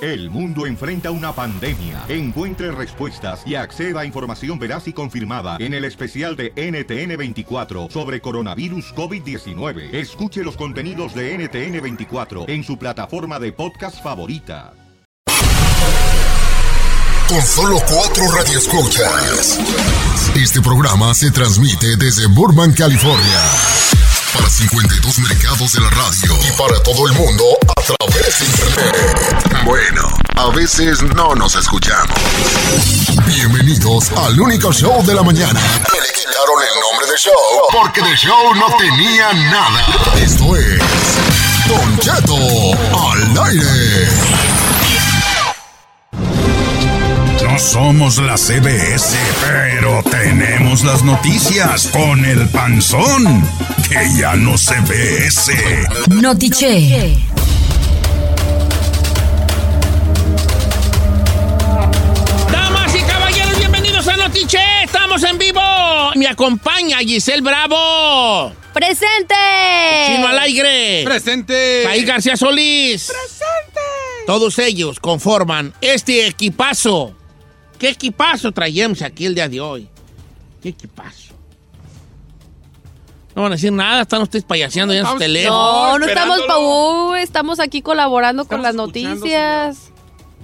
El mundo enfrenta una pandemia. Encuentre respuestas y acceda a información veraz y confirmada en el especial de NTN24 sobre coronavirus COVID-19. Escuche los contenidos de NTN24 en su plataforma de podcast favorita. Con solo cuatro radioescuchas. Este programa se transmite desde Burbank, California. Para 52 mercados de la radio. Y para todo el mundo a través de internet. Bueno, a veces no nos escuchamos. Bienvenidos al único show de la mañana. Que le quitaron el nombre de show. Porque de show no tenía nada. Esto es. Don Cheto al aire. No somos la CBS, pero tenemos las noticias con el panzón, que ya no se ve ese. Notiche. Bienvenidos a Notiche. Estamos en vivo. Me acompaña Giselle Bravo. ¡Presente! Chino al aire. Presente. País García Solís. Presente. Todos ellos conforman este equipazo. ¿Qué equipazo traemos aquí el día de hoy? ¿Qué equipazo? No van a decir nada, están ustedes payaseando ya en su teléfono. No, no estamos pa' uh, estamos aquí colaborando con las noticias.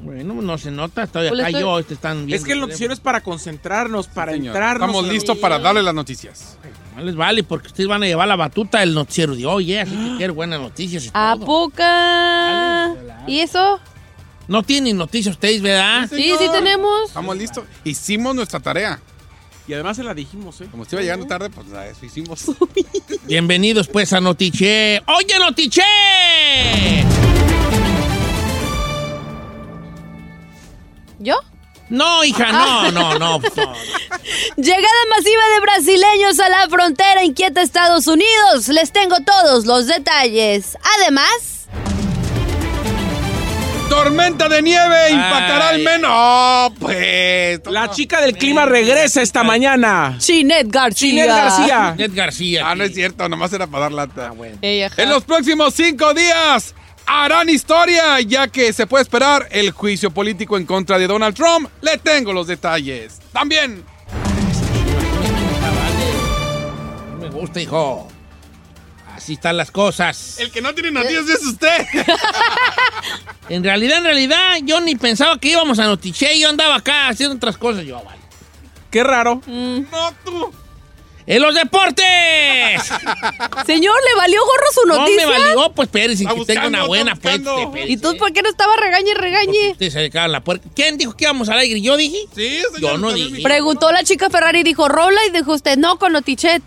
Bueno, no se nota, estoy Pues acá estoy- yo, este están viendo Es que el noticiero es para concentrarnos, para Señor, entrarnos. Estamos listos para darle las noticias. No les vale porque ustedes van a llevar la batuta del noticiero de hoy, ¿eh? Así que quiero buenas noticias y ¿A todo. poca? Dale, dale. ¿Y eso? No tienen noticias ustedes, ¿verdad? Sí, sí tenemos. Estamos listos. Hicimos nuestra tarea. Y además se la dijimos, ¿eh? Como estuve llegando tarde, pues a eso hicimos. Bienvenidos pues a Notiche. ¡Oye, Notiche! No, hija, no, no, no. no. Llegada masiva de brasileños a la frontera inquieta Estados Unidos. Les tengo todos los detalles. Además, ¡Tormenta de nieve! ¡Impactará al menos! ¡No, pues! La chica del clima regresa esta mañana. Chinet García. Chinet García. Ned García. Ah, no es cierto, nomás era para dar lata. bueno. En los próximos cinco días harán historia, ya que se puede esperar el juicio político en contra de Donald Trump. Le tengo los detalles. También. No me gusta, hijo. Así están las cosas. El que no tiene noticias es usted. En realidad, en realidad, yo ni pensaba que íbamos a Notiche. Yo andaba acá haciendo otras cosas. Yo, vale. Qué raro. no, tú. ¡En los deportes! Señor, ¿le valió gorro su No noticia? me valió, pues espérense, Está que tengo una buena, pues. ¿Y tú por qué no estaba regañe regañe? se dejaron la puerta. ¿Quién dijo que íbamos al aire? ¿Yo dije? Sí, señor. Yo no dije. Preguntó la chica Ferrari y dijo Rola y dijo usted no con Notichet.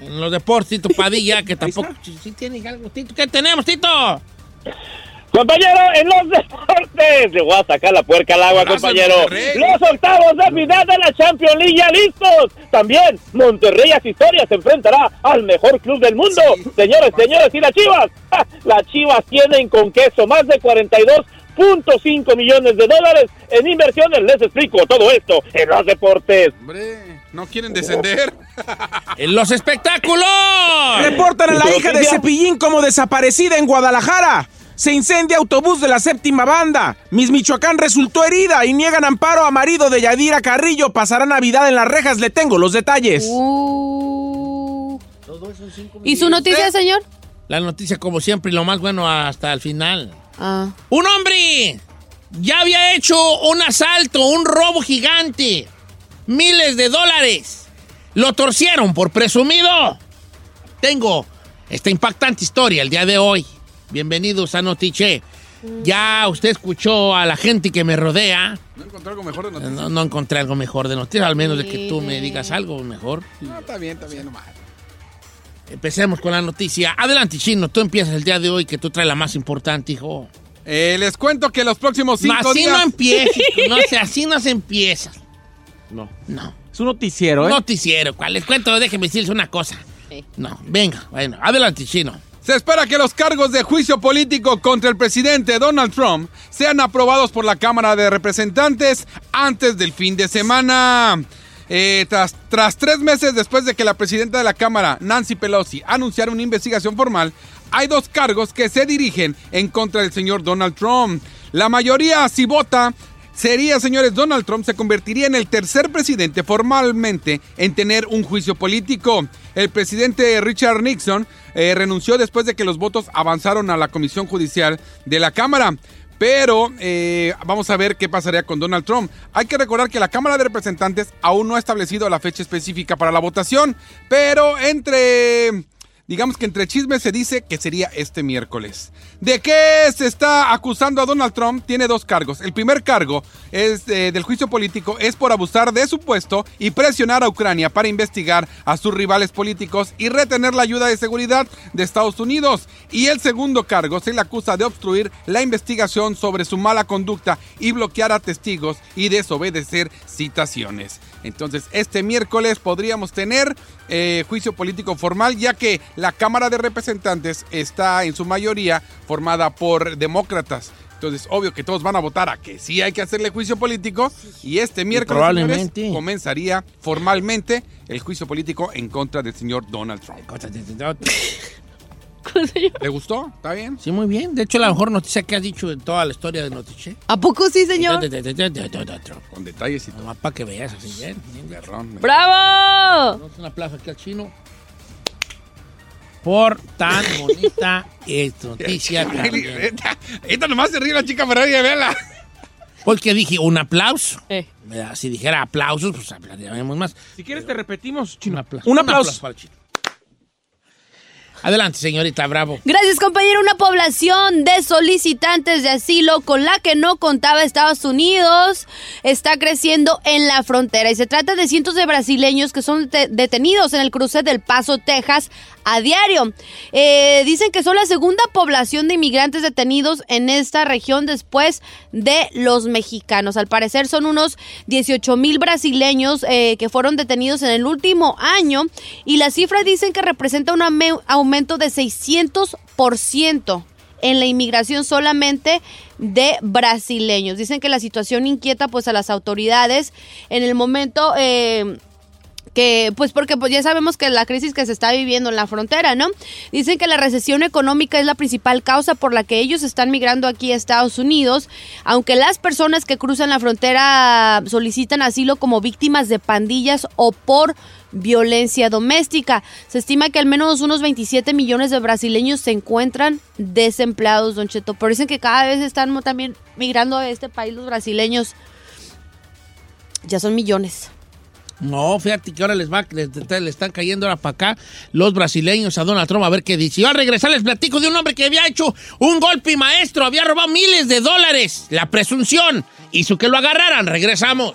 En los deportes, Tito Padilla, que tampoco. Sí, sí tiene algo, Tito. ¿Qué tenemos, Tito? Compañero, en los deportes, le voy a sacar la puerca al agua, compañero. Los octavos de final de la Champions League ya listos. También Monterrey a Historia se enfrentará al mejor club del mundo. Señores, señores, y las Chivas. ¡Ja! Las Chivas tienen con queso más de 42.5 millones de dólares en inversiones. Les explico todo esto en los deportes. Hombre, ¿no quieren descender? ¡En los espectáculos! Reportan a la hija de Cepillín como desaparecida en Guadalajara. Se incendia autobús de la séptima banda. Miss Michoacán resultó herida y niegan amparo a marido de Yadira Carrillo. Pasará Navidad en las rejas. Le tengo los detalles. Uh. ¿Y su noticia, señor? La noticia, como siempre, y lo más bueno hasta el final. Ah. Un hombre ya había hecho un asalto, un robo gigante. Miles de dólares. Lo torcieron por presumido. Tengo esta impactante historia el día de hoy. Bienvenidos a Notiche. Ya usted escuchó a la gente que me rodea. ¿No encontré algo mejor de noticias? No, no encontré algo mejor de noticias, al menos de que tú me digas algo mejor. No, está bien, está bien, nomás. Empecemos con la noticia. Adelante, Chino, tú empiezas el día de hoy que tú traes la más importante, hijo. Eh, les cuento que los próximos No, cinco así días... no empieces, no sé, así no se empieza. No. No. Es un noticiero, ¿eh? Noticiero, ¿cuál? Les cuento, déjenme decirles una cosa. No, venga, bueno, adelante, Chino. Se espera que los cargos de juicio político contra el presidente Donald Trump sean aprobados por la Cámara de Representantes antes del fin de semana. Eh, tras, tras tres meses después de que la presidenta de la Cámara, Nancy Pelosi, anunciara una investigación formal, hay dos cargos que se dirigen en contra del señor Donald Trump. La mayoría, si vota, sería, señores, Donald Trump se convertiría en el tercer presidente formalmente en tener un juicio político. El presidente Richard Nixon eh, renunció después de que los votos avanzaron a la Comisión Judicial de la Cámara. Pero eh, vamos a ver qué pasaría con Donald Trump. Hay que recordar que la Cámara de Representantes aún no ha establecido la fecha específica para la votación, pero entre digamos que entre chismes se dice que sería este miércoles. ¿De qué se está acusando a Donald Trump? Tiene dos cargos. El primer cargo es eh, del juicio político es por abusar de su puesto y presionar a Ucrania para investigar a sus rivales políticos y retener la ayuda de seguridad de Estados Unidos. Y el segundo cargo se le acusa de obstruir la investigación sobre su mala conducta y bloquear a testigos y desobedecer citaciones. Entonces, este miércoles podríamos tener eh, juicio político formal, ya que la Cámara de Representantes está en su mayoría formada por demócratas. Entonces, obvio que todos van a votar a que sí hay que hacerle juicio político. Y este miércoles probablemente. señores, comenzaría formalmente el juicio político en contra del señor Donald Trump. ¿Le gustó? ¿Está bien? Sí, muy bien. De hecho, la mejor noticia que has dicho en toda la historia de Notiche. ¿A poco sí, señor? Con detalles y todo. Nomás para que veas así bien. bien. Perrón. ¡Bravo! Un aplauso aquí al chino. Por tan bonita noticia. Esta, esta nomás se ríe la chica Ferrari, véala. Porque dije un aplauso. Eh. Si dijera aplausos, pues aplaudiríamos más. Si quieres te repetimos, Un chino. aplauso. Un aplauso. para el chino. Adelante, señorita Bravo. Gracias, compañero. Una población de solicitantes de asilo con la que no contaba Estados Unidos está creciendo en la frontera. Y se trata de cientos de brasileños que son de- detenidos en el cruce del Paso, Texas, a diario. Eh, dicen que son la segunda población de inmigrantes detenidos en esta región después de los mexicanos. Al parecer son unos 18 mil brasileños eh, que fueron detenidos en el último año y las cifras dicen que representa un aumento de 600% en la inmigración solamente de brasileños. Dicen que la situación inquieta pues a las autoridades en el momento... eh, que pues porque pues ya sabemos que la crisis que se está viviendo en la frontera, ¿no? Dicen que la recesión económica es la principal causa por la que ellos están migrando aquí a Estados Unidos, aunque las personas que cruzan la frontera solicitan asilo como víctimas de pandillas o por violencia doméstica. Se estima que al menos unos 27 millones de brasileños se encuentran desempleados, Don Cheto. Pero dicen que cada vez están también migrando a este país los brasileños. Ya son millones. No, fíjate que ahora les va, le están cayendo ahora para acá los brasileños a Donald Trump a ver qué dice. Yo al regresar les platico de un hombre que había hecho un golpe maestro, había robado miles de dólares. La presunción hizo que lo agarraran. Regresamos.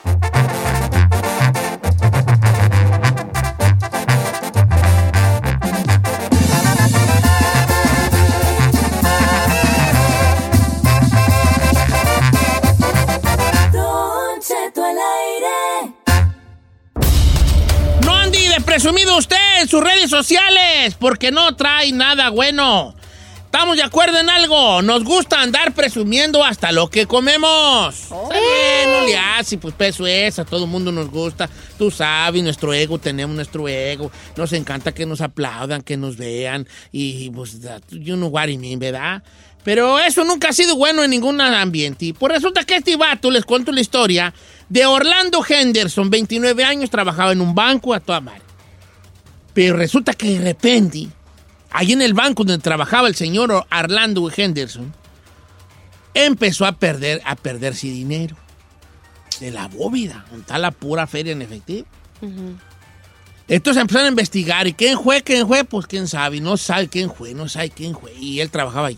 Presumido usted en sus redes sociales porque no trae nada bueno. ¿Estamos de acuerdo en algo? Nos gusta andar presumiendo hasta lo que comemos. Está bien, no le hace, pues peso es, a todo el mundo nos gusta. Tú sabes, nuestro ego, tenemos nuestro ego. Nos encanta que nos aplaudan, que nos vean. Y pues, that- you know what I mean, ¿verdad? Pero eso nunca ha sido bueno en ningún ambiente. Y pues resulta que este vato, les cuento la historia, de Orlando Henderson, 29 años, trabajaba en un banco a toda madre. Pero resulta que de repente, ahí en el banco donde trabajaba el señor Orlando Henderson, empezó a perder, a perderse dinero de la bóveda, con tal la pura feria en efectivo. Entonces empezaron a investigar. ¿Y quién fue? ¿Quién fue? Pues quién sabe. No sabe quién fue, no sabe quién fue. Y él trabajaba ahí.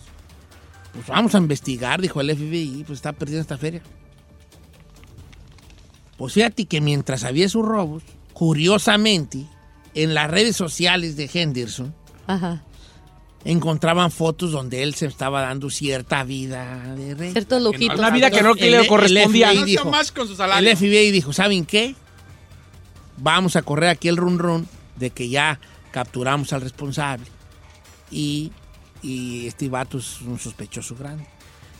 Pues vamos a investigar, dijo el FBI. Pues está perdiendo esta feria. Pues fíjate que mientras había sus robos, curiosamente, en las redes sociales de Henderson, Ajá. encontraban fotos donde él se estaba dando cierta vida de rey. Ciertos lujitos. Una vida que no El- le el correspondía. FBI No dijo, más con su salario. el FBI dijo, ¿saben qué? Vamos a correr aquí el run run de que ya capturamos al responsable y, y este vato es un sospechoso grande.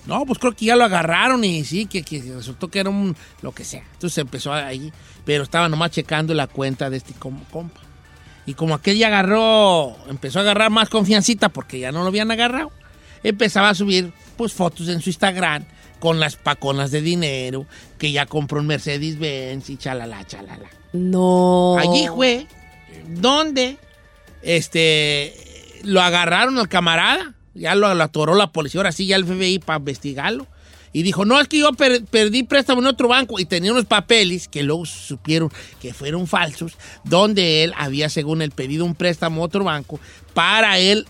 No, pues creo que ya lo agarraron y sí, que, que resultó que era un lo que sea. Entonces empezó ahí, pero estaba nomás checando la cuenta de este com- compa. Y como aquel ya agarró, empezó a agarrar más confiancita porque ya no lo habían agarrado, empezaba a subir pues fotos en su Instagram con las paconas de dinero, que ya compró un Mercedes Benz y chalala, chalala. No. Allí fue donde este lo agarraron al camarada, ya lo, lo atoró la policía, ahora sí ya el FBI para investigarlo. Y dijo, no, es que yo per- perdí préstamo en otro banco y tenía unos papeles que luego supieron que fueron falsos, donde él había, según el pedido, un préstamo a otro banco para él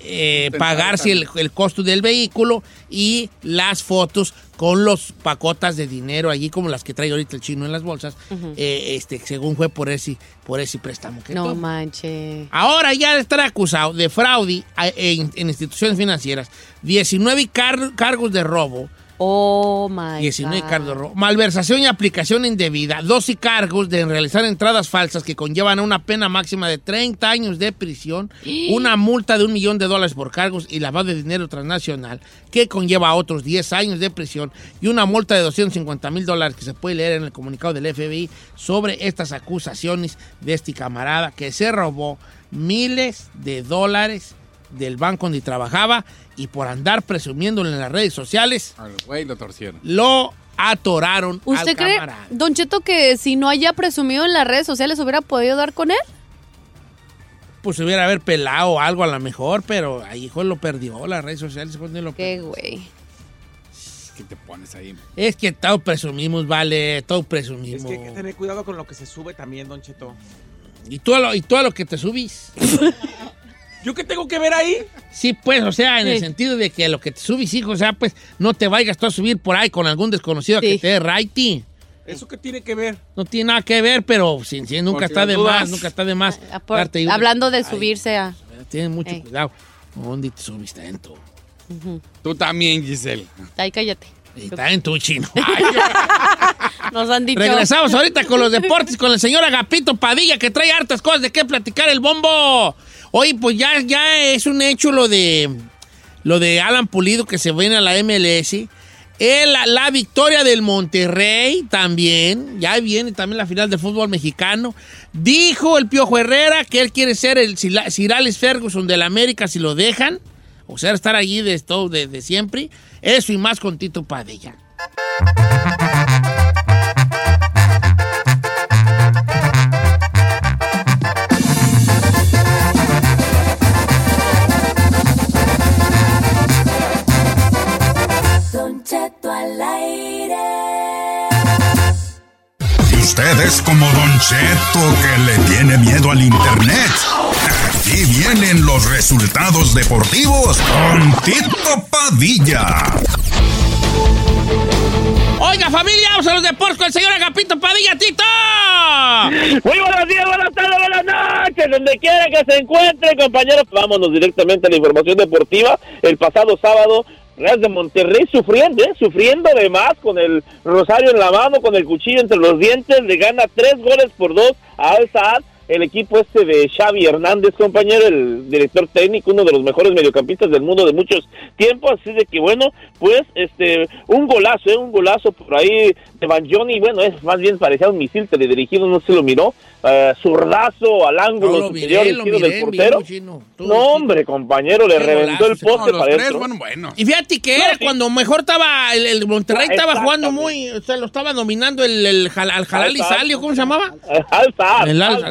eh, Intentar pagarse el, el costo del vehículo y las fotos con los pacotas de dinero allí como las que trae ahorita el chino en las bolsas, eh, este, según fue por ese, por ese préstamo que No tomó. manches. Ahora ya estará acusado de fraude a- en, en instituciones financieras, 19 car- cargos de robo, Oh my 19 God. cargos malversación y aplicación indebida, 12 cargos de realizar entradas falsas que conllevan a una pena máxima de 30 años de prisión, una multa de un millón de dólares por cargos y lavado de dinero transnacional que conlleva a otros 10 años de prisión y una multa de 250 mil dólares que se puede leer en el comunicado del FBI sobre estas acusaciones de este camarada que se robó miles de dólares del banco donde trabajaba y por andar presumiéndolo en las redes sociales Al güey lo torcieron. lo atoraron ¿Usted al cree, camarada. Don Cheto, que si no haya presumido en las redes sociales hubiera podido dar con él? Pues hubiera haber pelado algo a lo mejor, pero ahí hijo lo perdió, las redes sociales donde lo Qué güey. ¿Qué te pones ahí? Es que todo presumimos, vale, todo Es presumimos. que hay que tener cuidado con lo que se sube también, Don Cheto. Y tú a lo, y tú a lo que te subís. ¿Yo qué tengo que ver ahí? Sí, pues, o sea, en el sentido de que lo que te subís, hijo, o sea, pues, no te vayas tú a subir por ahí con algún desconocido Sí. que te dé righty. ¿Eso qué tiene que ver? No tiene nada que ver, pero sí, nunca está de más, nunca está de más. Ah, por- darte una- hablando de subirse a... Tienes mucho Ey. cuidado. ¿Dónde te subiste tanto? Tú también, Giselle. Ay, cállate. Y Está en tu chino. Nos han dicho... Regresamos ahorita con los deportes con el señor Agapito Padilla que trae hartas cosas de qué platicar el bombo. Hoy pues ya, ya es un hecho lo de lo de Alan Pulido que se viene a la MLS. El- la, victoria del Monterrey también. Ya viene también la final del fútbol mexicano. Dijo el Piojo Herrera que él quiere ser el Alex Ferguson del América si lo dejan. O sea, estar allí de, todo, de, de siempre. Eso y más con Tito Padilla. Cheto que le tiene miedo al internet. Aquí vienen los resultados deportivos con Tito Padilla. Oiga, familia, vamos a los deportes con el señor Agapito Padilla, Tito. Muy buenos días, buenas tardes, buenas noches, donde quiera que se encuentre, compañeros. Vámonos directamente a la información deportiva. El pasado sábado, Real de Monterrey sufriendo, ¿eh? sufriendo de más, con el rosario en la mano, con el cuchillo entre los dientes, le gana tres goles por dos a Al Saad. El equipo este de Xavi Hernández, compañero, el director técnico, uno de los mejores mediocampistas del mundo de muchos tiempos, así de que bueno, pues este un golazo, ¿eh? un golazo por ahí Banjoni, bueno, es más bien parecía un misil teledirigido, no se lo miró, eh, zurdazo al ángulo No, superior miré, izquierdo miré, del portero. chino. No, hombre, compañero, le Qué reventó el poste para tres fueron buenos. Y fíjate que No, era sí. cuando mejor estaba, el, el Monterrey Ah, estaba jugando muy, o sea, lo estaba dominando el, el Jal- al Jalal y. Salio, ¿cómo se llamaba? Al El Al-.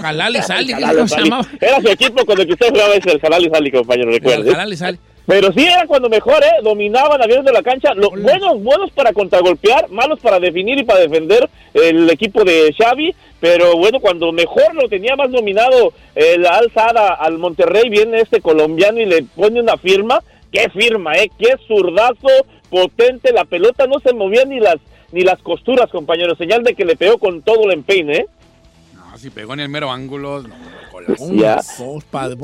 Jalal y Sali, El ¿qué- Jalal cómo se llamaba? Era su equipo con el que usted jugaba, es el Jalal y Sali, compañero, El recuerde. Jalal y Sali. Pero sí era cuando mejor, ¿eh? Dominaban aviones de la cancha. Lo, buenos, buenos para contragolpear, malos para definir y para defender el equipo de Xavi. Pero bueno, cuando mejor lo tenía más dominado el alzada al Monterrey, viene este colombiano y le pone una firma. ¡Qué firma, eh! ¡Qué zurdazo potente! La pelota no se movía ni las, ni las costuras, compañero. Señal de que le pegó con todo el empeine, ¿eh? Si pegó en el mero ángulo. No, ya.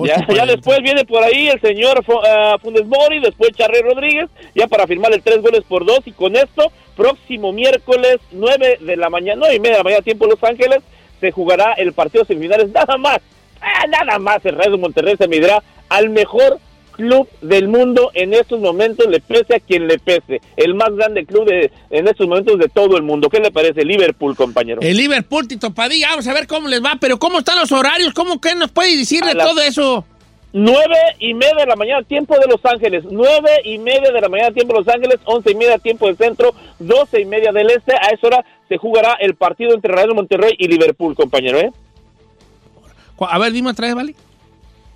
ya, ya después viene por ahí el señor uh, Funes Mori, después Charly Rodríguez, ya para firmar el tres goles por dos. Y con esto, próximo miércoles, 9 de la mañana, 9 y media de la mañana, tiempo Los Ángeles, se jugará el partido semifinales. Nada más, ah, nada más el Real de Monterrey se medirá al mejor club del mundo en estos momentos, le pese a quien le pese. El más grande club de, en estos momentos de todo el mundo. ¿Qué le parece? Liverpool, compañero. El Liverpool, Tito Padilla. Vamos a ver cómo les va, pero ¿cómo están los horarios? ¿Cómo que nos puede decir de todo eso? Nueve y media de la mañana, tiempo de Los Ángeles. Nueve y media de la mañana, tiempo de Los Ángeles. Once y media, tiempo del centro. Doce y media del este. A esa hora se jugará el partido entre Real Monterrey y Liverpool, compañero, ¿eh? A ver, dime otra vez, ¿vale?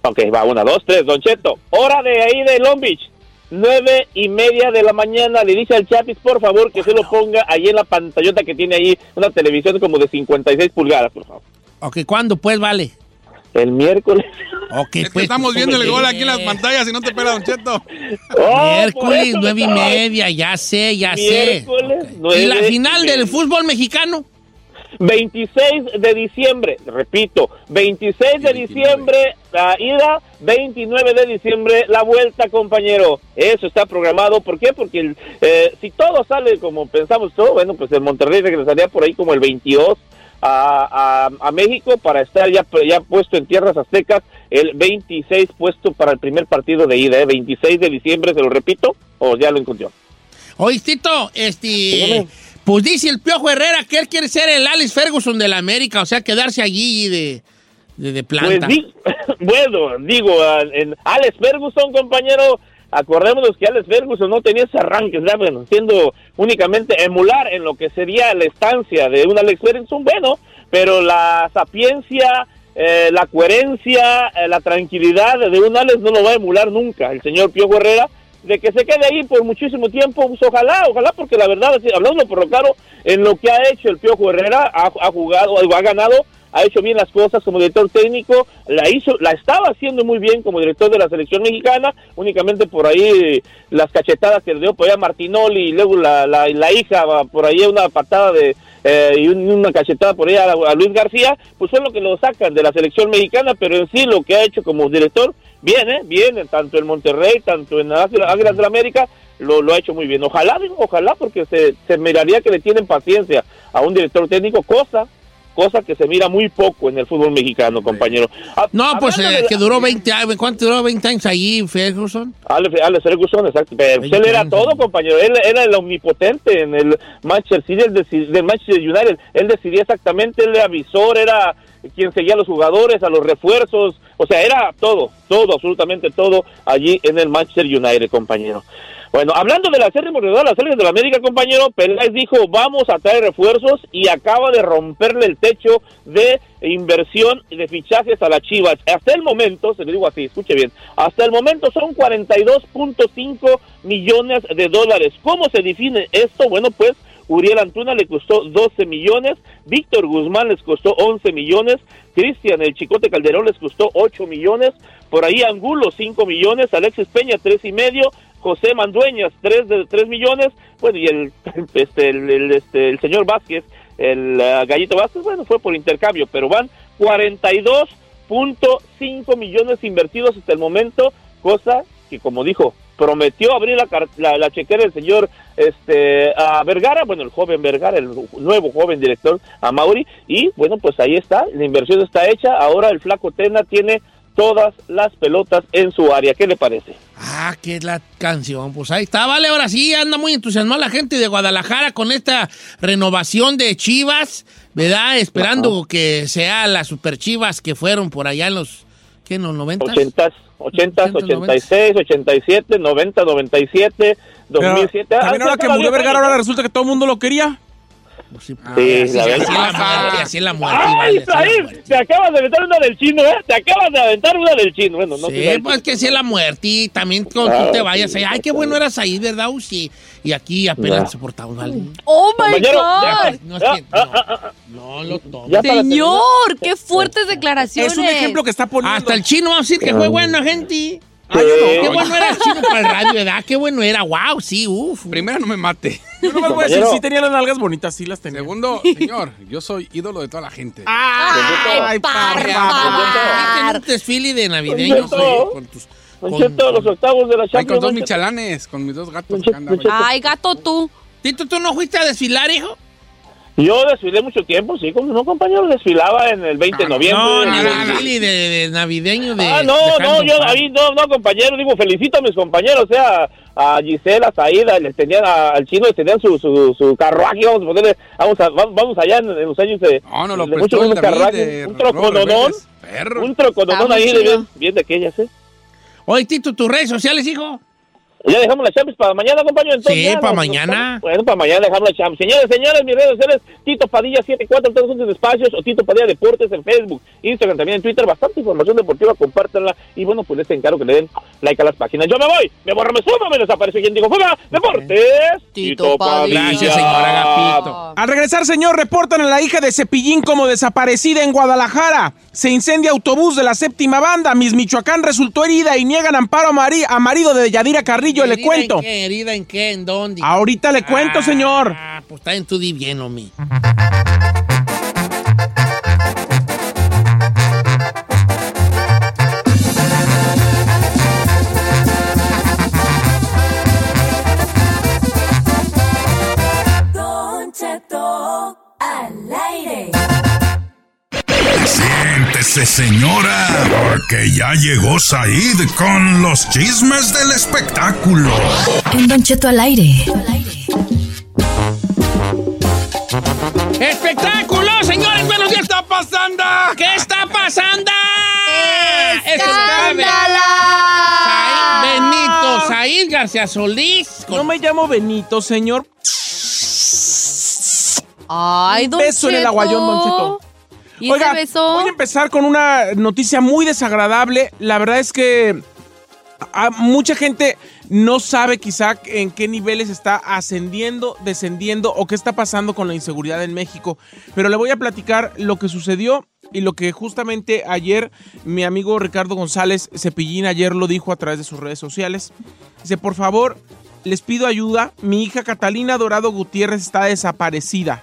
Ok, va, una, dos, tres, Don Cheto. Hora de ahí de Long Beach. Nueve y media de la mañana. Le dice al Chapis, por favor, que se lo ponga ahí en la pantallota que tiene ahí, una televisión como de 56 pulgadas, por favor. Ok, ¿cuándo pues, vale? El miércoles. Ok, pues. Estamos viendo el gol aquí en las pantallas y no te pela, Don Cheto. Oh, miércoles, nueve y media, ya sé, ya sé. ¿Y la final del fútbol mexicano? 26 de diciembre, repito, 26 de diciembre la ida, 29 de diciembre la vuelta, compañero. Eso está programado. ¿Por qué? Porque eh, si todo sale como pensamos todo, bueno, pues el Monterrey regresaría por ahí como el 22 a, a, México para estar ya, ya puesto en tierras aztecas el 26 puesto para el primer partido de ida, ¿eh? 26 de diciembre, se lo repito, o ya lo encontró. Oye, Tito, este... Pues dice el Piojo Herrera que él quiere ser el Alex Ferguson de la América, o sea, quedarse allí de, de, planta. Pues bueno, digo, en Alex Ferguson, compañero, acordémonos que Alex Ferguson no tenía ese arranque, bueno, siendo únicamente emular en lo que sería la estancia de un Alex Ferguson, bueno, pero la sapiencia, eh, la coherencia, eh, la tranquilidad de un Alex no lo va a emular nunca el señor Piojo Herrera de que se quede ahí por muchísimo tiempo, pues ojalá, ojalá, porque la verdad, hablando por lo claro, en lo que ha hecho el Piojo Herrera, ha, jugado, ha ganado, ha hecho bien las cosas como director técnico, la hizo, la estaba haciendo muy bien como director de la selección mexicana, únicamente por ahí las cachetadas que le dio por allá Martinoli y luego la, la, la hija por ahí una patada de eh, y una cachetada por ahí a, Luis García, pues fue lo que lo sacan de la selección mexicana, pero en sí lo que ha hecho como director Viene, viene, tanto en Monterrey, tanto en Águilas de la América, lo, lo ha hecho muy bien. Ojalá, ojalá, porque se, se miraría que le tienen paciencia a un director técnico, cosa cosa que se mira muy poco en el fútbol mexicano, compañero. no, pues eh, que duró 20 años, ¿cuánto duró 20 años allí Ferguson? Alex, Alex Ferguson, exacto, pero él era todo, compañero, él era el omnipotente en el Manchester City, del Manchester United, él decidía exactamente, él era visor, era quien seguía a los jugadores, a los refuerzos, o sea, era todo, todo, absolutamente todo allí en el Manchester United, compañero. Bueno, hablando de la serie de la serie de la América, compañero, Peláez dijo, vamos a traer refuerzos y acaba de romperle el techo de inversión de fichajes a las Chivas. Hasta el momento, se le digo así, escuche bien, hasta el momento son 42.5 millones de dólares. ¿Cómo se define esto? Bueno, pues Uriel Antuna le costó 12 millones, Víctor Guzmán les costó 11 millones, Cristian el Chicote Calderón les costó 8 millones, por ahí Angulo 5 millones, Alexis Peña 3 y medio, José Mandueñas 3 de 3 millones, bueno y el este el, este el señor Vázquez, el uh, Gallito Vázquez, bueno, fue por intercambio, pero van 42.5 millones invertidos hasta el momento, cosa que como dijo prometió abrir la, la, chequera el señor este, a Vergara, bueno, el joven Vergara, el nuevo joven director a Mauri, y bueno, pues ahí está, la inversión está hecha, ahora el flaco Tena tiene todas las pelotas en su área. ¿Qué le parece? Ah, qué es la canción. Pues ahí está, vale, ahora sí, anda muy entusiasmada la gente de Guadalajara con esta renovación de Chivas, ¿verdad? Esperando que sea las super Chivas que fueron por allá en los, ¿qué, en los 90? 80 80, 86, 87, 90, 97, 2007. también ahora que murió Vergara, ahora resulta que todo el mundo lo quería. Pues sí, pues, Sí, así, la así es la muerte, así es la muerte. ¡Ay, vale, así es la Israel! Te acabas de aventar una del chino, ¿eh? Te acabas de aventar una del chino. Bueno, no Sí, pues que sí es la muerte y también cuando Ah, tú te vayas sí, ahí, ay, qué bueno eras ahí, ¿verdad? Sí. Y aquí apenas se soportamos algo. ¡Oh, my Compañero, God! No, es que, ah, no, ah, ah, no lo tomo. Señor, qué fuertes declaraciones. Es un ejemplo que está poniendo. Hasta el chino va a decir que fue bueno, gente. Sí. Qué bueno era el chino para el radio, ¿verdad? Qué bueno era. Wow, sí, uff. Primero, no me mate. Yo nomás voy a decir, sí tenía las nalgas bonitas, sí las tenía. Segundo, señor, yo soy ídolo de toda la gente. Ay, Hiciste par, un desfile de navideño con tus... Con- los octavos de la con Champions. dos Don Cheto. michalanes, con mis dos gatos. Ay, gato tú. Tito, ¿tú no fuiste a desfilar, hijo? Yo desfilé mucho tiempo, sí, como no, compañero, desfilaba en el 20 de Ah, noviembre. No, desfile de, de navideño de... Ah, no, de no, yo ahí no, no, compañero, digo, felicito a mis compañeros, o sea, a Gisela, a Saida, les tenían a- al chino, les tenían su, su, su carruaje, vamos a ponerle, vamos, a, vamos, allá en, en los años de... No, no lo de prestó muchos de un. Perro. un muy ahí de bien, bien de aquellas, ¿eh? Oye, Tito, tus redes sociales, hijo. Ya dejamos la Champions para mañana, compañero. Entonces, Sí, para mañana. nos- bueno, para mañana dejamos la Champions. Señores, señores, mis redes sociales, Tito Padilla 74, todos juntos espacios, o Tito Padilla Deportes en Facebook, Instagram, también en Twitter. Bastante información deportiva, compártanla. Y bueno, pues les encargo que le den like a las páginas. Yo me voy, me borro, me sumo, me desaparece. ¿Quién dijo fuga? Deportes. Tito Padilla. Gracias, señora Agapito. Al regresar, señor, reportan a la hija de Cepillín como desaparecida en Guadalajara. Se incendia autobús de la séptima banda. Miss Michoacán resultó herida y niegan amparo a marido de Yadira Carrillo. Le ¿Herida cuento. ¿En qué? ¿Herida en qué? ¿En dónde? Ahorita le cuento, Ah, señor. pues está en tu di bien, homie. Siéntese, señora, porque ya llegó Said con los chismes del espectáculo. En Don Cheto al aire. ¡Espectáculo, señores! ¡Buenos días! ¿Qué está pasando? ¿Qué está pasando? ¡Escándala! Said Benito, Said García Solís. con- No me llamo Benito, señor. Ay, don beso en el aguayón, don Cheto. ¿Y Oiga, ese beso? voy a empezar con una noticia muy desagradable. La verdad es que a- mucha gente no sabe quizá en qué niveles está ascendiendo, descendiendo o qué está pasando con la inseguridad en México. Pero le voy a platicar lo que sucedió y lo que justamente ayer mi amigo Ricardo González Cepillín ayer lo dijo a través de sus redes sociales. Dice, por favor, les pido ayuda. Mi hija Catalina Dorado Gutiérrez está desaparecida.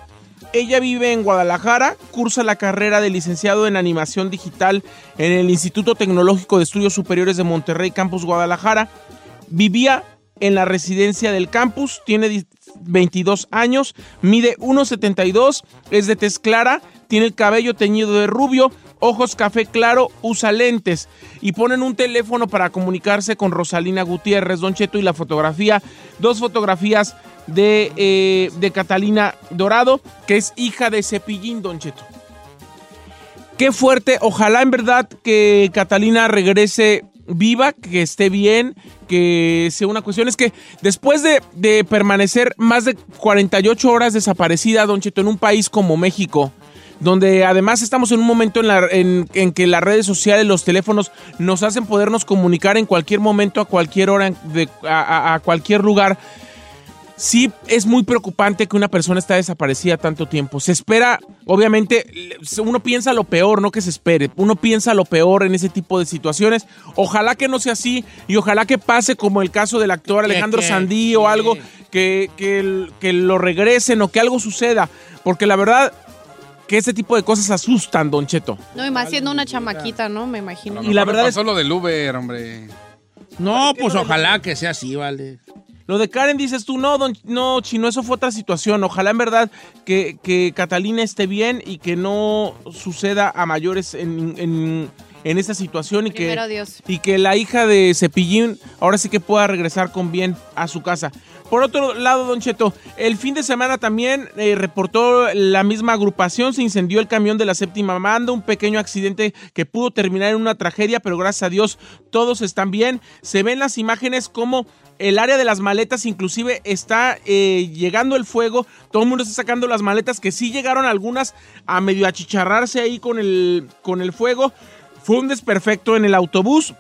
Ella vive en Guadalajara, cursa la carrera de licenciado en animación digital en el Instituto Tecnológico de Estudios Superiores de Monterrey, Campus Guadalajara. Vivía en la residencia del campus, tiene di- 22 años, mide 1,72, es de tez clara, tiene el cabello teñido de rubio, ojos café claro, usa lentes y ponen un teléfono para comunicarse con Rosalina Gutiérrez, Don Cheto y la fotografía, dos fotografías de, eh, de Catalina Dorado, que es hija de Cepillín, Don Cheto. Qué fuerte, ojalá en verdad que Catalina regrese viva, que esté bien, que sea una cuestión. Es que después de, de permanecer más de 48 horas desaparecida, Don Cheto, en un país como México, donde además estamos en un momento en, la- en- que las redes sociales, los teléfonos nos hacen podernos comunicar en cualquier momento, a cualquier hora, de- a cualquier lugar sí es muy preocupante que una persona está desaparecida tanto tiempo. Se espera, obviamente, uno piensa lo peor, no que se espere. Uno piensa lo peor en ese tipo de situaciones. Ojalá que no sea así y ojalá que pase como el caso del actor Alejandro que- Sandí o sí. algo que, que, que lo regresen o que algo suceda. Porque la verdad que ese tipo de cosas asustan, Don Cheto. No, y más siendo una chamaquita, ¿no? Me imagino. Y la verdad es- pasó lo del Uber, hombre. No, pues ojalá que sea así, vale. Lo de Karen dices tú, no, don, no, Chino, eso fue otra situación. Ojalá en verdad que, que Catalina esté bien y que no suceda a mayores en, en- en esta situación y que, Dios. y que la hija de Cepillín ahora sí que pueda regresar con bien a su casa. Por otro lado, Don Cheto, el fin de semana también eh, reportó la misma agrupación, se incendió el camión de la séptima banda, un pequeño accidente que pudo terminar en una tragedia, pero gracias a Dios todos están bien. Se ven las imágenes como el área de las maletas inclusive está eh, llegando el fuego, todo el mundo está sacando las maletas que sí llegaron algunas a medio achicharrarse ahí con el, con el fuego. Fue un desperfecto en el autobús,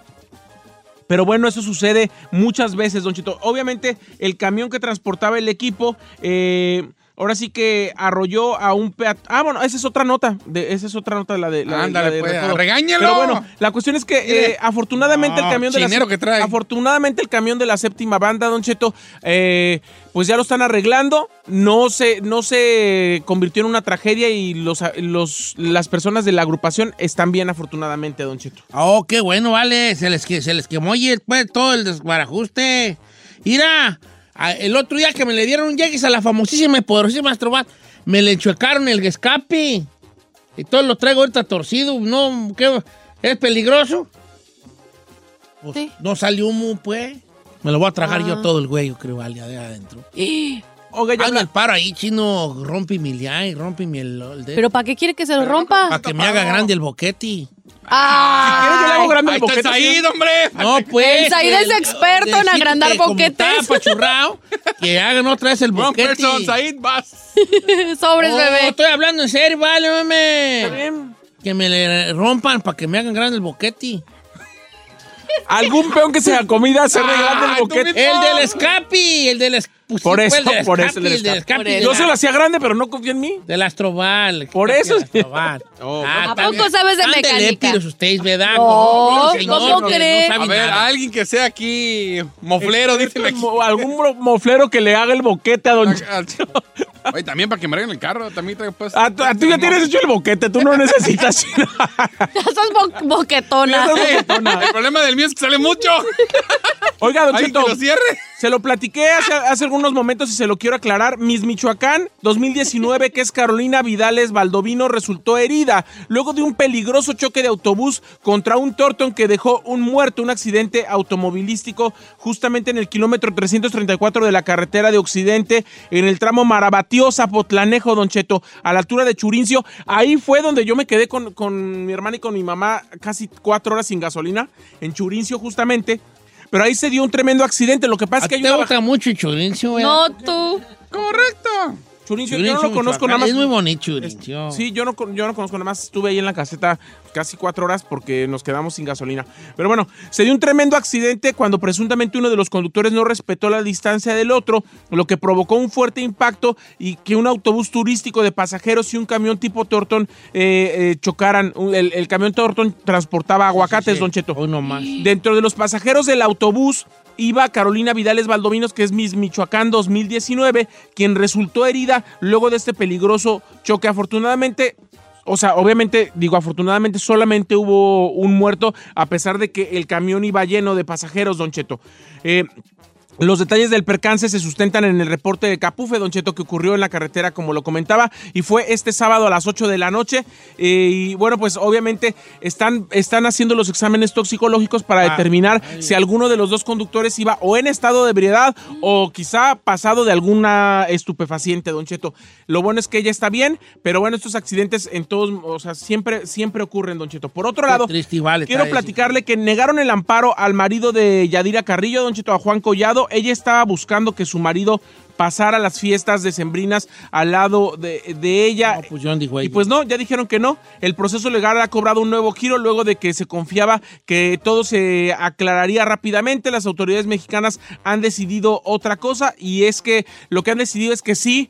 pero bueno, eso sucede muchas veces, Don Chito. Obviamente, el camión que transportaba el equipo, eh, ahora sí que arrolló a un peatón. Ah, bueno, esa es otra nota. De, esa es otra nota de la de. La, Ándale, la de pues, recodo. regáñelo. Pero bueno, la cuestión es que eh, afortunadamente No, el camión de la chinero que trae. afortunadamente el camión de la séptima banda, Don Cheto, eh, pues ya lo están arreglando. No se, no se convirtió en una tragedia y los, los, las personas de la agrupación están bien, afortunadamente, Don Cheto. Oh, qué bueno, vale. Se les, se les quemó y pues, todo el desbarajuste. Mira, el otro día que me le dieron un llegues a la famosísima y poderosísima Astrobat, me le enchuecaron el escape. Y todo lo traigo ahorita torcido. No, ¿qué? ¿Es peligroso? Pues, Sí. No sale humo, pues. Me lo voy a tragar Ah. yo todo el güey, yo creo, de adentro. Oiga, ya Hazme el paro ahí, chino. Rompe mi liay, rompe mi el. ¿Pero para qué quiere que se lo rompa? Para que me haga grande el boquete. Ah, ¿Quieres yo le hago grande Ahí el está? Said, hombre. No, pues. El Said es que- experto en agrandar boquetes. está apachurrado, que hagan otra vez el boquete. person, Said, vas. Sobres, bebé. estoy hablando en serio, vale, bien. Que me le rompan para que me hagan grande el boquete. Algún peón que sea comida se grande Ah, el boquete. El del escapi, el del es- pues sí, Por pues, eso, el del por eso, escapi, el escapi. escapi. Por de Yo la- se lo hacía grande, pero no confía en mí. Del Astroval. Por ¿Qué eso. Astroval. Oh, ¿A tan- poco sabes de mecánica? lépidos ustedes, ¿verdad? No, señor, ¿cómo no cree? sabe A ver, nada. alguien que sea aquí moflero. Mo- Algún mo- moflero que le haga el boquete a Don Cheto. Oye, también para que me arreglen el carro, también traigo pues. A, tu- a tú ya tienes hecho el boquete, tú no necesitas. Ya sos bo- boquetona. Ya el problema del mío es que sale mucho. Oiga, Don Alguien que Cheto, lo cierre. Se lo platiqué hace, hace algunos momentos y se lo quiero aclarar. Miss Michoacán 2019, que es Carolina Vidales Baldovino, resultó herida luego de un peligroso choque de autobús contra un Torton que dejó un muerto, un accidente automovilístico justamente en el kilómetro 334 de la carretera de Occidente, en el tramo Marabatío-Zapotlanejo, Don Cheto, a la altura de Churincio. Ahí fue donde yo me quedé con, con mi hermana y con mi mamá casi cuatro horas sin gasolina, en Churincio justamente. Pero ahí se dio un tremendo accidente. Lo que pasa ¿A es que hay te una gusta mucho Churincio, No, tú. Correcto. Churincio, yo no lo conozco nada más. Es muy bonito, Churincio. Sí, yo no, con- yo no conozco nada más. Estuve ahí en la caseta casi cuatro horas porque nos quedamos sin gasolina. Pero bueno, se dio un tremendo accidente cuando presuntamente uno de los conductores no respetó la distancia del otro, lo que provocó un fuerte impacto y que un autobús turístico de pasajeros y un camión tipo Torton eh, eh, chocaran. El, el camión Torton transportaba aguacates, Don Cheto. Nomás. Dentro de los pasajeros del autobús iba Carolina Vidales Valdovinos, que es Miss Michoacán 2019, quien resultó herida luego de este peligroso choque. Afortunadamente, o sea, obviamente, digo, afortunadamente solamente hubo un muerto, a pesar de que el camión iba lleno de pasajeros, Don Cheto. Eh, los detalles del percance se sustentan en el reporte de Capufe, Don Cheto, que ocurrió en la carretera, como lo comentaba, y fue este sábado a las 8 de la noche. Eh, y bueno, pues obviamente están, están haciendo los exámenes toxicológicos para Ah, determinar si alguno de los dos conductores iba o en estado de ebriedad o quizá pasado de alguna estupefaciente, Don Cheto. Lo bueno es que ella está bien, pero bueno, estos accidentes en todos, o sea, siempre, siempre ocurren, Don Cheto. Por otro Qué lado, quiero platicarle que negaron el amparo al marido de Yadira Carrillo, Don Cheto, a Juan Collado. Ella estaba buscando que su marido pasara las fiestas decembrinas al lado de, de ella. No, pues John dijo Y pues no, ya dijeron que no. El proceso legal ha cobrado un nuevo giro luego de que se confiaba que todo se aclararía rápidamente. Las autoridades mexicanas han decidido otra cosa y es que lo que han decidido es que sí.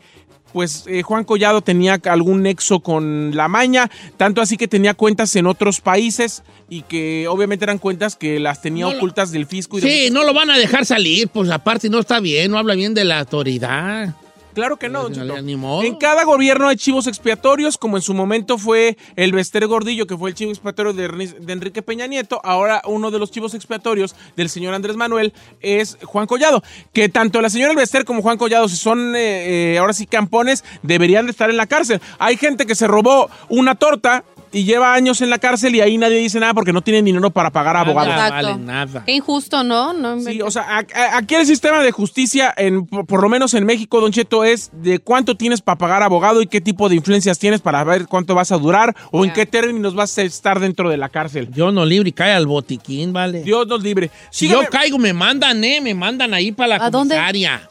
Pues eh, Juan Collado tenía algún nexo con la maña, tanto así que tenía cuentas en otros países y que obviamente eran cuentas que las tenía No lo- ocultas del fisco. Y de Sí, no lo van a dejar salir, pues aparte no está bien, no habla bien de la autoridad. Claro que no, don Cheto. ni modo. En cada gobierno hay chivos expiatorios, como en su momento fue el Bester Gordillo, que fue el chivo expiatorio de, Enrique Peña Nieto. Ahora uno de los chivos expiatorios del señor Andrés Manuel es Juan Collado. Que tanto la señora Bester como Juan Collado, si son eh, eh, ahora sí campones, deberían de estar en la cárcel. Hay gente que se robó una torta y lleva años en la cárcel y ahí nadie dice nada porque no tiene dinero para pagar a abogados. Nada vale nada. Qué injusto, ¿no? no Sí, o sea, aquí el sistema de justicia, en, por, por lo menos en México, Don Cheto, es de cuánto tienes para pagar abogado y qué tipo de influencias tienes para ver cuánto vas a durar o en qué términos vas a estar dentro de la cárcel. Yo no libre y cae al botiquín, ¿vale? Dios nos libre. si Sígame- yo caigo, me mandan, ¿eh? Me mandan ahí para la ¿A dónde? comisaria.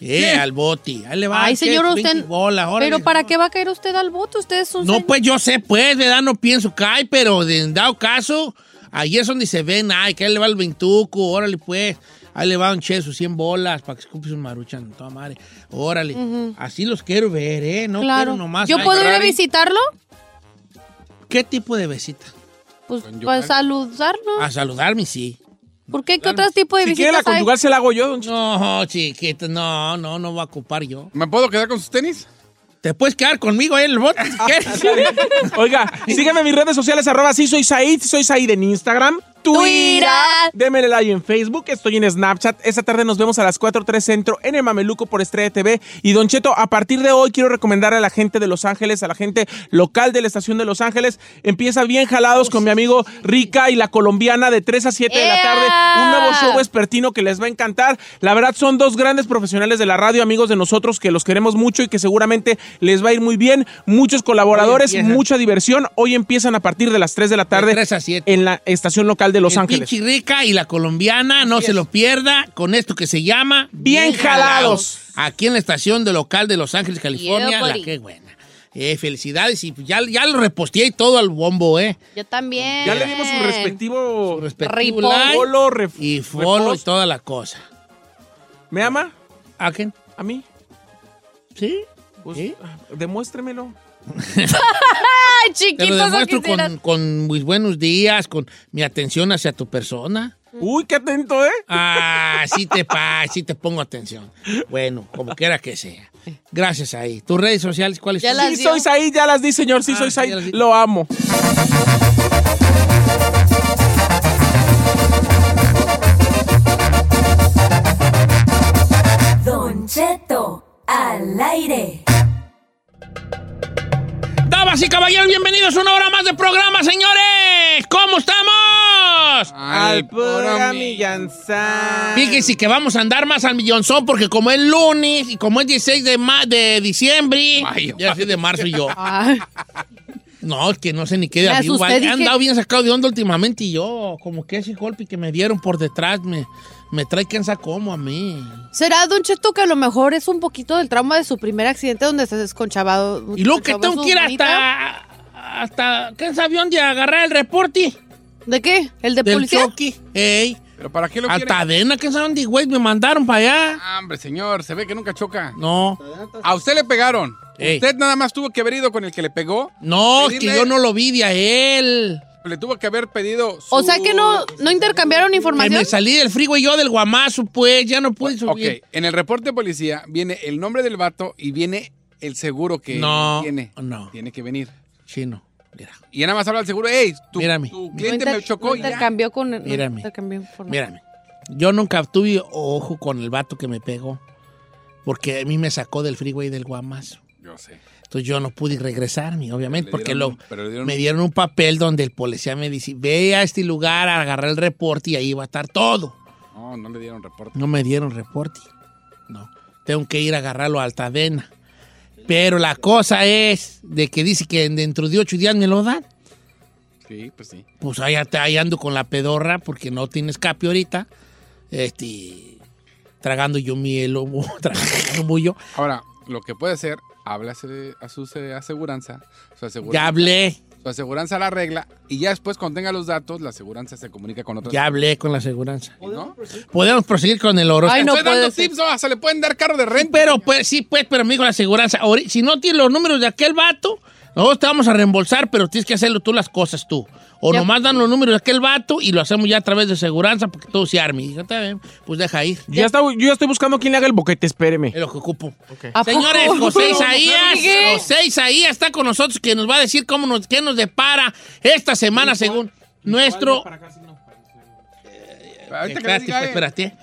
Eh, al boti. Ahí le va. Ay, ¿qué? señor, 20 usted. bolas, órale. Pero ¿para qué va a caer usted al voto? Usted es un. No, señor- pues yo sé, pues, ¿verdad? No pienso cae, pero en dado caso, ahí es donde se ven, ay, que ahí le va el ventuco, órale, pues. Ahí le va un che sus 100 bolas para que escupe sus maruchan, toda madre. Órale. Así los quiero ver, ¿eh? No claro. quiero nomás. ¿Yo puedo ir a visitarlo? ¿Qué tipo de visita? Pues Yokan. saludarlo. A saludarme, sí. ¿Por qué? ¿Qué otro tipo de Si quiere la visitas hay? conjugal se la hago yo, Don. No, chiquito, no, no, no voy a ocupar yo. ¿Me puedo quedar con sus tenis? ¿Te puedes quedar conmigo ahí en el bote? si quieres? Oiga, sígueme en mis redes sociales, arroba sí soy Said, soy Said en Instagram, Twitter, démele like en Facebook, estoy en Snapchat. Esta tarde nos vemos a las 4.3 Centro en el Mameluco por Estrella TV. Y Don Cheto, a partir de hoy quiero recomendar a la gente de Los Ángeles, a la gente local de la estación de Los Ángeles. Empieza bien jalados con mi amigo Rica y la colombiana de 3 a 7 de la tarde. Un nuevo show vespertino que les va a encantar. La verdad son dos grandes profesionales de la radio, amigos de nosotros que los queremos mucho y que seguramente les va a ir muy bien. Muchos colaboradores, mucha diversión. Hoy empiezan a partir de las 3 de la tarde 3 a 7. en la estación local de Los el Ángeles. pinche rica y la colombiana, no se lo pierda con esto que se llama Bien jalados. Aquí en la estación de local de Los Ángeles, California. Yeah, la que buena. Eh, felicidades y ya, ya lo reposteé y todo al bombo, ¿eh? Yo también. Ya le dimos su respectivo Su respectivo like follow, ref- y follow y toda la cosa. ¿Me ama? ¿A quién? ¿A mí? ¿Sí? Pues, ¿Sí? ah, demuéstremelo. Ay, Te chiquito, lo demuestro con, con mis buenos días, con mi atención hacia tu persona. Uy, qué atento, ¿eh? Ah, sí te pa, sí te pongo atención. Bueno, como quiera que sea. Gracias ahí. ¿Tus redes sociales cuáles son? Sí soy Said, ya las di, señor. Sí Ah, sí, las di. Lo amo. Don Cheto, al aire. Damas y caballeros, bienvenidos a una hora más de programa, señores. ¿Cómo estamos? Al pura puro millanzán. Fíjense que vamos a andar más al millonzón porque como es lunes y como es 16 de, ma- de diciembre, Mayo. ya soy de marzo yo. No, es que no sé ni qué de avión. He dije- andado bien sacado de onda últimamente y yo, como que ese golpe que me dieron por detrás me, me trae quién sabe cómo a mí. ¿Será, Don Cheto, que a lo mejor es un poquito del trauma de su primer accidente donde se desconchavado? Y luego que tengo que ir hasta, hasta, ¿qué sabe dónde agarrar el reporte? ¿De qué? ¿El de Del policía? Chucky. Ey, ¿Pero para qué lo quiere? hasta Adena, ¿qué sabe dónde, güey? Me mandaron para allá. Ah, hombre, señor, se ve que nunca choca. No, A usted le pegaron. Ey. Usted nada más tuvo que haber ido con el que le pegó. no, es que yo no lo vi de a él. Le tuvo que haber pedido su... O sea que no, no intercambiaron Que información. me salí del freeway yo del guamazo, pues, ya no pude Ok, subir. en el reporte de policía viene el nombre del vato y viene el seguro que No, tiene. no. Tiene que venir. Chino, mira, Y ya nada más habla el seguro. Ey, tu, Mírame. tu No cliente me chocó no y ya. intercambió con... no Mírame. intercambió mírame. Yo nunca tuve ojo con el vato que me pegó, porque a mí me sacó del freeway del guamazo. Yo sé. Entonces yo no pude regresarme, obviamente, porque dieron- lo, pero dieron- me dieron un papel donde el policía me dice, ve a este lugar a agarrar el reporte y ahí va a estar todo. No, no le dieron reporte. No me dieron reporte. No. Tengo que ir a agarrarlo a Altadena. Pero la cosa es de que dice que dentro de ocho días me lo dan. Sí, pues sí. Pues ahí, ahí ando con la pedorra porque no tiene escape ahorita. Este, tragando yo miel o tragando bullo. Ahora, lo que puede hacer, háblase a su se- aseguranza. Su aseguranza Ya hablé, Su aseguranza la arregla y ya después cuando tenga los datos, la aseguranza se comunica con otros. ya hablé con la aseguranza. ¿No? Podemos proseguir con el oro. Ay, no Estoy dando tips, oh, se le pueden dar carro de renta. Pero pues sí, pues, pero amigo, la aseguranza. Si no tienes los números de aquel vato, nosotros te vamos a reembolsar, pero tienes que hacerlo tú las cosas tú. O Ya. nomás dan los números de aquel vato y lo hacemos ya a través de aseguranza porque todo se arme. Y dije, "Está bien, pues deja ir. Ya está, yo ya estoy buscando quién le haga el boquete, espéreme. Es lo que ocupo. ¿A Señores, poco? José Isaías. José Isaías está con nosotros que nos va a decir cómo nos, qué nos depara esta semana según nuestro... Pues, eh. espérate.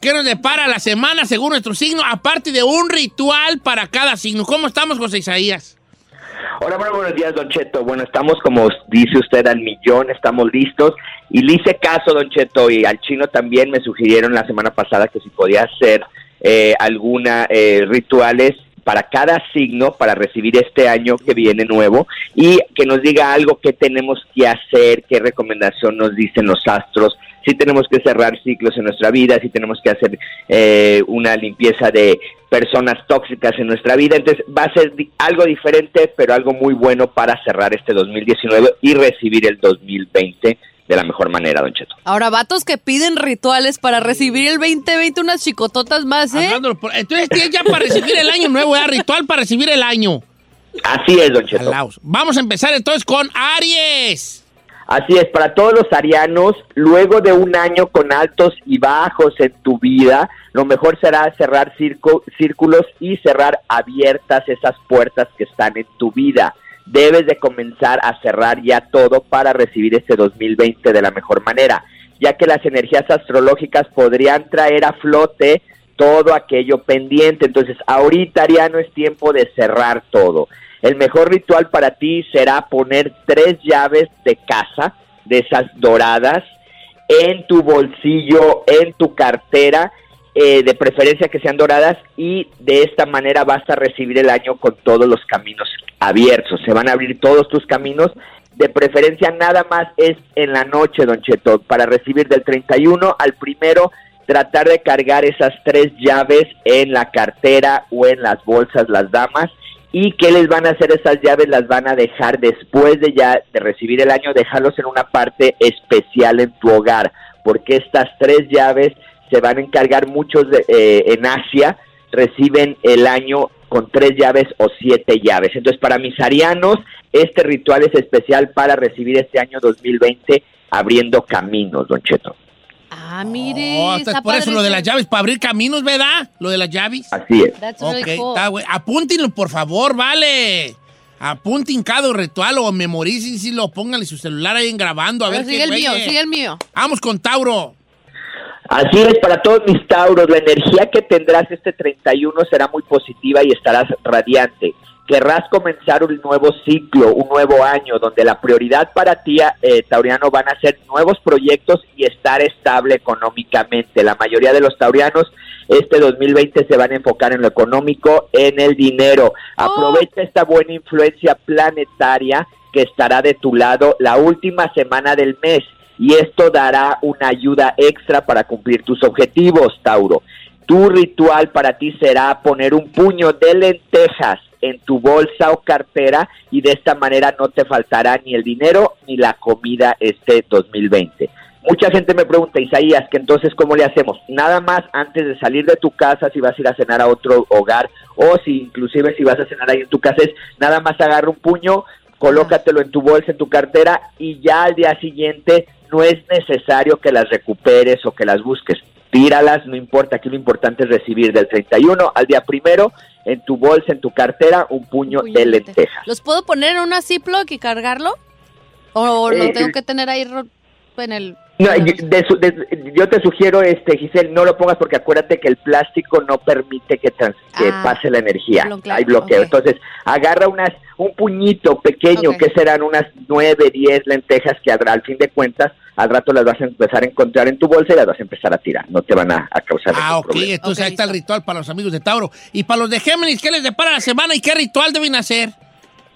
¿Qué nos depara la semana según nuestro signo? Aparte de un ritual para cada signo. ¿Cómo estamos, José Isaías? Hola, bueno, buenos días, Don Cheto. Bueno, estamos como dice usted al millón, estamos listos. Y le hice caso, Don Cheto, y al chino también me sugirieron la semana pasada que si podía hacer eh, alguna eh, rituales para cada signo para recibir este año que viene nuevo y que nos diga algo que tenemos que hacer, qué recomendación nos dicen los astros, si tenemos que cerrar ciclos en nuestra vida, si tenemos que hacer eh, una limpieza de personas tóxicas en nuestra vida. Entonces va a ser algo diferente, pero algo muy bueno para cerrar este 2019 y recibir el 2020 de la mejor manera, Don Cheto. Ahora, vatos que piden rituales para recibir el 2020 unas chicototas más, ¿eh? Por- Entonces tienes ya para recibir el año nuevo, ¿eh? ritual para recibir el año. Así es, Don Cheto. Alaos. Vamos a empezar entonces con Aries. Así es, para todos los arianos, luego de un año con altos y bajos en tu vida, lo mejor será cerrar circo- círculos y cerrar abiertas esas puertas que están en tu vida. Debes de comenzar a cerrar ya todo para recibir este 2020 de la mejor manera, ya que las energías astrológicas podrían traer a flote todo aquello pendiente. Entonces, ahorita, Ariano, es tiempo de cerrar todo. El mejor ritual para ti será poner tres llaves de casa, de esas doradas, en tu bolsillo, en tu cartera, eh, de preferencia que sean doradas, y de esta manera vas a recibir el año con todos los caminos abiertos. Se van a abrir todos tus caminos. De preferencia nada más es en la noche, don Cheto, para recibir del 31 al primero tratar de cargar esas tres llaves en la cartera o en las bolsas las damas y qué les van a hacer esas llaves las van a dejar después de ya de recibir el año dejarlos en una parte especial en tu hogar porque estas tres llaves se van a encargar muchos de- eh, en Asia reciben el año con tres llaves o siete llaves entonces para mis arianos este ritual es especial para recibir este año 2020 abriendo caminos don Cheto Ah, mire. Oh, está por eso lo de las llaves, para abrir caminos, ¿verdad? Lo de las llaves. Así es. That's Ok, really cool. está, güey. Apúntenlo, por favor, vale. Apunten cada ritual o memoricen si lo pónganle su celular ahí en grabando. A Ahora ver sigue qué el mío, sigue el mío. Vamos con Tauro. Así es, para todos mis Tauros, la energía que tendrás este 31 será muy positiva y estarás radiante. Querrás comenzar un nuevo ciclo, un nuevo año, donde la prioridad para ti, eh, Tauriano, van a ser nuevos proyectos y estar estable económicamente. La mayoría de los taurianos este 2020 se van a enfocar en lo económico, en el dinero. Aprovecha esta buena influencia planetaria que estará de tu lado la última semana del mes y esto dará una ayuda extra para cumplir tus objetivos, Tauro. Tu ritual para ti será poner un puño de lentejas en tu bolsa o cartera y de esta manera no te faltará ni el dinero ni la comida este 2020. Mucha gente me pregunta, Isaías, que entonces ¿cómo le hacemos? Nada más antes de salir de tu casa, si vas a ir a cenar a otro hogar o si inclusive si vas a cenar ahí en tu casa, es nada más agarra un puño, colócatelo en tu bolsa, en tu cartera y ya al día siguiente no es necesario que las recuperes o que las busques. Tíralas, no importa, aquí lo importante es recibir del 31 al día primero en tu bolsa, en tu cartera, un puño, de lentejas. ¿Los puedo poner en una Ziploc y cargarlo? ¿O lo Eh, tengo que tener ahí en el... No, yo, de su- de- yo te sugiero, este, Giselle, no lo pongas porque acuérdate que el plástico no permite que, trans- que Ah, pase la energía. Hay bloqueo. Entonces, agarra unas, un puñito pequeño, que serán unas nueve, diez lentejas que al, al fin de cuentas, al rato las vas a empezar a encontrar en tu bolsa y las vas a empezar a tirar. No te van a, a causar Ah, ningún ok. problema. Entonces ahí está el ritual para los amigos de Tauro. Y para los de Géminis, ¿qué les depara la semana y qué ritual deben hacer?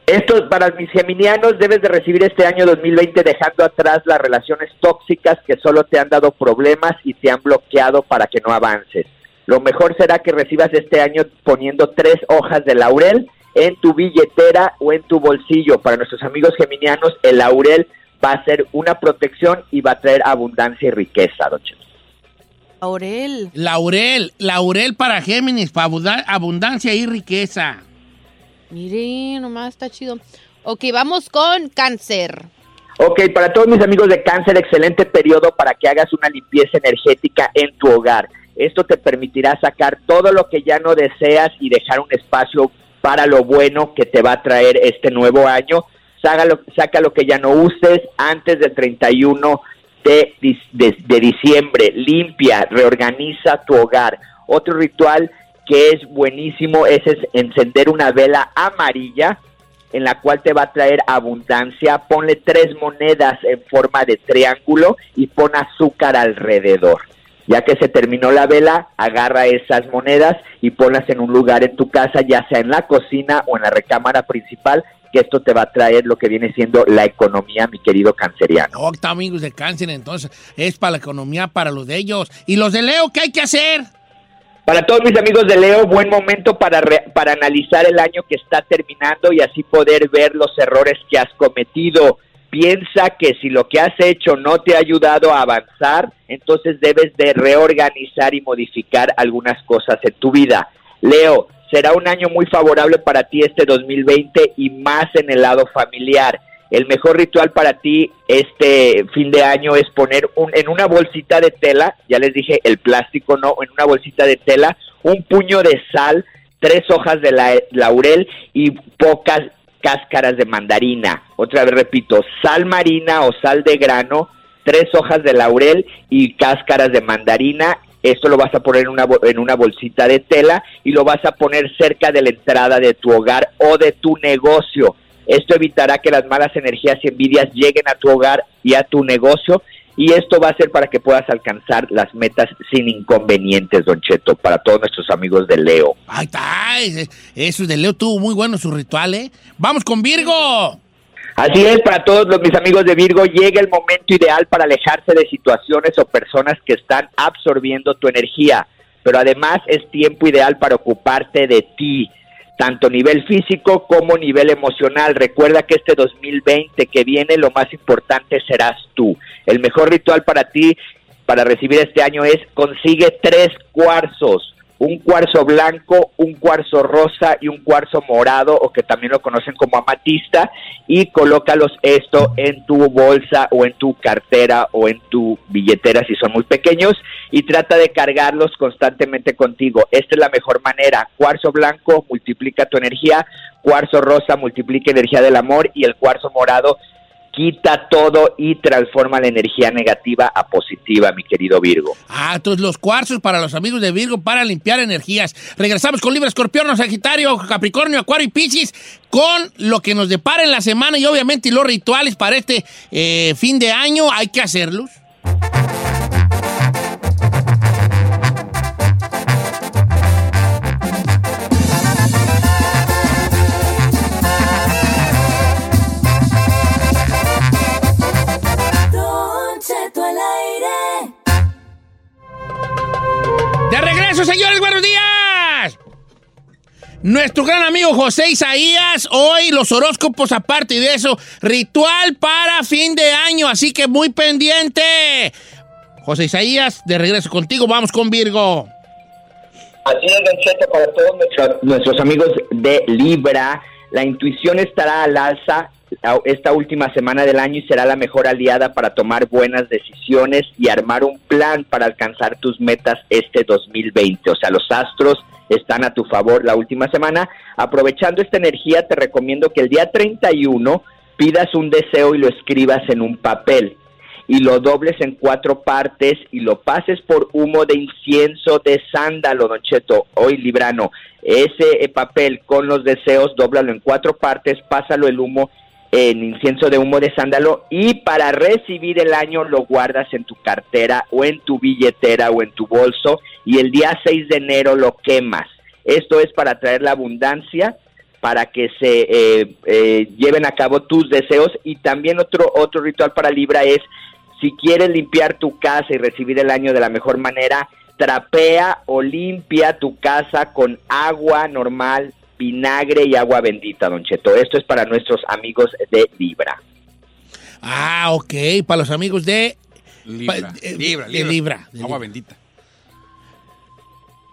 Estos, para mis geminianos, debes de recibir este año 2020 dejando atrás las relaciones tóxicas que solo te han dado problemas y te han bloqueado para que no avances. Lo mejor será que recibas este año poniendo tres hojas de laurel en tu billetera o en tu bolsillo. Para nuestros amigos geminianos, el laurel va a ser una protección y va a traer abundancia y riqueza, don. Laurel. Laurel. Laurel para Géminis, para abunda- abundancia y riqueza. Mire, nomás está chido. Ok, vamos con cáncer. Ok, para todos mis amigos de cáncer, excelente periodo para que hagas una limpieza energética en tu hogar. Esto te permitirá sacar todo lo que ya no deseas y dejar un espacio para lo bueno que te va a traer este nuevo año. Saca lo, saca lo que ya no uses antes del 31 de, de- de diciembre. Limpia, reorganiza tu hogar. Otro ritual que es buenísimo es encender una vela amarilla en la cual te va a traer abundancia. Ponle tres monedas en forma de triángulo y pon azúcar alrededor. Ya que se terminó la vela, agarra esas monedas y ponlas en un lugar en tu casa, ya sea en la cocina o en la recámara principal, que esto te va a traer lo que viene siendo la economía, mi querido canceriano. Oh, amigos de cáncer, entonces es para la economía, para los de ellos. ¿Y los de Leo qué hay que hacer? Para todos mis amigos de Leo, buen momento para, re- para analizar el año que está terminando y así poder ver los errores que has cometido. Piensa que si lo que has hecho no te ha ayudado a avanzar, entonces debes de reorganizar y modificar algunas cosas en tu vida. Leo, será un año muy favorable para ti este 2020 y más en el lado familiar. El mejor ritual para ti este fin de año es poner un, en una bolsita de tela, ya les dije el plástico no, en una bolsita de tela, un puño de sal, tres hojas de la- laurel y pocas cáscaras de mandarina. Otra vez repito, sal marina o sal de grano, tres hojas de laurel y cáscaras de mandarina. Esto lo vas a poner en una, en una bolsita de tela y lo vas a poner cerca de la entrada de tu hogar o de tu negocio. Esto evitará que las malas energías y envidias lleguen a tu hogar y a tu negocio y esto va a ser para que puedas alcanzar las metas sin inconvenientes, Don Cheto, para todos nuestros amigos de Leo. Está, ese- eso de Leo tuvo muy bueno su ritual, ¿eh? ¡Vamos con Virgo! Así es, para todos los, mis amigos de Virgo, llega el momento ideal para alejarse de situaciones o personas que están absorbiendo tu energía, pero además es tiempo ideal para ocuparte de ti, tanto nivel físico como nivel emocional. Recuerda que este 2020 que viene, lo más importante serás tú. El mejor ritual para ti, para recibir este año, es consigue tres cuarzos un cuarzo blanco, un cuarzo rosa y un cuarzo morado, o que también lo conocen como amatista, y colócalos esto en tu bolsa o en tu cartera o en tu billetera si son muy pequeños, y trata de cargarlos constantemente contigo. Esta es la mejor manera. Cuarzo blanco multiplica tu energía, cuarzo rosa multiplica energía del amor, y el cuarzo morado quita todo y transforma la energía negativa a positiva, mi querido Virgo. Ah, entonces los cuarzos para los amigos de Virgo para limpiar energías. Regresamos con Libra, Escorpión, Sagitario, Capricornio, Acuario y Piscis con lo que nos depara en la semana y obviamente los rituales para este eh, fin de año. Hay que hacerlos. Regreso, señores, buenos días. Nuestro gran amigo José Isaías, hoy los horóscopos aparte de eso, ritual para fin de año, así que muy pendiente. José Isaías, de regreso contigo, vamos con Virgo. Así es, Don Cheto, para todos nuestros, nuestros amigos de Libra, la intuición estará al alza esta última semana del año y será la mejor aliada para tomar buenas decisiones y armar un plan para alcanzar tus metas este 2020. O sea, los astros están a tu favor la última semana. Aprovechando esta energía, te recomiendo que el día 31 pidas un deseo y lo escribas en un papel y lo dobles en cuatro partes y lo pases por humo de incienso de sándalo, Don Cheto, hoy librano. Ese papel con los deseos, dóblalo en cuatro partes, pásalo el humo en incienso de humo de sándalo y para recibir el año lo guardas en tu cartera o en tu billetera o en tu bolso y el día 6 de enero lo quemas. Esto es para traer la abundancia, para que se eh, eh, lleven a cabo tus deseos y también otro otro ritual para Libra es si quieres limpiar tu casa y recibir el año de la mejor manera, trapea o limpia tu casa con agua normal, vinagre y agua bendita, Don Cheto. Esto es para nuestros amigos de Libra. Ah, ok, para los amigos de Libra, pa- eh, libra, de libra. Libra, de Agua Libra. bendita.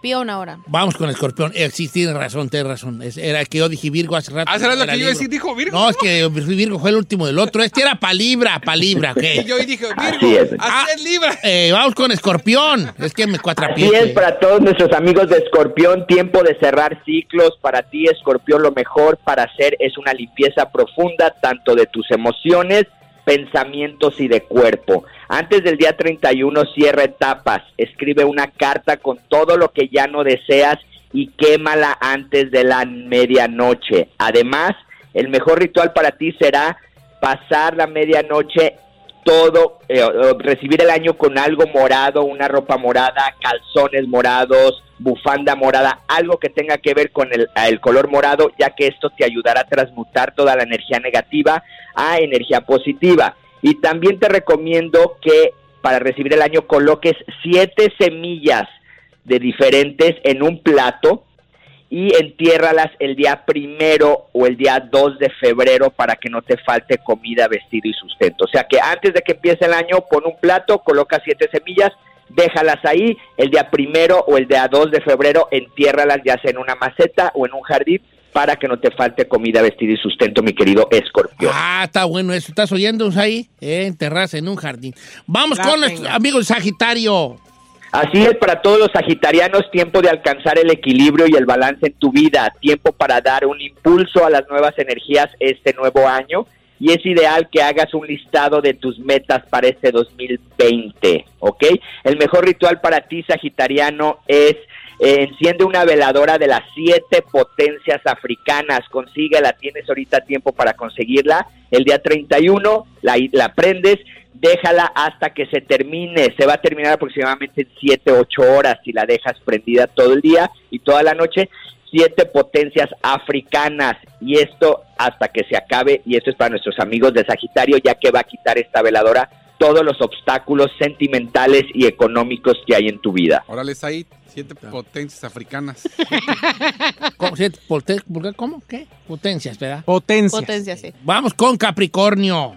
Pion ahora. Vamos con Escorpión. Eh, sí, tienes razón, tienes razón. Es- era que yo dije Virgo hace rato. Hace rato era que yo iba a Libra. decir, dijo Virgo. No, es que Virgo fue el último del otro. Este era para Libra, para Libra, ok. Y yo dije, Así Virgo, es. así es Libra. Eh, vamos con Escorpión. Es que me Así cuatrapié. es para todos nuestros amigos de Escorpión, tiempo de cerrar ciclos. Para ti, Escorpión, lo mejor para hacer es una limpieza profunda tanto de tus emociones, pensamientos y de cuerpo. Antes del día 31 cierra etapas, escribe una carta con todo lo que ya no deseas y quémala antes de la medianoche. Además, el mejor ritual para ti será pasar la medianoche todo, eh, recibir el año con algo morado, una ropa morada, calzones morados, bufanda morada, algo que tenga que ver con el, el color morado, ya que esto te ayudará a transmutar toda la energía negativa a energía positiva. Y también te recomiendo que para recibir el año coloques siete semillas de diferentes en un plato y entiérralas el día primero o el día 2 de febrero para que no te falte comida, vestido y sustento. O sea que antes de que empiece el año, pon un plato, coloca siete semillas, déjalas ahí, el día primero o el día 2 de febrero, entiérralas ya sea en una maceta o en un jardín para que no te falte comida, vestido y sustento, mi querido escorpión. Ah, está bueno eso. ¿Estás oyendo ahí? Eh, enterrarse en un jardín. Vamos La con tenga. nuestro amigo Sagitario. Así es para todos los sagitarianos, tiempo de alcanzar el equilibrio y el balance en tu vida, tiempo para dar un impulso a las nuevas energías este nuevo año y es ideal que hagas un listado de tus metas para este 2020, ¿ok? El mejor ritual para ti, sagitariano, es eh, enciende una veladora de las siete potencias africanas, consíguela, tienes ahorita tiempo para conseguirla, el día 31 la, la prendes, déjala hasta que se termine, se va a terminar aproximadamente en 7, 8 horas si la dejas prendida todo el día y toda la noche, siete potencias africanas y esto hasta que se acabe y esto es para nuestros amigos de Sagitario ya que va a quitar esta veladora todos los obstáculos sentimentales y económicos que hay en tu vida. Órale, ahí siete potencias africanas. ¿Cómo? ¿Siete pote- por qué? ¿Cómo? ¿Qué? Potencias, ¿verdad? Potencia. Potencia, sí. Vamos con Capricornio.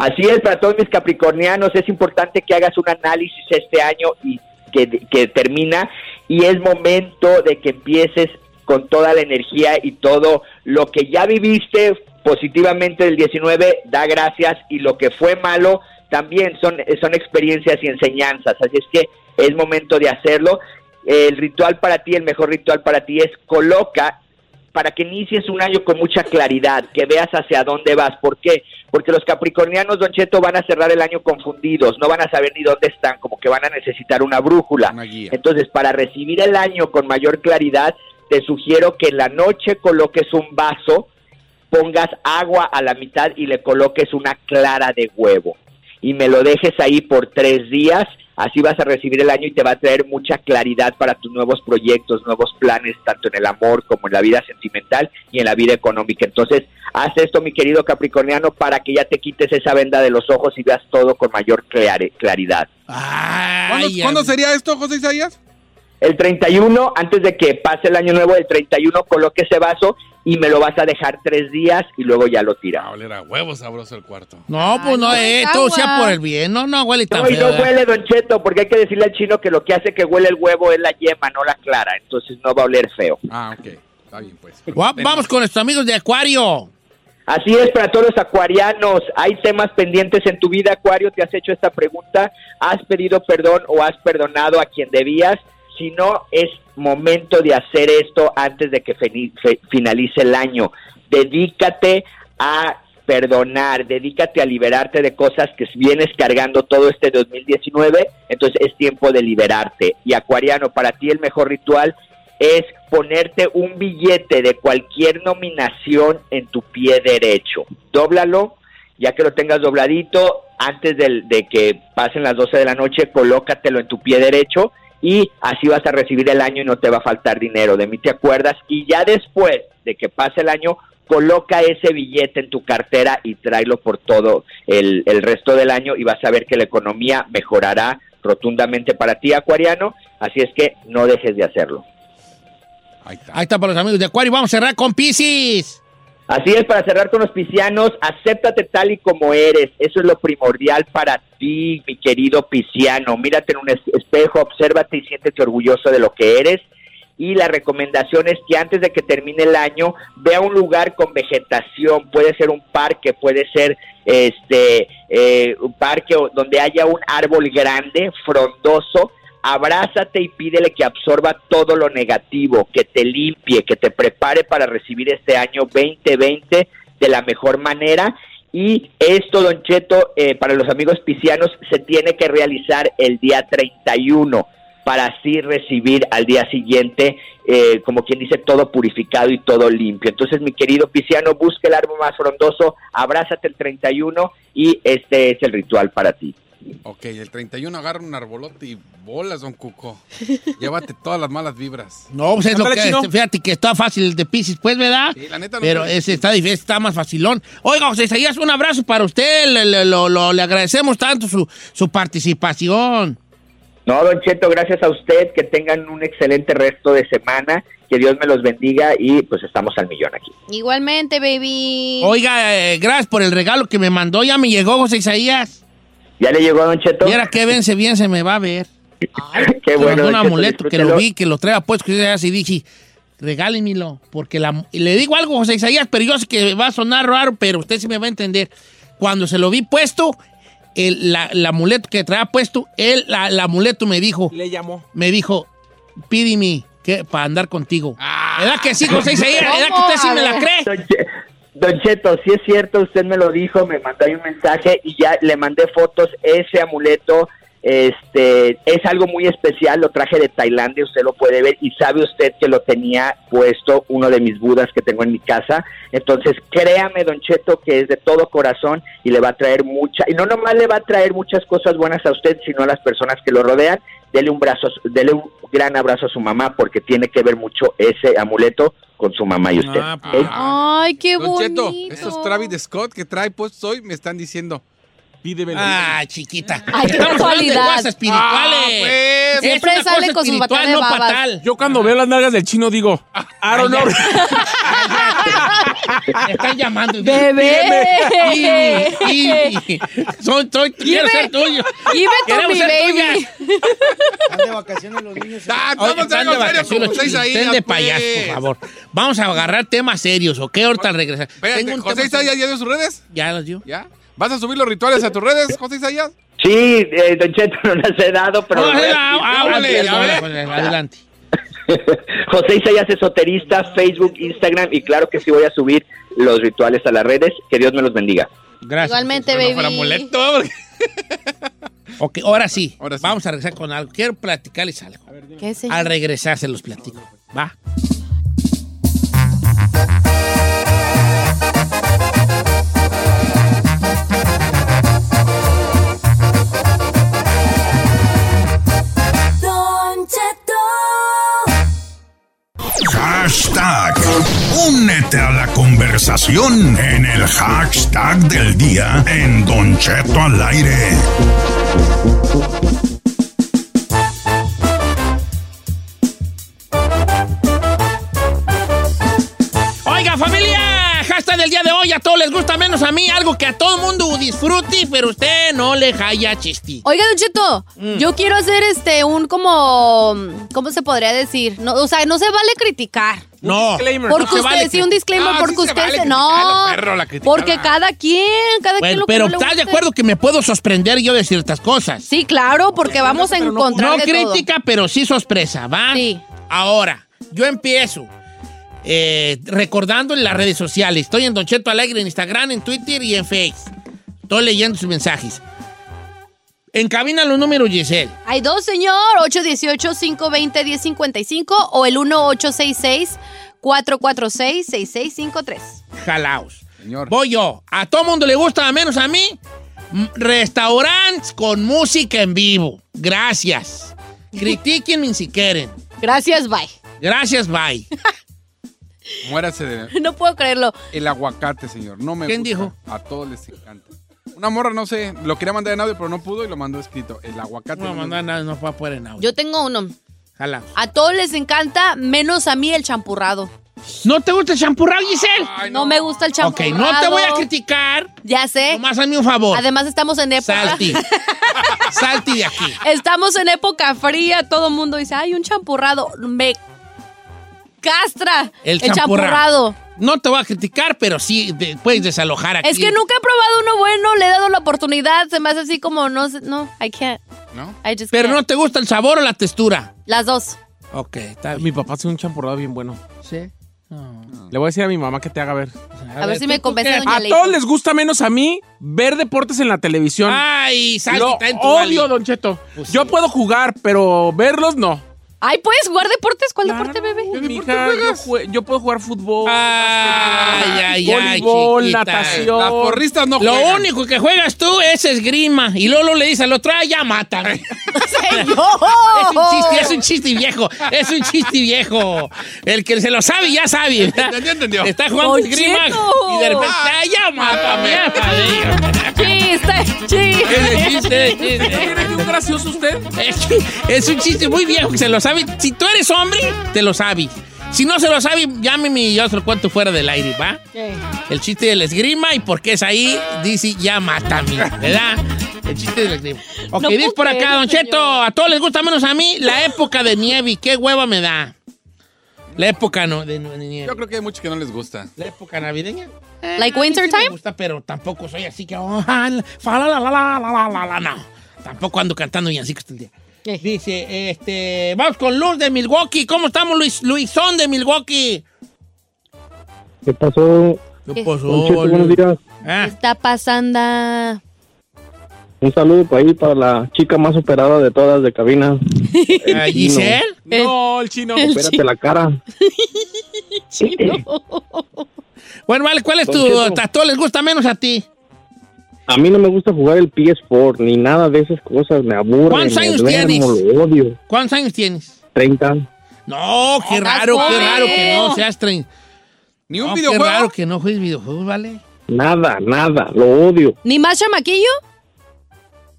Así es, para todos mis capricornianos es importante que hagas un análisis este año y que, termina y es momento de que empieces con toda la energía y todo lo que ya viviste positivamente del 19, da gracias y lo que fue malo también son, son experiencias y enseñanzas, así es que es momento de hacerlo. El ritual para ti, el mejor ritual para ti es coloca para que inicies un año con mucha claridad, que veas hacia dónde vas. ¿Por qué? Porque los capricornianos, Don Cheto, van a cerrar el año confundidos, no van a saber ni dónde están, como que van a necesitar una brújula. Una. Entonces, para recibir el año con mayor claridad, te sugiero que en la noche coloques un vaso, pongas agua a la mitad y le coloques una clara de huevo. Y me lo dejes ahí por tres días, así vas a recibir el año y te va a traer mucha claridad para tus nuevos proyectos, nuevos planes, tanto en el amor como en la vida sentimental y en la vida económica. Entonces, haz esto, mi querido Capricorniano, para que ya te quites esa venda de los ojos y veas todo con mayor clare- claridad. ¿Cuándo, Ay, cuándo sería esto, José Isaías? El 31, antes de que pase el año nuevo, el 31 coloque ese vaso y me lo vas a dejar tres días y luego ya lo Va a tiras. oler a huevo sabroso el cuarto. No, pues no, eh, no es todo sea por el bien. No, no huele tan No, y feo, no ¿verdad? huele, Don Cheto, porque hay que decirle al chino que lo que hace que huele el huevo es la yema, no la clara. Entonces no va a oler feo. Ah, ok. Está bien, pues. Vamos con nuestros amigos de Acuario. Así es para todos los acuarianos. Hay temas pendientes en tu vida, Acuario. Te has hecho esta pregunta. ¿Has pedido perdón o has perdonado a quien debías? Si no, es momento de hacer esto antes de que finalice el año. Dedícate a perdonar, dedícate a liberarte de cosas que vienes cargando todo este 2019, entonces es tiempo de liberarte. Y Acuariano, para ti el mejor ritual es ponerte un billete de cualquier nominación en tu pie derecho. Dóblalo, ya que lo tengas dobladito, antes del- de que pasen las 12 de la noche, colócatelo en tu pie derecho y así vas a recibir el año y no te va a faltar dinero. De mí te acuerdas y ya después de que pase el año, coloca ese billete en tu cartera y tráelo por todo el, el resto del año y vas a ver que la economía mejorará rotundamente para ti, acuariano. Así es que no dejes de hacerlo. Ahí está. Ahí está para los amigos de Acuario. Vamos a cerrar con Pisces. Así es, para cerrar con los piscianos, acéptate tal y como eres. Eso es lo primordial para ti, mi querido pisciano. Mírate en un es- espejo, obsérvate y siéntete orgulloso de lo que eres. Y la recomendación es que antes de que termine el año, vea un lugar con vegetación. Puede ser un parque, puede ser este eh, un parque donde haya un árbol grande, frondoso. Abrázate y pídele que absorba todo lo negativo, que te limpie, que te prepare para recibir este año 2020 de la mejor manera. Y esto, Don Cheto, eh, para los amigos piscianos, se tiene que realizar el día 31 para así recibir al día siguiente, eh, como quien dice, todo purificado y todo limpio. Entonces, mi querido Pisciano, busca el árbol más frondoso, abrázate el 31 y este es el ritual para ti. Ok, el 31 agarra un arbolote y bolas, don Cuco. Llévate todas las malas vibras. No, pues es lo que, chino. fíjate que está fácil el de Pisces, pues, ¿verdad? Sí, la neta no Pero ese está difícil, está más facilón. Oiga, José Isaías, un abrazo para usted, le, le- lo- lo- le agradecemos tanto su, su participación. No, Don Cheto, gracias a usted, que tengan un excelente resto de semana, que Dios me los bendiga y pues estamos al millón aquí. Igualmente, baby. Oiga, eh, gracias por el regalo que me mandó, ya me llegó José Isaías. ¿Ya le llegó a Don Cheto? Mira qué vence bien se me va a ver. Qué Me bueno, un amuleto que lo vi, que lo traía puesto, que así dije, regálenmelo, porque la, y le digo algo, José Isaías, pero yo sé que va a sonar raro, pero usted sí me va a entender. Cuando se lo vi puesto, el, la, el amuleto que traía puesto, él, la- el amuleto me dijo, Le llamó. me dijo, pídeme que para andar contigo. Ah. ¿Verdad que sí, José Isaías? ¿Verdad que usted sí me la cree? Don, Che- Don Cheto, sí es cierto, usted me lo dijo, me mandó ahí un mensaje y ya le mandé fotos. Ese amuleto este, es algo muy especial, lo traje de Tailandia, usted lo puede ver y sabe usted que lo tenía puesto uno de mis budas que tengo en mi casa. Entonces, créame, Don Cheto, que es de todo corazón y le va a traer mucha, y no nomás le va a traer muchas cosas buenas a usted, sino a las personas que lo rodean. Dele un brazo, dele un gran abrazo a su mamá porque tiene que ver mucho ese amuleto con su mamá y usted. Ah, ¿ok? Ay, qué Don Cheto, bonito. esos Travis Scott que trae puestos hoy me están diciendo. Pídeme. Ah, chiquita. Ay, qué Estamos hablando de cosas espirituales. Ah, pues. Es Siempre una sale con batallas de no babas. fatal. Yo cuando veo las nalgas del chino digo, I don't know. Me están llamando. Bebé. Y, y- y- soy, soy, quiero ser tuyo. Queremos ser baby. tuyas. Están de vacaciones los niños. Ah, Oye, estamos de serio vacaciones, con José chicos. Isaías, Estén de pues. payaso, por favor. Vamos a agarrar temas serios, ¿ok? Ahorita regresar. Espérate, Tengo un ¿José tema serio. ya dio sus redes? ¿Ya los dio? ¿Ya? ¿Vas a subir los rituales a tus redes, José Isaías? Sí, eh, Don Cheto no las he dado, pero... No, ah, ah, ver. Adelante. José Isaías Esoterista, Facebook, Instagram y claro que sí voy a subir los rituales a las redes. Que Dios me los bendiga. Gracias. Igualmente, baby. amuleto, porque- Ok, ahora sí. Ahora sí. Vamos a regresar con algo. Quiero platicarles algo. ¿Qué señor? Al regresar se los platico. Va. Hashtag. Únete a la conversación en el hashtag del día en Don Cheto al aire. Oiga, familia, hashtag del día de hoy. A todos les gusta menos a mí. Algo que a todo mundo disfrute, pero usted no le jaya chisti. Oiga, Don Cheto, Mm. yo quiero hacer este un como ¿cómo se podría decir? No, o sea, no se vale criticar. No. Porque No usted, vale sí, un disclaimer, Ah, porque sí usted vale no, perro, la criticada. porque cada quien, cada quien lo que pero no le ¿estás de acuerdo que me puedo sorprender yo de ciertas cosas? Sí, claro, porque vamos a encontrar No de todo. crítica, pero sí sorpresa, ¿va? Sí. Ahora, yo empiezo eh, recordando en las redes sociales. Estoy en Don Cheto Alegre en Instagram, en Twitter y en Facebook. Estoy leyendo sus mensajes. En cabina los números, Giselle. Hay dos, señor, 818-520-1055 o el 1866-446-6653. Jalaos. Señor. Voy yo. A todo mundo le gusta, a menos a mí. Restaurantes con música en vivo. Gracias. Critiquenme si quieren. Gracias, bye. Gracias, bye. Muérase de No puedo creerlo. el aguacate, señor. No me ¿Quién gusta. dijo? A todos les encanta. Una morra, no sé, lo quería mandar en audio, pero no pudo y lo mandó escrito. El aguacate. No, no me mandar nada, no va a poder en audio. Yo tengo uno. Jalaos. A todos les encanta, menos a mí el champurrado. ¿No te gusta el champurrado, Giselle? Ay, No me gusta el Ok, champurrado. no te voy a criticar. Ya sé. Nomás hazme un favor. Además estamos en época. Salti. Salti de aquí. Estamos en época fría, todo el mundo dice, ay, un champurrado. Me castra El el, champurrado. No te voy a criticar, pero sí te puedes desalojar aquí. Es que nunca he probado uno bueno, le he dado la oportunidad, se me hace así como, no sé, no, I can't. ¿No? I just Pero can't. no te gusta el sabor o la textura. Las dos. Ok, está bien. Mi papá hace un champurrado bien bueno. Sí. Le voy a decir a mi mamá que te haga ver. A ver si me convence doña A Leito. todos les gusta menos a mí ver deportes en la televisión. Ay, en tu odio. Don Cheto. Yo puedo jugar, pero verlos no. Ay, ¿puedes jugar deportes? ¿Cuál deporte, bebé? Mija, yo, jue- yo puedo jugar fútbol, Ay, ay, ay, voleibol, chiquita. natación. Las porristas no Lo juegan. único que juegas tú es esgrima. Y Lolo le dice al otro, ah, ya mátame. Es un chiste, es un chiste viejo. Es un chiste viejo. El que se lo sabe, ya sabe. Entendió, entendió. Está jugando esgrima y de repente, ah, ya mátame. Chiste, chiste. Chiste, es el ¿Tiene chiste. gracioso usted? Es un chiste muy viejo que se lo sabe. Si tú eres hombre, te lo sabes. Si no se lo sabe, llámeme y yo se lo cuento fuera del aire, ¿va? El chiste del esgrima y por qué es ahí, dice, ya mátame, ¿verdad? El chiste del esgrima. Ok, No dice por acá, Don Cheto, a todos les gusta menos a mí la época de nieve. ¿Qué hueva me da? La época no, de, de nieve. Yo creo que hay muchos que no les gusta. La época navideña. Like a mí winter sí me time? gusta, pero tampoco soy así que... oh, fa, la, la, la, la, la, la, la, no. Tampoco ando cantando villancicos todo el día. Dice, este... Vamos con Luz de Milwaukee. ¿Cómo estamos, Luis? Luisón de Milwaukee. ¿Qué pasó? ¿Qué pasó, Luz? buenos días. Ah, Está pasando. Un saludo para ahí para la chica más operada de todas de cabina. ah, Giselle. No, el chino. Espérate la cara. Bueno, vale, ¿cuál es Don tu... Todos les gusta menos a ti? A mí no me gusta jugar el PS4 ni nada de esas cosas. Me aburre, ¿Cuántos me años duermo, tienes? lo odio. ¿Cuántos años tienes? 30. No, qué raro, qué joven. raro que no seas tren. Ni un No, videojuego. Qué raro que no juegues videojuegos, ¿vale? Nada, nada. Lo odio. ¿Ni más chamaquillo?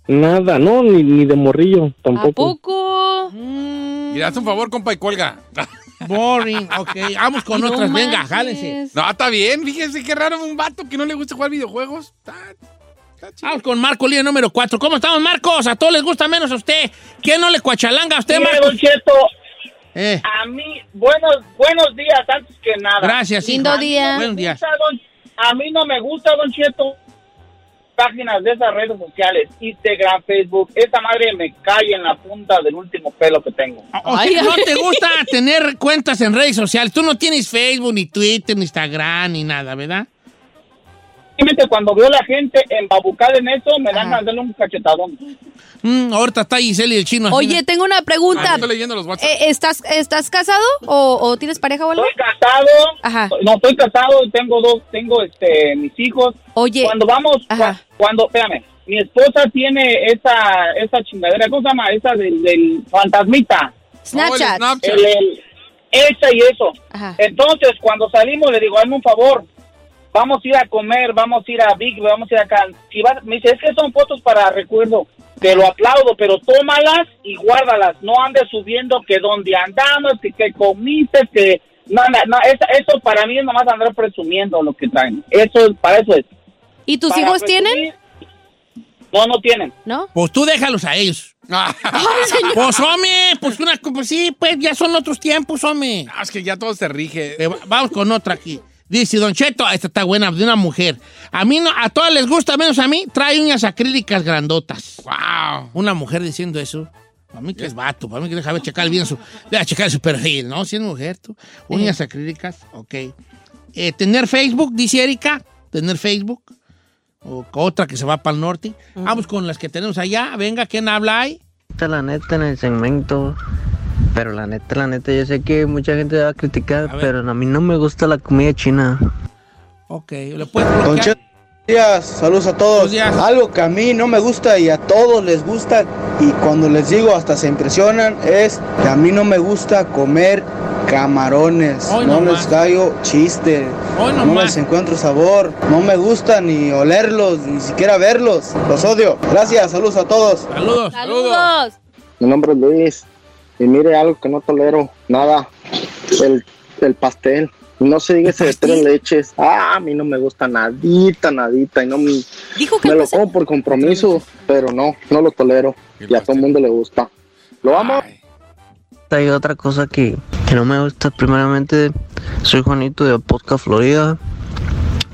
Nada. No, ni, ni de morrillo ¿A tampoco. poco? Mira, haz un favor, compa, y cuelga. Boring, ok. Vamos con No otras. Venga, jálense. No, está bien. Fíjense qué raro un vato que no le gusta jugar videojuegos. Está. Vamos con Marco, línea número 4. ¿Cómo estamos, Marcos? A todos les gusta menos a usted. ¿Qué no le cuachalanga a usted, Mire, Marcos? Don Cheto, Eh, a mí, buenos, buenos días antes que nada. gracias. Lindo día. Buenos días. don- a mí no me gusta, Don Cheto, páginas de esas redes sociales, Instagram, Facebook, esa madre me cae en la punta del último pelo que tengo. O sea, Ay, no te gusta tener cuentas en redes sociales. Tú no tienes Facebook, ni Twitter, ni Instagram, ni nada, ¿verdad? Simplemente cuando veo a la gente embabucada en eso, me dan de darle un cachetadón. Mm, ahorita está Giselle y el chino. Oye, tengo una Ah, pregunta. estoy leyendo los WhatsApp. Eh, ¿Estás, ¿Estás casado o, o tienes pareja o algo? Estoy casado, Ajá. no, estoy casado, tengo dos, tengo este, mis hijos. Oye, Cuando vamos, Ajá. cuando, espérame, mi esposa tiene esa, esa chingadera, ¿cómo se llama? Esa del, del fantasmita. Snapchat. Oh, el Snapchat. El, el- esa y eso. Ajá. Entonces, cuando salimos, le digo, hazme un favor, vamos a ir a comer, vamos a ir a Big, vamos a ir acá. Si vas, me dice, es que son fotos para recuerdo. Te lo aplaudo, pero tómalas y guárdalas. No andes subiendo que dónde andamos, que, que comiste, que... No, no, no, esa- eso para mí es nomás andar presumiendo lo que traen. Eso, para eso es. ¿Y tus Para hijos presumir- tienen? No, no tienen. ¿No? Pues tú déjalos a ellos. Ah, Pues, hombre, pues, una, pues sí, pues ya son otros tiempos, hombre. es que ya todo se rige. Eh, va- vamos con otra aquí. Dice, Don Cheto, esta está buena, de una mujer. A mí no, a todas les gusta, menos a mí, trae uñas acrílicas grandotas. Wow. Una mujer diciendo eso. Para mí que es vato, para mí que deja ver checar bien su, deja checar su perfil, ¿no? Si es mujer, tú. Uñas acrílicas, ok. Eh, tener Facebook, dice Erika, tener Facebook. O otra que se va para el norte. Vamos con las que tenemos allá. Venga, ¿quién habla ahí? la neta en el segmento. Pero la neta, la neta, yo sé que mucha gente va a criticar, A pero a mí no me gusta la comida china. Ok, le puedes Don bloquear? Días, saludos a todos. Buenos días. Algo que a mí no me gusta y a todos les gusta y cuando les digo hasta se impresionan es que a mí no me gusta comer camarones. Hoy no nomás. les callo chiste. Hoy No nomás. les encuentro sabor. No me gusta ni olerlos, ni siquiera verlos. Los odio. Gracias, saludos a todos. Saludos. ¡Saludos! Mi nombre es Luis. Y mire algo que no tolero. Nada. El, el pastel. No se diga ese de tres leches. Ah, a mí no me gusta nadita, nadita. Y no me, Dijo que me lo como por compromiso. Pero no, no lo tolero. Y a todo el mundo le gusta. Lo amo. Ay. Hay otra cosa que, que no me gusta. Primeramente, soy Juanito de Posca, Florida.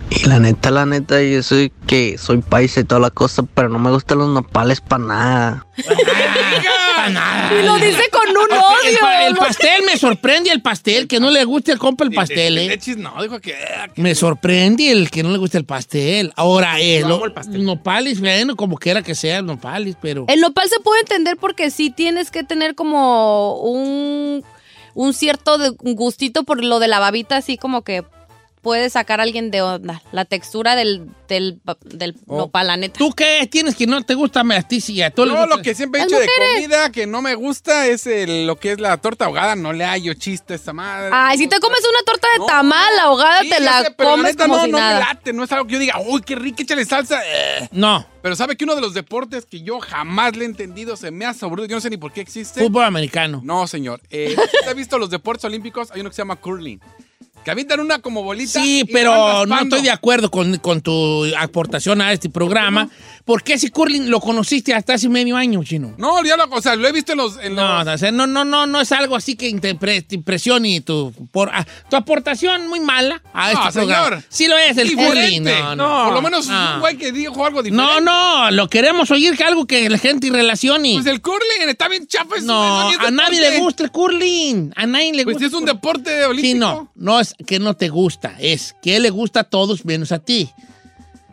Y la neta, la neta, yo soy que soy paisa y toda la cosa, pero no me gustan los nopales para nada. Para gusta nada. Y lo dice con un El, odio. pa- el pastel me sorprende el pastel, que no le guste el compa el pastel, De ¿eh? lechis no, dijo que... Me sorprende el que no le guste el pastel. Ahora, eh, lo- el pastel. nopales, bueno, como quiera que sea nopales, pero... El nopal se puede entender porque sí tienes que tener como un, un cierto gustito por lo de la babita, así como que puede sacar a alguien de onda. La textura del, del, del Oh. nopal, la neta. ¿Tú qué tienes que no te gusta a ti? Sí, a todos les No, lo que siempre he dicho de comida que no me gusta es el- lo que es la torta ahogada. No le hallo chiste a esta madre. Ay, si te comes una torta de tamal ahogada, Sí, te la sé, pero comes neta como no, si no nada. me late. No es algo que yo diga, uy, qué rico, échale salsa. Eh. No, Pero sabe que uno de los deportes que yo jamás le he entendido se me hace aburrido. Yo no sé ni por qué existe. fútbol americano. No, señor. Eh, ¿Usted ha visto los deportes olímpicos? Hay uno que se llama curling. Que avientan una como bolita. Sí, pero no estoy de acuerdo con, con tu aportación a este programa. ¿Por qué si Curling lo conociste hasta hace medio año, chino? No, ya lo, o sea, lo he visto en los. En No, los- o sea, no, no, no, no es algo así que te, impre- te impresione y tu, por, ah, tu aportación muy mala a No, este programa. señor. Sí lo es, el curling. No, no. Por lo menos no. un güey que dijo algo diferente. No, no, lo queremos oír que algo que la gente relacione. Pues el curling está bien chafa. no, a nadie le gusta el curling. A nadie le Pues gusta. si es un deporte olímpico. Sí, no, no es que no te gusta, es que le gusta a todos menos a ti.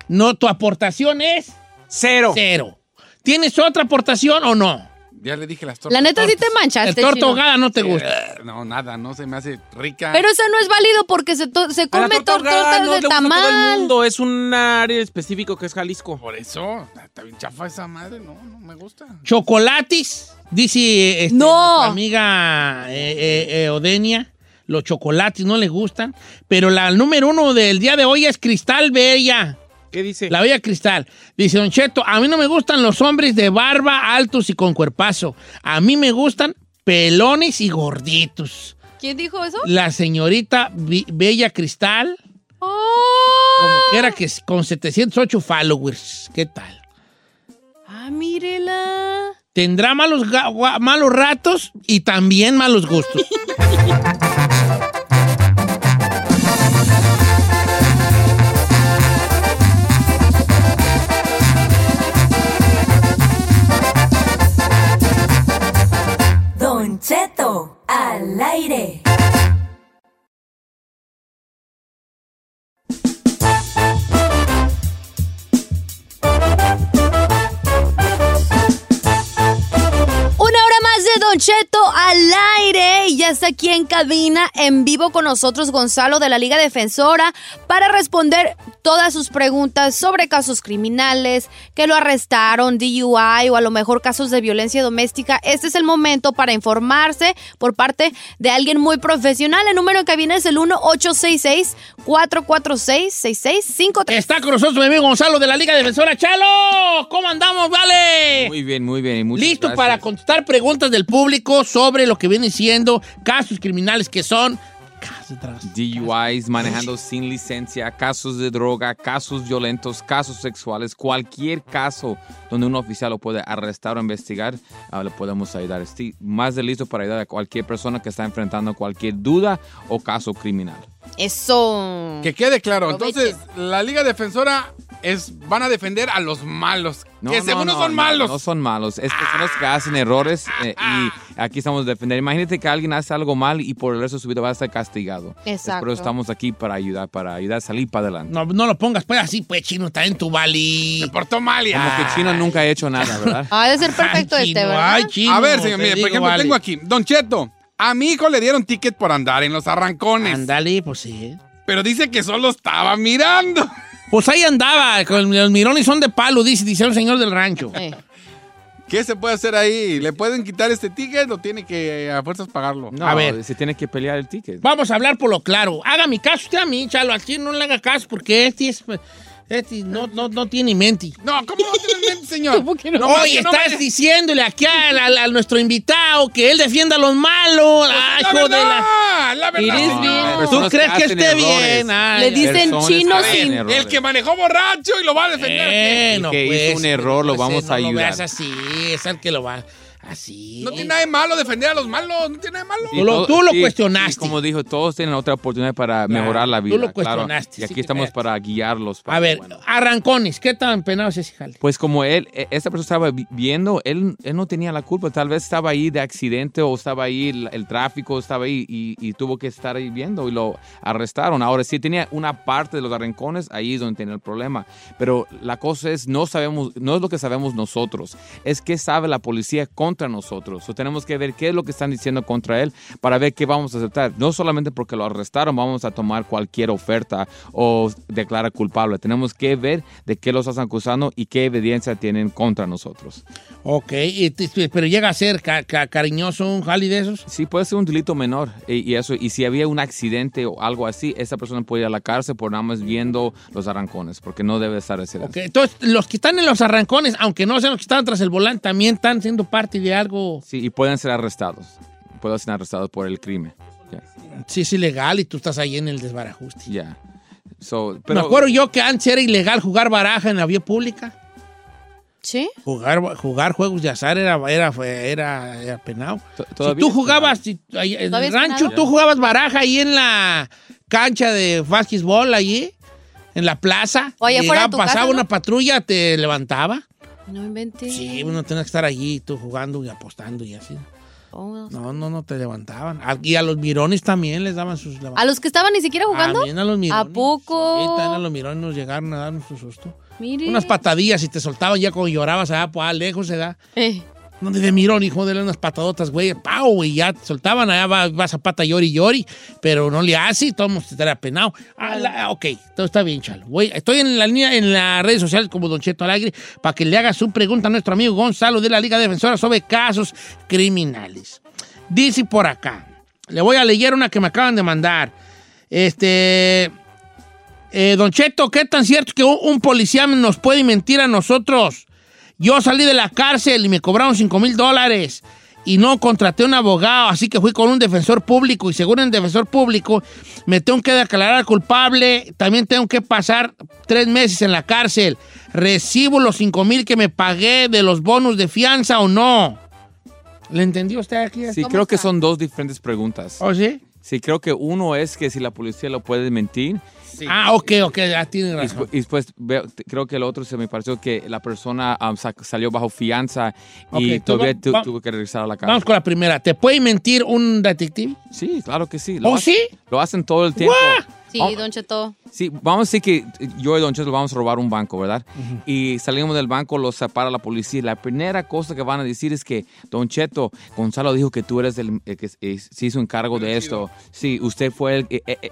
No, tu aportación es Cero. cero. ¿Tienes otra aportación o no? Ya le dije las tortas. La neta sí te El manchaste, torta chino. ahogada no te gusta. Eh, No, nada, no se me hace rica. Pero eso no es válido porque se, to- se come torta tor- ahogada tortas no de le gusta a todo el tamal. mundo. Es un área específico que es Jalisco. Por eso, está bien chafa esa madre, no, no me gusta. Chocolates, dice este, No. nuestra amiga eh, eh, eh, Odenia. Los chocolates no le gustan. Pero la número uno del día de hoy es Cristal Bella. ¿Qué dice? La Bella Cristal. Dice, Don Cheto, a mí no me gustan los hombres de barba altos y con cuerpazo. A mí me gustan pelones y gorditos. ¿Quién dijo eso? La señorita Bella Cristal, Oh. como que era que con 708 followers. ¿Qué tal? Ah, mírela. Tendrá malos, malos ratos y también malos gustos. al aire. De Don Cheto al aire y ya está aquí en cabina en vivo con nosotros Gonzalo de la Liga Defensora para responder todas sus preguntas sobre casos criminales, que lo arrestaron, DUI o a lo mejor casos de violencia doméstica. Este es el momento para informarse por parte de alguien muy profesional. El número en cabina es el 1-866-446-6653. Está con nosotros mi amigo Gonzalo de la Liga Defensora. ¡Chalo! ¿Cómo andamos? ¡Vale! Muy bien, muy bien. y muchas Listo gracias. para contestar preguntas del público sobre lo que vienen siendo casos criminales que son... DUIs, manejando sin licencia, casos de droga, casos violentos, casos sexuales, cualquier caso donde un oficial lo puede arrestar o investigar, ah, le podemos ayudar. Estoy más de listo para ayudar a cualquier persona que está enfrentando cualquier duda o caso criminal. Eso. Que quede claro, entonces la Liga Defensora es van a defender a los malos, No, que no, según no, no, son no, malos. No, son malos. Es personas que hacen errores eh, y aquí estamos a defender. Imagínate que alguien hace algo mal y por el resto de su vida va a estar castigado. Exacto. Por eso estamos aquí para ayudar, para ayudar a salir para adelante. No, no lo pongas pues así, pues chino, está en tu bali. Se portó mal ya. Como que Chino nunca ha hecho nada, ¿verdad? Ha de ser perfecto Ay, este, ¿verdad? ay, chino, a ver, señor, mire, por ejemplo, vale. tengo aquí, Don Cheto, a mi hijo le dieron ticket por andar en los arrancones, Ándale, pues sí. pero dice que solo estaba mirando. Pues ahí andaba, con los mirones son de palo, dice, dice el señor del rancho. Eh. ¿Qué se puede hacer ahí? ¿Le pueden quitar este ticket o tiene que a fuerzas pagarlo? No, A ver. se tiene que pelear el ticket. Vamos a hablar por lo claro. Haga mi caso usted a mí, chalo. Al chino no le haga caso porque este es... Este no, no, no tiene mente. No, ¿cómo no tiene mente, señor? ¿Cómo que no? No, Oye, que no estás me- diciéndole aquí a, a- a nuestro invitado que él defienda a los malos. Ay, la hijo de la... verdad, la. ¿Tú crees que esté errores. bien? Ay, Le dicen chino sin... errores. El que manejó borracho y lo va a defender. Bueno, El que hizo pues, un error, lo pues, vamos no a lo ayudar. veas así, es el que lo va Así. No tiene nada de malo defender a los malos, no tiene nada de malo. Tú lo- tú lo sí, cuestionaste. y como dijo, todos tienen otra oportunidad para Claro, mejorar la tú vida. lo claro. cuestionaste, Y sí aquí que estamos para guiarlos. para A lo ver, bueno. arrancones, ¿qué tan penado es ese jale? Pues como él, e- esta persona estaba vi- viendo, él, él no tenía la culpa. Tal vez estaba ahí de accidente o estaba ahí el, el tráfico, estaba ahí y, y tuvo que estar ahí viendo y lo arrestaron. Ahora sí tenía una parte de los arrancones, ahí es donde tenía el problema. Pero la cosa es, no sabemos, no es lo que sabemos nosotros, es qué sabe la policía contra nosotros. O tenemos que ver qué es lo que están diciendo contra él para ver qué vamos a aceptar. No solamente porque lo arrestaron, vamos a tomar cualquier oferta o declarar culpable. Tenemos que ver de qué los están acusando y qué evidencia tienen contra nosotros. Ok, pero llega a ser ca- ca- cariñoso un jale de esos. Sí, puede ser un delito menor y, y eso. Y si había un accidente o algo así, esa persona puede ir a la cárcel por nada más viendo los arrancones, porque no debe estar haciendo Ok, entonces los que están en los arrancones, aunque no sean los que están tras el volante, también están siendo parte de algo. Sí, y pueden ser arrestados. Pueden ser arrestados por el crimen. Sí, es ilegal y tú estás ahí en el desbarajuste. Ya. So, Me acuerdo yo que antes era ilegal jugar baraja en la vía pública. ¿Sí? Jugar, jugar juegos de azar era, era, era, era penado. Si tú jugabas, si- en ¿Todavía el rancho, tú jugabas baraja ahí en la cancha de básquetbol, allí, en la plaza. O allá afuera de Llegaba, tu pasaba casa, ¿no? una patrulla, te levantaba. No inventes. Sí, uno tenía que estar allí, tú jugando y apostando y así. Oh, No, no, no te levantaban. Y a los mirones también les daban sus ¿A los que estaban ni siquiera jugando? También a los mirones. ¿A poco? Sí, también a los mirones nos llegaron a darnos su susto. Mire. Unas patadillas y te soltaban ya cuando llorabas allá, pues, allá lejos se da. Eh. No, de mirón, hijo, de unas patadotas, güey, pau, y ya te soltaban, allá va- vas a pata llori llori, pero no le hace, todo el mundo te estaría penado. Ah, la- ok, todo está bien, chalo. Voy, estoy en la línea, en las redes sociales como Don Cheto Alegre, para que le haga su pregunta a nuestro amigo Gonzalo de la Liga Defensora sobre casos criminales. Dice por acá, le voy a leer una que me acaban de mandar. Este, eh, Don Cheto, ¿qué tan cierto que un, un policía nos puede mentir a nosotros? Yo salí de la cárcel y me cobraron 5 mil dólares y no contraté un abogado, así que fui con un defensor público y según el defensor público me tengo que declarar culpable, también tengo que pasar tres meses en la cárcel. ¿Recibo los 5 mil que me pagué de los bonos de fianza o no? ¿Le entendió usted aquí? Sí, creo que son dos diferentes preguntas. ¿Oh, sí? Sí, creo que uno es que si la policía lo puede mentir. Ah, ok, ok, ya tiene razón. Y después veo- te- creo que el otro se me pareció que la persona um, sa- salió bajo fianza y Ok, tú todavía va- tu- va- tuvo que regresar a la casa. Vamos con la primera. ¿Te puede mentir un detective? Sí, claro que sí. ¿Oh, hace- sí? Lo hacen todo el tiempo. Sí, Oh, Don Cheto. Sí, vamos a decir que yo y Don Cheto vamos a robar un banco, ¿verdad? Y salimos del banco, los separa la policía. La primera cosa que van a decir es que, Don Cheto, Gonzalo dijo que tú eres el, el que eh, se hizo encargo de esto. Sí, usted fue el... eh, eh, eh,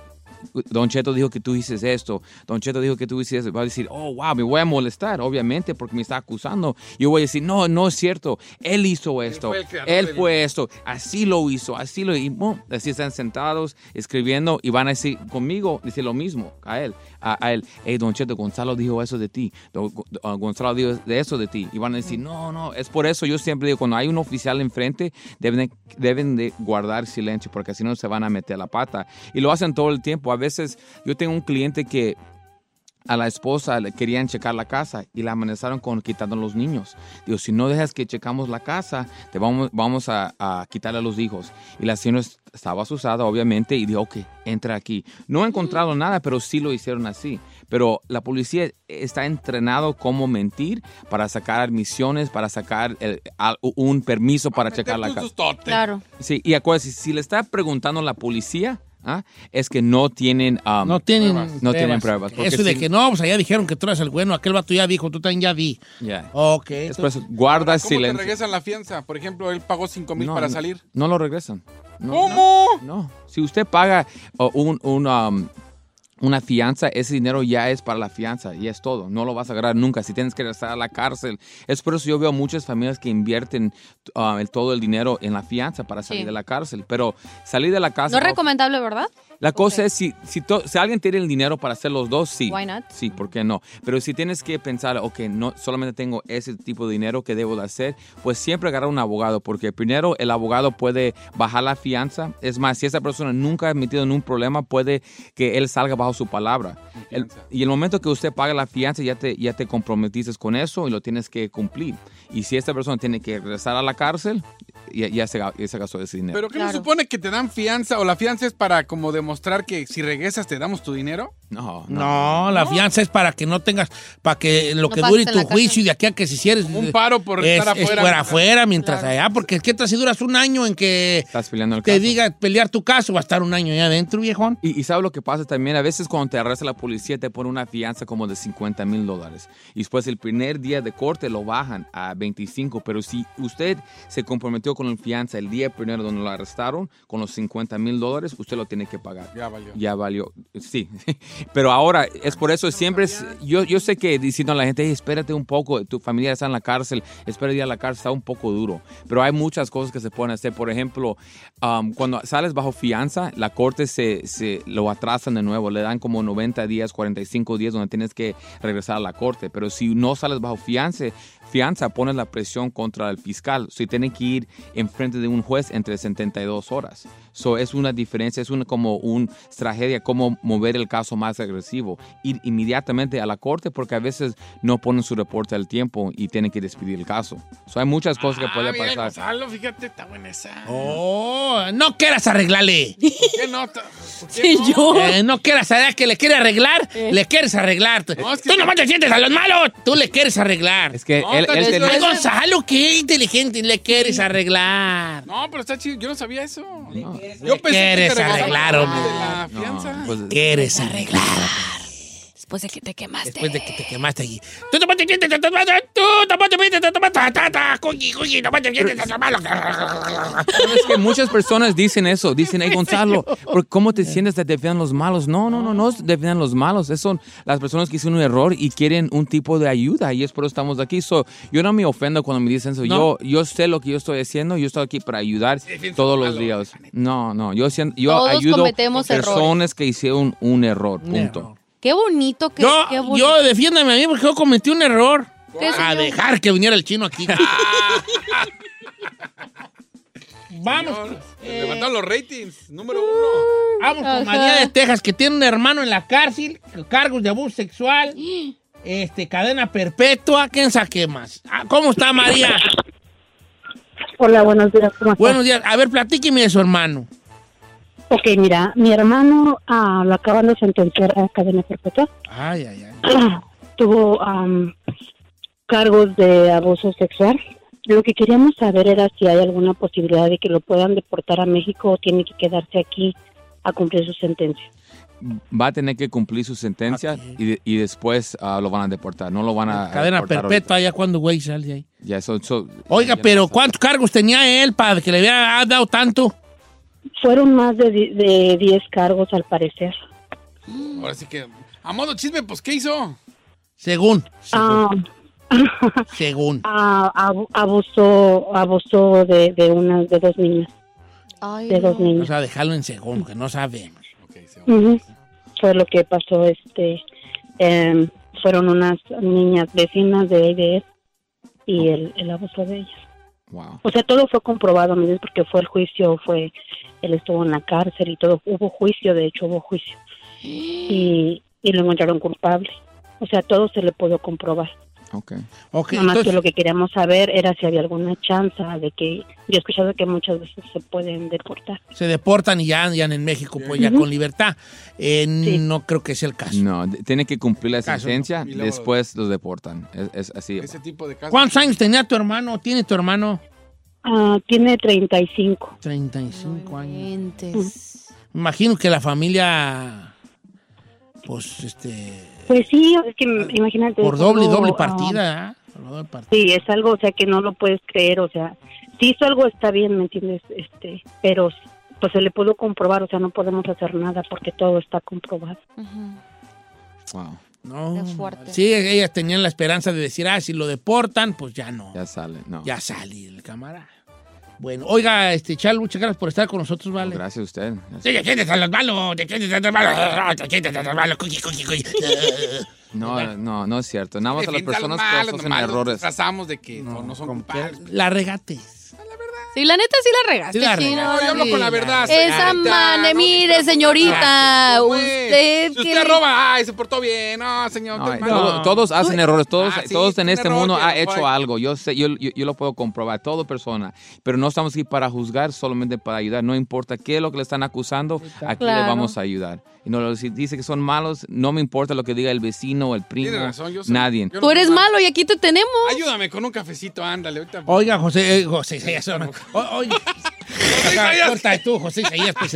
Don Cheto dijo que tú hiciste esto. Don Cheto dijo que tú hiciste esto. Va a decir, oh, wow, me voy a molestar, obviamente, porque me está acusando. Yo voy a decir, no, no es cierto. Él hizo esto. fue Él fue esto. Así lo hizo, así lo boom, Así están sentados, escribiendo y van a decir conmigo, decir lo mismo a él. A, él, hey, Don Cheto, Gonzalo dijo eso de ti. Uh, Gonzalo dijo de eso de ti. Y van a decir, no, no. Es por eso yo siempre digo, cuando hay un oficial enfrente, deben de, deben de guardar silencio, porque así no se van a meter la pata. Y lo hacen todo el tiempo. A veces yo tengo un cliente que a la esposa le querían checar la casa y la amenazaron con quitando los niños. Digo, si no dejas que checamos la casa, te vamos, vamos a, a quitarle a los hijos. Y la señora est- estaba asustada, obviamente, y dijo, ok, entra aquí. No he encontrado nada, pero sí lo hicieron así. Pero la policía está entrenado cómo mentir para sacar admisiones, para sacar el- al- un permiso para checar la casa. Claro. Sí, y acuérdense, si le está preguntando a la policía, ¿ah? es que no tienen... um, No tienen pruebas. No tienen pruebas. Eso de si- que no, pues allá dijeron que tú eras el bueno, aquel vato ya dijo, tú también ya di. Ya. Ok. Es por eso, guarda ¿Cómo te silencio. regresan la fianza? Por ejemplo, él pagó 5 mil No, para no, salir. No lo regresan. No, ¿Cómo? No, no. Si usted paga uh, un, un, um, una fianza, ese dinero ya es para la fianza y es todo. No lo vas a agarrar nunca. Si tienes que regresar a la cárcel. Es por eso yo veo muchas familias que invierten uh, el- todo el dinero en la fianza para salir Sí. de la cárcel. Pero salir de la No cárcel... es recomendable, ¿verdad? La cosa es, si, si, to- si alguien tiene el dinero para hacer los dos, sí. Why not? Sí, ¿por qué no? Pero si tienes que pensar, ok, no solamente tengo ese tipo de dinero que debo de hacer, pues siempre agarrar un abogado, porque primero el abogado puede bajar la fianza. Es más, si esa persona nunca ha metido en un problema, puede que él salga bajo bajo su palabra. El- y el momento que usted paga la fianza, ya te, ya te comprometiste con eso y lo tienes que cumplir. Y si esta persona tiene que regresar a la cárcel, ya, ya, se, ya se gastó ese dinero. ¿Pero qué no supone que te dan fianza o la fianza es para como demostrar que si regresas te damos tu dinero? No, No, la fianza es para que no tengas, para que lo No que dure tu juicio y de aquí a que si hicieres Un paro por es, estar es afuera. fuera afuera mientras allá, porque ¿qué tal si duras un año en que Estás peleando el te caso. diga pelear tu caso, va a estar un año allá adentro, viejón? Y, y sabe lo que pasa también, a veces cuando te arresta la policía te pone una fianza como de 50 mil dólares. Y después el primer día de corte lo bajan a 25. Pero si usted se comprometió con la fianza el día primero donde lo arrestaron, con los 50 mil dólares, usted lo tiene que pagar. Ya valió. Ya valió, sí. Pero ahora es por eso siempre, es- yo, yo sé que diciendo a la gente, "Hey, espérate un poco, tu familia está en la cárcel, espera ir a la cárcel, está un poco duro. Pero hay muchas cosas que se pueden hacer. Por ejemplo, um, cuando sales bajo fianza, la corte se, se lo atrasan de nuevo, le dan como 90 días, 45 días donde tienes que regresar a la corte. Pero si no sales bajo fianza, fianza pones la presión contra el fiscal. Si tiene que ir enfrente de un juez entre 72 horas. So, es una diferencia, es una, como una tragedia, cómo mover el caso más agresivo. Ir inmediatamente a la corte porque a veces no ponen su reporte al tiempo y tienen que despedir el caso. So, hay muchas cosas que Ah, pueden mira, pasar. Gonzalo, fíjate, está buena esa. Oh, no quieras arreglarle. ¿Qué nota? Sí, yo. Eh, no quieras saber que le quiere arreglar, le quieres arreglar. Tú nomás te sientes a los malos, tú le quieres arreglar. Es que él- él Ay, tenía- Gonzalo, qué inteligente, le quieres arreglar. No, pero está chido, yo no sabía eso. Le Yo pensé que te arreglar, hombre. de la fianza. pues, Quieres arreglar. Después de que te quemaste. Después de que te quemaste allí. Tú te pones tú es que muchas personas dicen eso, dicen, hey Gonzalo, ¿por ¿cómo te sientes de defienden los malos? No, no, no, no defienden los malos, es son las personas que hicieron un error y quieren un tipo de ayuda y es por eso estamos aquí. So, yo no me ofendo cuando me dicen eso, No. yo, yo sé lo que yo estoy haciendo, yo estoy aquí para ayudar todos los días. No, no, yo, siento- yo Todos ayudo cometemos personas que hicieron un error, punto. Qué bonito que. Yo, qué bonito. yo defiéndame a mí porque yo cometí un error. ¿Qué, A señor? dejar que viniera el chino aquí. Vamos. Levantaron los ratings, número uno. Vamos con Ajá. María de Texas, que tiene un hermano en la cárcel, cargos de abuso sexual, este, cadena perpetua, ¿quién sabe qué más? Ah, ¿Cómo está María? Hola, buenos días. ¿Cómo estás? Buenos días. A ver, platíqueme de su hermano. Ok, mira, mi hermano ah, lo acaban de sentenciar a cadena perpetua. Ay, ay, ay. Tuvo am, cargos de abuso sexual. Lo que queríamos saber era si hay alguna posibilidad de que lo puedan deportar a México o tiene que quedarse aquí a cumplir su sentencia. Va a tener que cumplir su sentencia y, de- y después ah, lo van a deportar, no lo van a... Cadena deportar perpetua, ya cuando güey sale de ahí. Ya, eso, eso- Oiga, pero ¿cuántos cargos tenía él para que le hubiera dado tanto? Fueron más de de 10 cargos al parecer. Ahora sí que, a modo chisme, pues, ¿qué hizo? Según. Ah, Según. ah, abu- abusó abusó de, de unas de dos niñas. de dos O niños. sea, dejarlo en segundo, que no sabemos. Fue lo que pasó, este, em, fueron unas niñas vecinas de él y el, el abuso de ellas. Wow. O sea, todo fue comprobado, ¿me? Porque fue el juicio, fue, él estuvo en la cárcel y todo, hubo juicio, de hecho hubo juicio. Y, y lo encontraron culpable. O sea, todo se le pudo comprobar. Ok. Nada más entonces- que lo que queríamos saber era si había alguna chance de que, yo he escuchado que muchas veces se pueden deportar. Se deportan y ya andan en México, pues ya con libertad. Eh, No creo que sea el caso. No, tiene que cumplir la sentencia, ¿no? Después los deportan. Es, es así. Ese tipo de casos. ¿Cuántos años tenía tu hermano? ¿Tiene tu hermano? Ah, tiene 35. 35 años. Me imagino que la familia, pues, este, Pues sí, es que imagínate. por es doble, algo, doble ah, partida, ¿ah? Por doble partida. sí, es algo, o sea, que no lo puedes creer, o sea, si hizo algo está bien, ¿me entiendes? Este, pero pues se le pudo comprobar, o sea, no podemos hacer nada porque todo está comprobado. Wow. No. Sí, ellas tenían la esperanza de decir, ah, si lo deportan, pues ya no. Ya sale, no. Ya sale el cámara. Bueno, oiga, este, Chal, muchas gracias por estar con nosotros, ¿vale? Gracias a usted. Sí, te sientes a los malos, te sientes a los malos, te sientes a los malos, cookie, cookie, cookie. No, no, no es cierto. Nada más a las personas que hacen errores. Disfrazamos de que no, no son culpables. La regates. Sí, la neta sí la regaste, Sí la chino. regaste. No, yo hablo con la verdad. Esa mane, mire, señorita. Usted Si que usted roba, ay, se portó bien. No, señor. Todos hacen errores, todos, Ah, todos en este mundo ha hecho algo. Yo sé, yo, yo, yo lo puedo comprobar, toda persona, pero no estamos aquí para juzgar, solamente para ayudar. No importa qué es lo que le están acusando, aquí le vamos a ayudar. Y no lo- si dice que son malos, no me importa lo que diga el vecino o el primo, Tiene razón, yo soy- nadie. yo no Tú eres malo y aquí te tenemos. Ayúdame con un cafecito, ándale. Ahorita. Oiga, José, eh, José Isaías. o- o- Oye, Acá, corta tú, José Isaías, pues.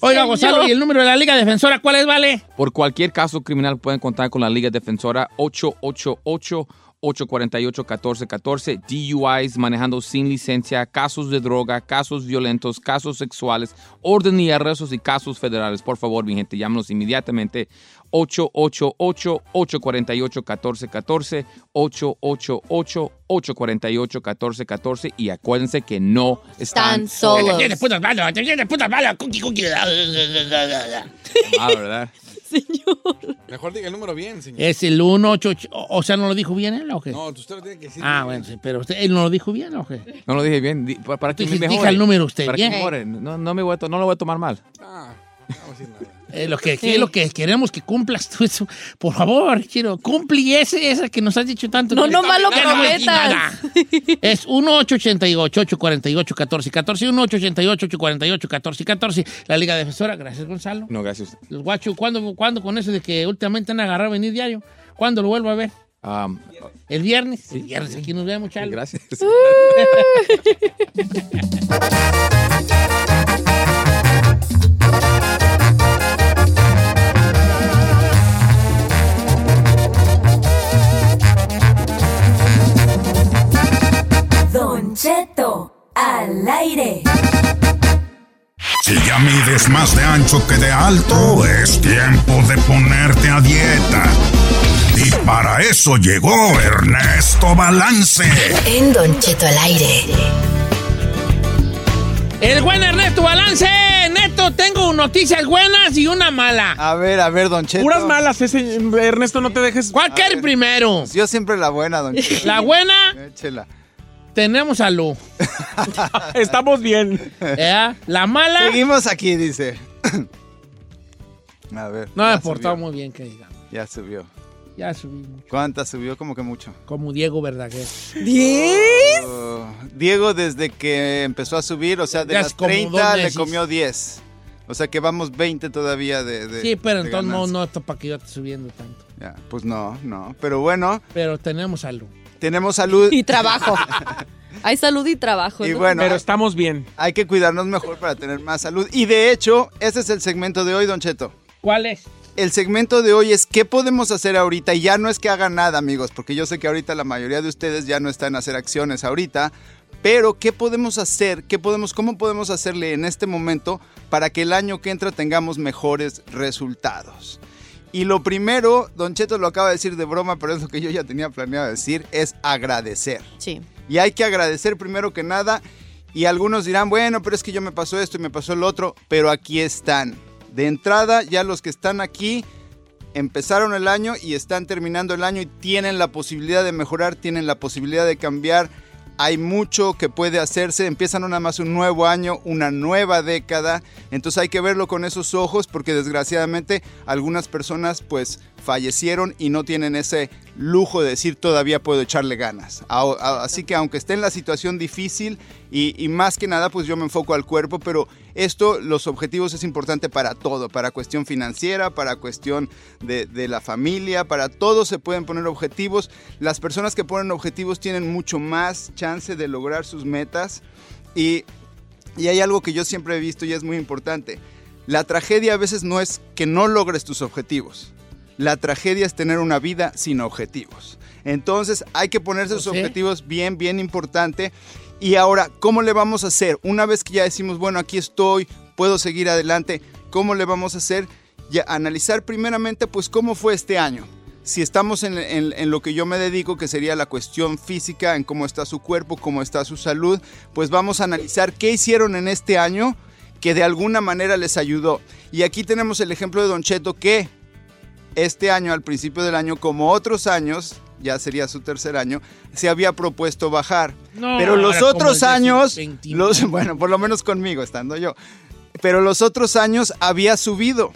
Oiga. Gonzalo, ¿y el número de la Liga Defensora cuál es, vale? Por cualquier caso criminal pueden contar con la Liga Defensora 888-848-1414, DUIs, manejando sin licencia, casos de droga, casos violentos, casos sexuales, orden y arrestos y casos federales. Por favor, mi gente, llámenos inmediatamente 888-848-1414, 888-848-1414 y acuérdense que no están, Están solos. Te vienes putas malas, te vienes putas malas, cookie, cookie. Ah, ¿verdad? Mejor diga el número bien, señor. Es el 188, o o sea, ¿no lo dijo bien él o qué? No, usted lo tiene que decir. Ah, bien. bueno, sí, pero usted, ¿él no lo dijo bien o qué? No lo dije bien. di- Para que me diga mejore. el número usted, Para que bien. mejore. No, no, me voy a no lo voy a tomar mal. Ah, no vamos a decir nada. Eh, lo, que, que- lo que queremos que cumplas tú eso. Por favor, quiero, cumplí ese, esa que nos has dicho tanto. No, que- no más lo Ya no voy a decir prometas. Es 1-888-848-1414, 1-888-848-1414, la Liga Defensora. Gracias, Gonzalo. No, gracias. Los guachos, ¿cuándo, ¿cuándo con eso de que últimamente han agarrado a venir diario? ¿Cuándo lo vuelvo a ver? Um, ¿El viernes? El viernes, aquí nos vemos, chalo. gracias. Cheto al aire. Si ya mides más de ancho que de alto, es tiempo de ponerte a dieta. Y para eso llegó Ernesto Balance. En Don Cheto al aire. El buen Ernesto Balance. Neto, tengo noticias buenas y una mala. A ver, a ver, Don Cheto. Puras malas, ese, Ernesto, no te dejes. ¿Cuál quiere primero? Yo siempre la buena, Don Cheto. La buena, Échela. Tenemos a Lu. Estamos bien. ¿Eh? La mala, Seguimos aquí, dice. A ver. no me portado muy bien, que digamos. Ya subió. Ya subí mucho. ¿Cuántas subió? Como que mucho. Como Diego Verdaguer. ¿Diez? Oh, Diego, desde que empezó a subir, o sea, de Ya las como 30 dos le comió 10. O sea que vamos 20 todavía de. de- Sí, pero de entonces no, ganancia. no está para que yo esté subiendo tanto. Ya, pues no, no. Pero bueno, Pero tenemos a Lu. Tenemos salud. Y trabajo. Hay salud y trabajo. Y ¿no? bueno, Pero estamos bien. hay que cuidarnos mejor para tener más salud. Y de hecho, ese es el segmento de hoy, Don Cheto. ¿Cuál es? El segmento de hoy es qué podemos hacer ahorita. Y ya no es que hagan nada, amigos, porque yo sé que ahorita la mayoría de ustedes ya no están en hacer acciones ahorita. Pero, ¿qué podemos hacer? ¿Qué podemos, ¿Cómo podemos hacerle en este momento para que el año que entra tengamos mejores resultados? Y lo primero, Don Cheto lo acaba de decir de broma, pero es lo que yo ya tenía planeado decir, es agradecer. Sí. Y hay que agradecer primero que nada. Y algunos dirán, bueno, pero es que yo me pasó esto y me pasó el otro, pero aquí están. De entrada, ya los que están aquí empezaron el año y están terminando el año y tienen la posibilidad de mejorar, tienen la posibilidad de cambiar. Hay mucho que puede hacerse, empiezan nada más un nuevo año, una nueva década, entonces hay que verlo con esos ojos porque desgraciadamente algunas personas pues fallecieron y no tienen ese lujo de decir todavía puedo echarle ganas. Así que aunque esté en la situación difícil y, y más que nada pues yo me enfoco al cuerpo, pero esto, los objetivos es importante para todo, para cuestión financiera, para cuestión de, de la familia, para todo se pueden poner objetivos. Las personas que ponen objetivos tienen mucho más chance de lograr sus metas y, y hay algo que yo siempre he visto y es muy importante. La tragedia a veces no es que no logres tus objetivos. La tragedia es tener una vida sin objetivos. Entonces hay que ponerse sus ¿Sí? objetivos bien, bien importante. Y ahora, ¿cómo le vamos a hacer? Una vez que ya decimos, bueno, aquí estoy, puedo seguir adelante, ¿cómo le vamos a hacer? Ya analizar primeramente, pues, cómo fue este año. Si estamos en, en- en lo que yo me dedico, que sería la cuestión física, en cómo está su cuerpo, cómo está su salud, pues vamos a analizar qué hicieron en este año que de alguna manera les ayudó. Y aquí tenemos el ejemplo de Don Cheto que este año, al principio del año, como otros años, ya sería su tercer año, se había propuesto bajar. No, Pero los otros años, 21. los, bueno, por lo menos conmigo, estando yo. Pero los otros años había subido.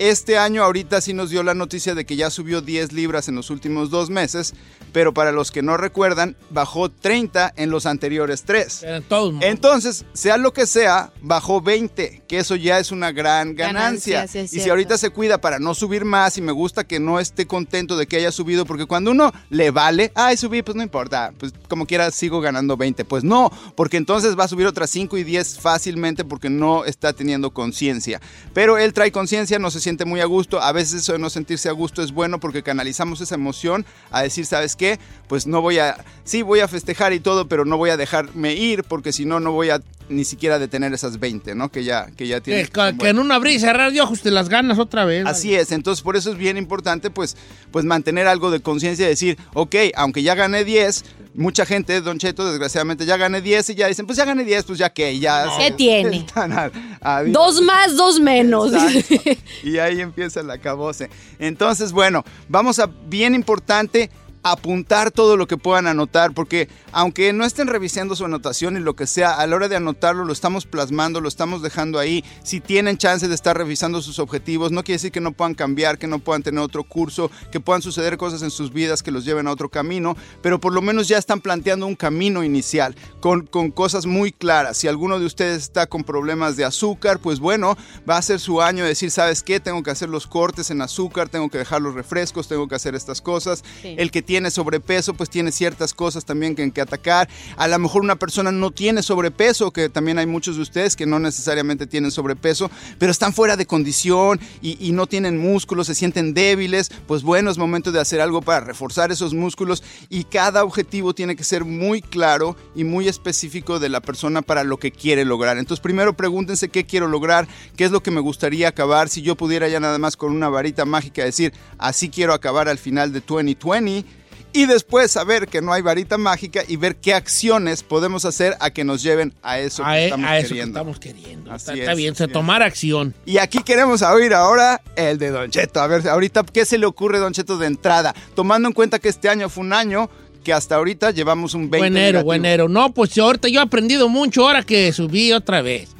Este año ahorita sí nos dio la noticia de que ya subió 10 libras en los últimos dos meses, pero para los que no recuerdan, bajó 30 en los anteriores tres. En. Entonces, sea lo que sea, bajó 20, que eso ya es una gran ganancia. Ganancia, sí y si ahorita se cuida para no subir más y me gusta que no esté contento de que haya subido, porque cuando uno le vale, ay, subí, pues no importa, pues como quiera sigo ganando 20. Pues no, porque entonces va a subir otras 5 y 10 fácilmente porque no está teniendo conciencia. Pero él trae conciencia, no se siente muy a gusto. A veces eso de no sentirse a gusto es bueno porque canalizamos esa emoción a decir, ¿sabes qué? Pues no voy a, sí voy a festejar y todo, pero no voy a dejarme ir porque si no, no voy a ni siquiera detener esas 20, ¿no? Que ya, que ya tiene. Que, que- que en un abrir y cerrar de ojos te las ganas otra vez. Así es, entonces por eso es bien importante pues, pues mantener algo de conciencia y decir, ok, aunque ya gané 10, mucha gente, Don Cheto, desgraciadamente ya gané 10 y ya dicen, pues ya gané 10, pues ya que, ya. ¿Qué tiene? están a- a- Dos más, dos menos. Exacto. y ahí empieza el acabose. Entonces, bueno, vamos a, bien importante, apuntar todo lo que puedan anotar, porque aunque no estén revisando su anotación y lo que sea, a la hora de anotarlo lo estamos plasmando, lo estamos dejando ahí. Si tienen chance de estar revisando sus objetivos, no quiere decir que no puedan cambiar, que no puedan tener otro curso, que puedan suceder cosas en sus vidas que los lleven a otro camino, pero por lo menos ya están planteando un camino inicial con, con cosas muy claras. Si alguno de ustedes está con problemas de azúcar, pues bueno, va a ser su año de decir, ¿sabes qué? Tengo que hacer los cortes en azúcar, tengo que dejar los refrescos, tengo que hacer estas cosas. Sí. El que tiene sobrepeso, pues tiene ciertas cosas también que, que atacar. A lo mejor una persona no tiene sobrepeso, que también hay muchos de ustedes que no necesariamente tienen sobrepeso, pero están fuera de condición y, y no tienen músculos, se sienten débiles. Pues bueno, es momento de hacer algo para reforzar esos músculos y cada objetivo tiene que ser muy claro y muy específico de la persona para lo que quiere lograr. Entonces, primero pregúntense qué quiero lograr, qué es lo que me gustaría acabar. Si yo pudiera ya nada más con una varita mágica decir, así quiero acabar al final de 2020 y después saber que no hay varita mágica y ver qué acciones podemos hacer a que nos lleven a eso A, que estamos a eso que queriendo. estamos queriendo. Así Está, está es, bien, se tomar acción. Y aquí queremos oír ahora el de Don Cheto. A ver, ahorita, ¿qué se le ocurre, Don Cheto, de entrada? Tomando en cuenta que este año fue un año que hasta ahorita llevamos un 20 Buenero, buenero. No, pues ahorita yo he aprendido mucho ahora que subí otra vez.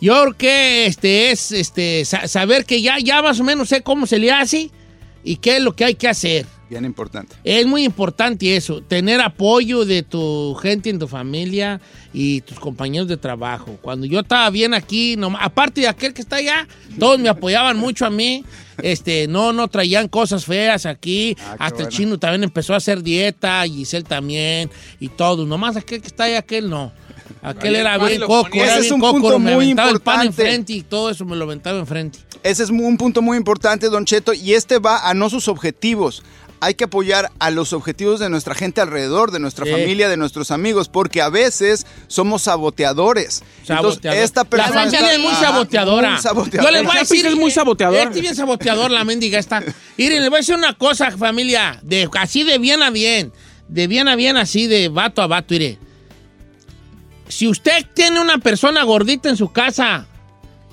Yo creo que este es este sa- saber que ya, ya más o menos sé cómo se le hace y qué es lo que hay que hacer. Bien importante. Es muy importante eso, tener apoyo de tu gente en tu familia y tus compañeros de trabajo. Cuando yo estaba bien aquí, no- aparte de aquel que está allá, todos me apoyaban mucho a mí. Este, no, no traían cosas feas aquí. Ah, Hasta el chino también empezó a hacer dieta, Giselle también, y todo. Nomás aquel que está allá, aquel no. Aquel era bien coco, era Ese es bien un coco, punto me muy aventaba el pan enfrente y todo eso me lo aventaba enfrente. Ese es un punto muy importante, Don Cheto, y este va a no sus objetivos. Hay que apoyar a los objetivos de nuestra gente alrededor, de nuestra Sí. familia, de nuestros amigos, porque a veces somos saboteadores. Entonces, Saboteador. esta persona La familia está- es muy saboteadora. muy saboteadora. Yo les voy a decir. es muy saboteador. Este es bien saboteador, la mendiga esta. Miren, les voy a decir una cosa, familia. De, así de bien a bien. De bien a bien, así de vato a vato, mire. Si usted tiene una persona gordita en su casa,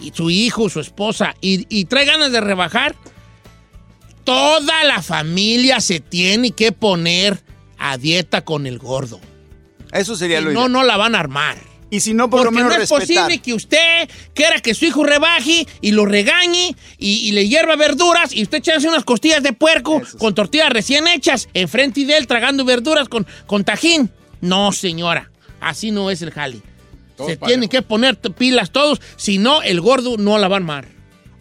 y su hijo, su esposa, y, y trae ganas de rebajar, toda la familia se tiene que poner a dieta con el gordo. Eso sería Si lo no, ideal. no la van a armar. Y si no, por lo Porque menos no es respetar. posible que usted quiera que su hijo rebaje y lo regañe y, y le hierva verduras y usted echarse unas costillas de puerco Eso sí. con tortillas recién hechas enfrente de él tragando verduras con, con tajín. No, señora, así no es el jali. Todos Se parejos. tienen que poner pilas todos, si no, el gordo no la va a armar.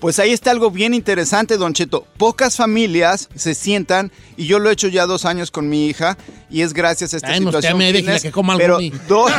Pues ahí está algo bien interesante, Don Cheto. Pocas familias se sientan, y yo lo he hecho ya dos años con mi hija, y es gracias a esta Ay, no, situación. usted me fitness, que coma algo pero a mí. dos-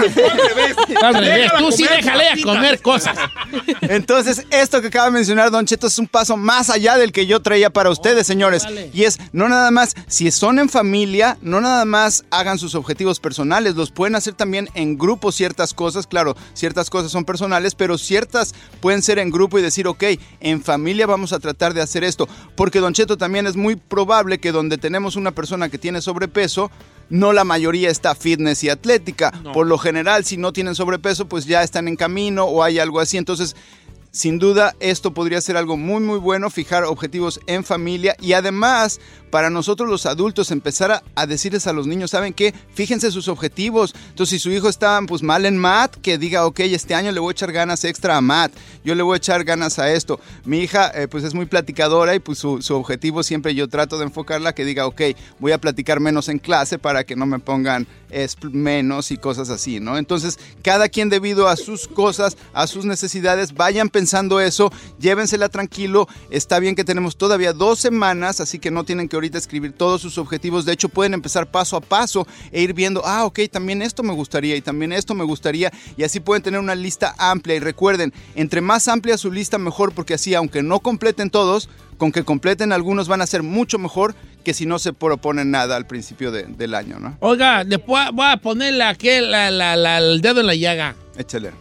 Al revés, tú sí déjale a comer cosas. Entonces, esto que acaba de mencionar Don Cheto es un paso más allá del que yo traía para ustedes, señores. vale. Y es, no nada más, si son en familia, no nada más hagan sus objetivos personales, los pueden hacer también en grupo ciertas cosas. Claro, ciertas cosas son personales, pero ciertas pueden ser en grupo y decir, ok, en familia vamos a tratar de hacer esto. Porque Don Cheto también es muy probable que donde tenemos una persona que tiene sobrepeso, no la mayoría está fitness y atlética. Por lo general, si no tienen sobrepeso, pues ya están en camino o hay algo así. Entonces, sin duda, esto podría ser algo muy, muy bueno, fijar objetivos en familia y además para nosotros los adultos empezar a, decirles a los niños, ¿saben qué? Fíjense sus objetivos. Entonces, si su hijo está pues mal en mat, que diga, ok, este año le voy a echar ganas extra a mat, yo le voy a echar ganas a esto. Mi hija eh, pues es muy platicadora y pues su, su objetivo siempre yo trato de enfocarla que diga, ok, voy a platicar menos en clase para que no me pongan es menos y cosas así, ¿no? Entonces, cada quien debido a sus cosas, a sus necesidades, vayan pensando eso, llévensela tranquilo. Está bien que tenemos todavía dos semanas, así que no tienen que ahorita escribir todos sus objetivos. De hecho, pueden empezar paso a paso e ir viendo, ah, ok, también esto me gustaría y también esto me gustaría. Y así pueden tener una lista amplia. Y recuerden, entre más amplia su lista, mejor, porque así, aunque no completen todos, con que completen algunos van a ser mucho mejor que si no se proponen nada al principio de- del año, ¿no? Oiga, después voy a ponerle aquí la- la- la- el dedo en la llaga. Échale.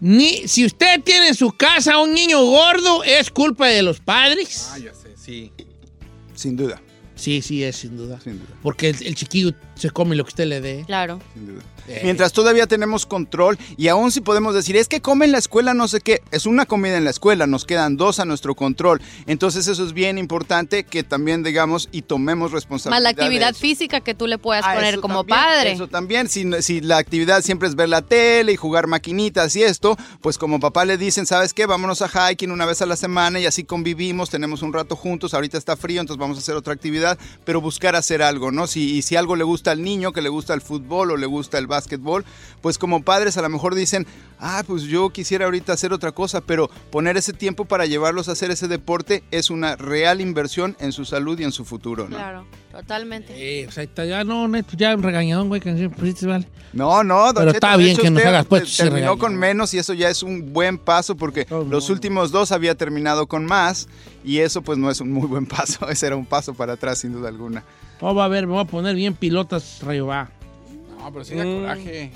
Ni, si usted tiene en su casa un niño gordo, ¿es culpa de los padres? Ah, ya sé, sí. Sin duda. Sí, sí, es sin duda. Sin duda. Porque el, el chiquillo se come lo que usted le dé. Claro. Mientras todavía tenemos control y aún si podemos decir, es que come en la escuela no sé qué, es una comida en la escuela, nos quedan dos a nuestro control. Entonces eso es bien importante que también digamos y tomemos Más responsabilidad. la de actividad física que tú le puedas Ah, poner como también, padre. Eso también, si, si la actividad siempre es ver la tele y jugar maquinitas y esto, pues como papá le dicen, ¿sabes qué? Vámonos a hiking una vez a la semana y así convivimos, tenemos un rato juntos, ahorita está frío, entonces vamos a hacer otra actividad, pero buscar hacer algo, ¿no? Si, y si algo le gusta al niño, que le gusta el fútbol o le gusta el básquetbol, pues como padres a lo mejor dicen, ah, pues yo quisiera ahorita hacer otra cosa, pero poner ese tiempo para llevarlos a hacer ese deporte es una real inversión en su salud y en su futuro, ¿no? Claro, totalmente. Eh, o sea, está- ya no, neto, ya un regañadón, güey, que siempre vale. No, no, don Pero Cheto, está bien que nos hagas, pues, Terminó regaño. con menos y eso ya es un buen paso porque los últimos dos había terminado con más y eso pues no es un muy buen paso. Ese era un paso para atrás sin duda alguna. Oh, va a ver, me voy a poner bien pilotas, Rayo va. No, pero sí da Mm. coraje.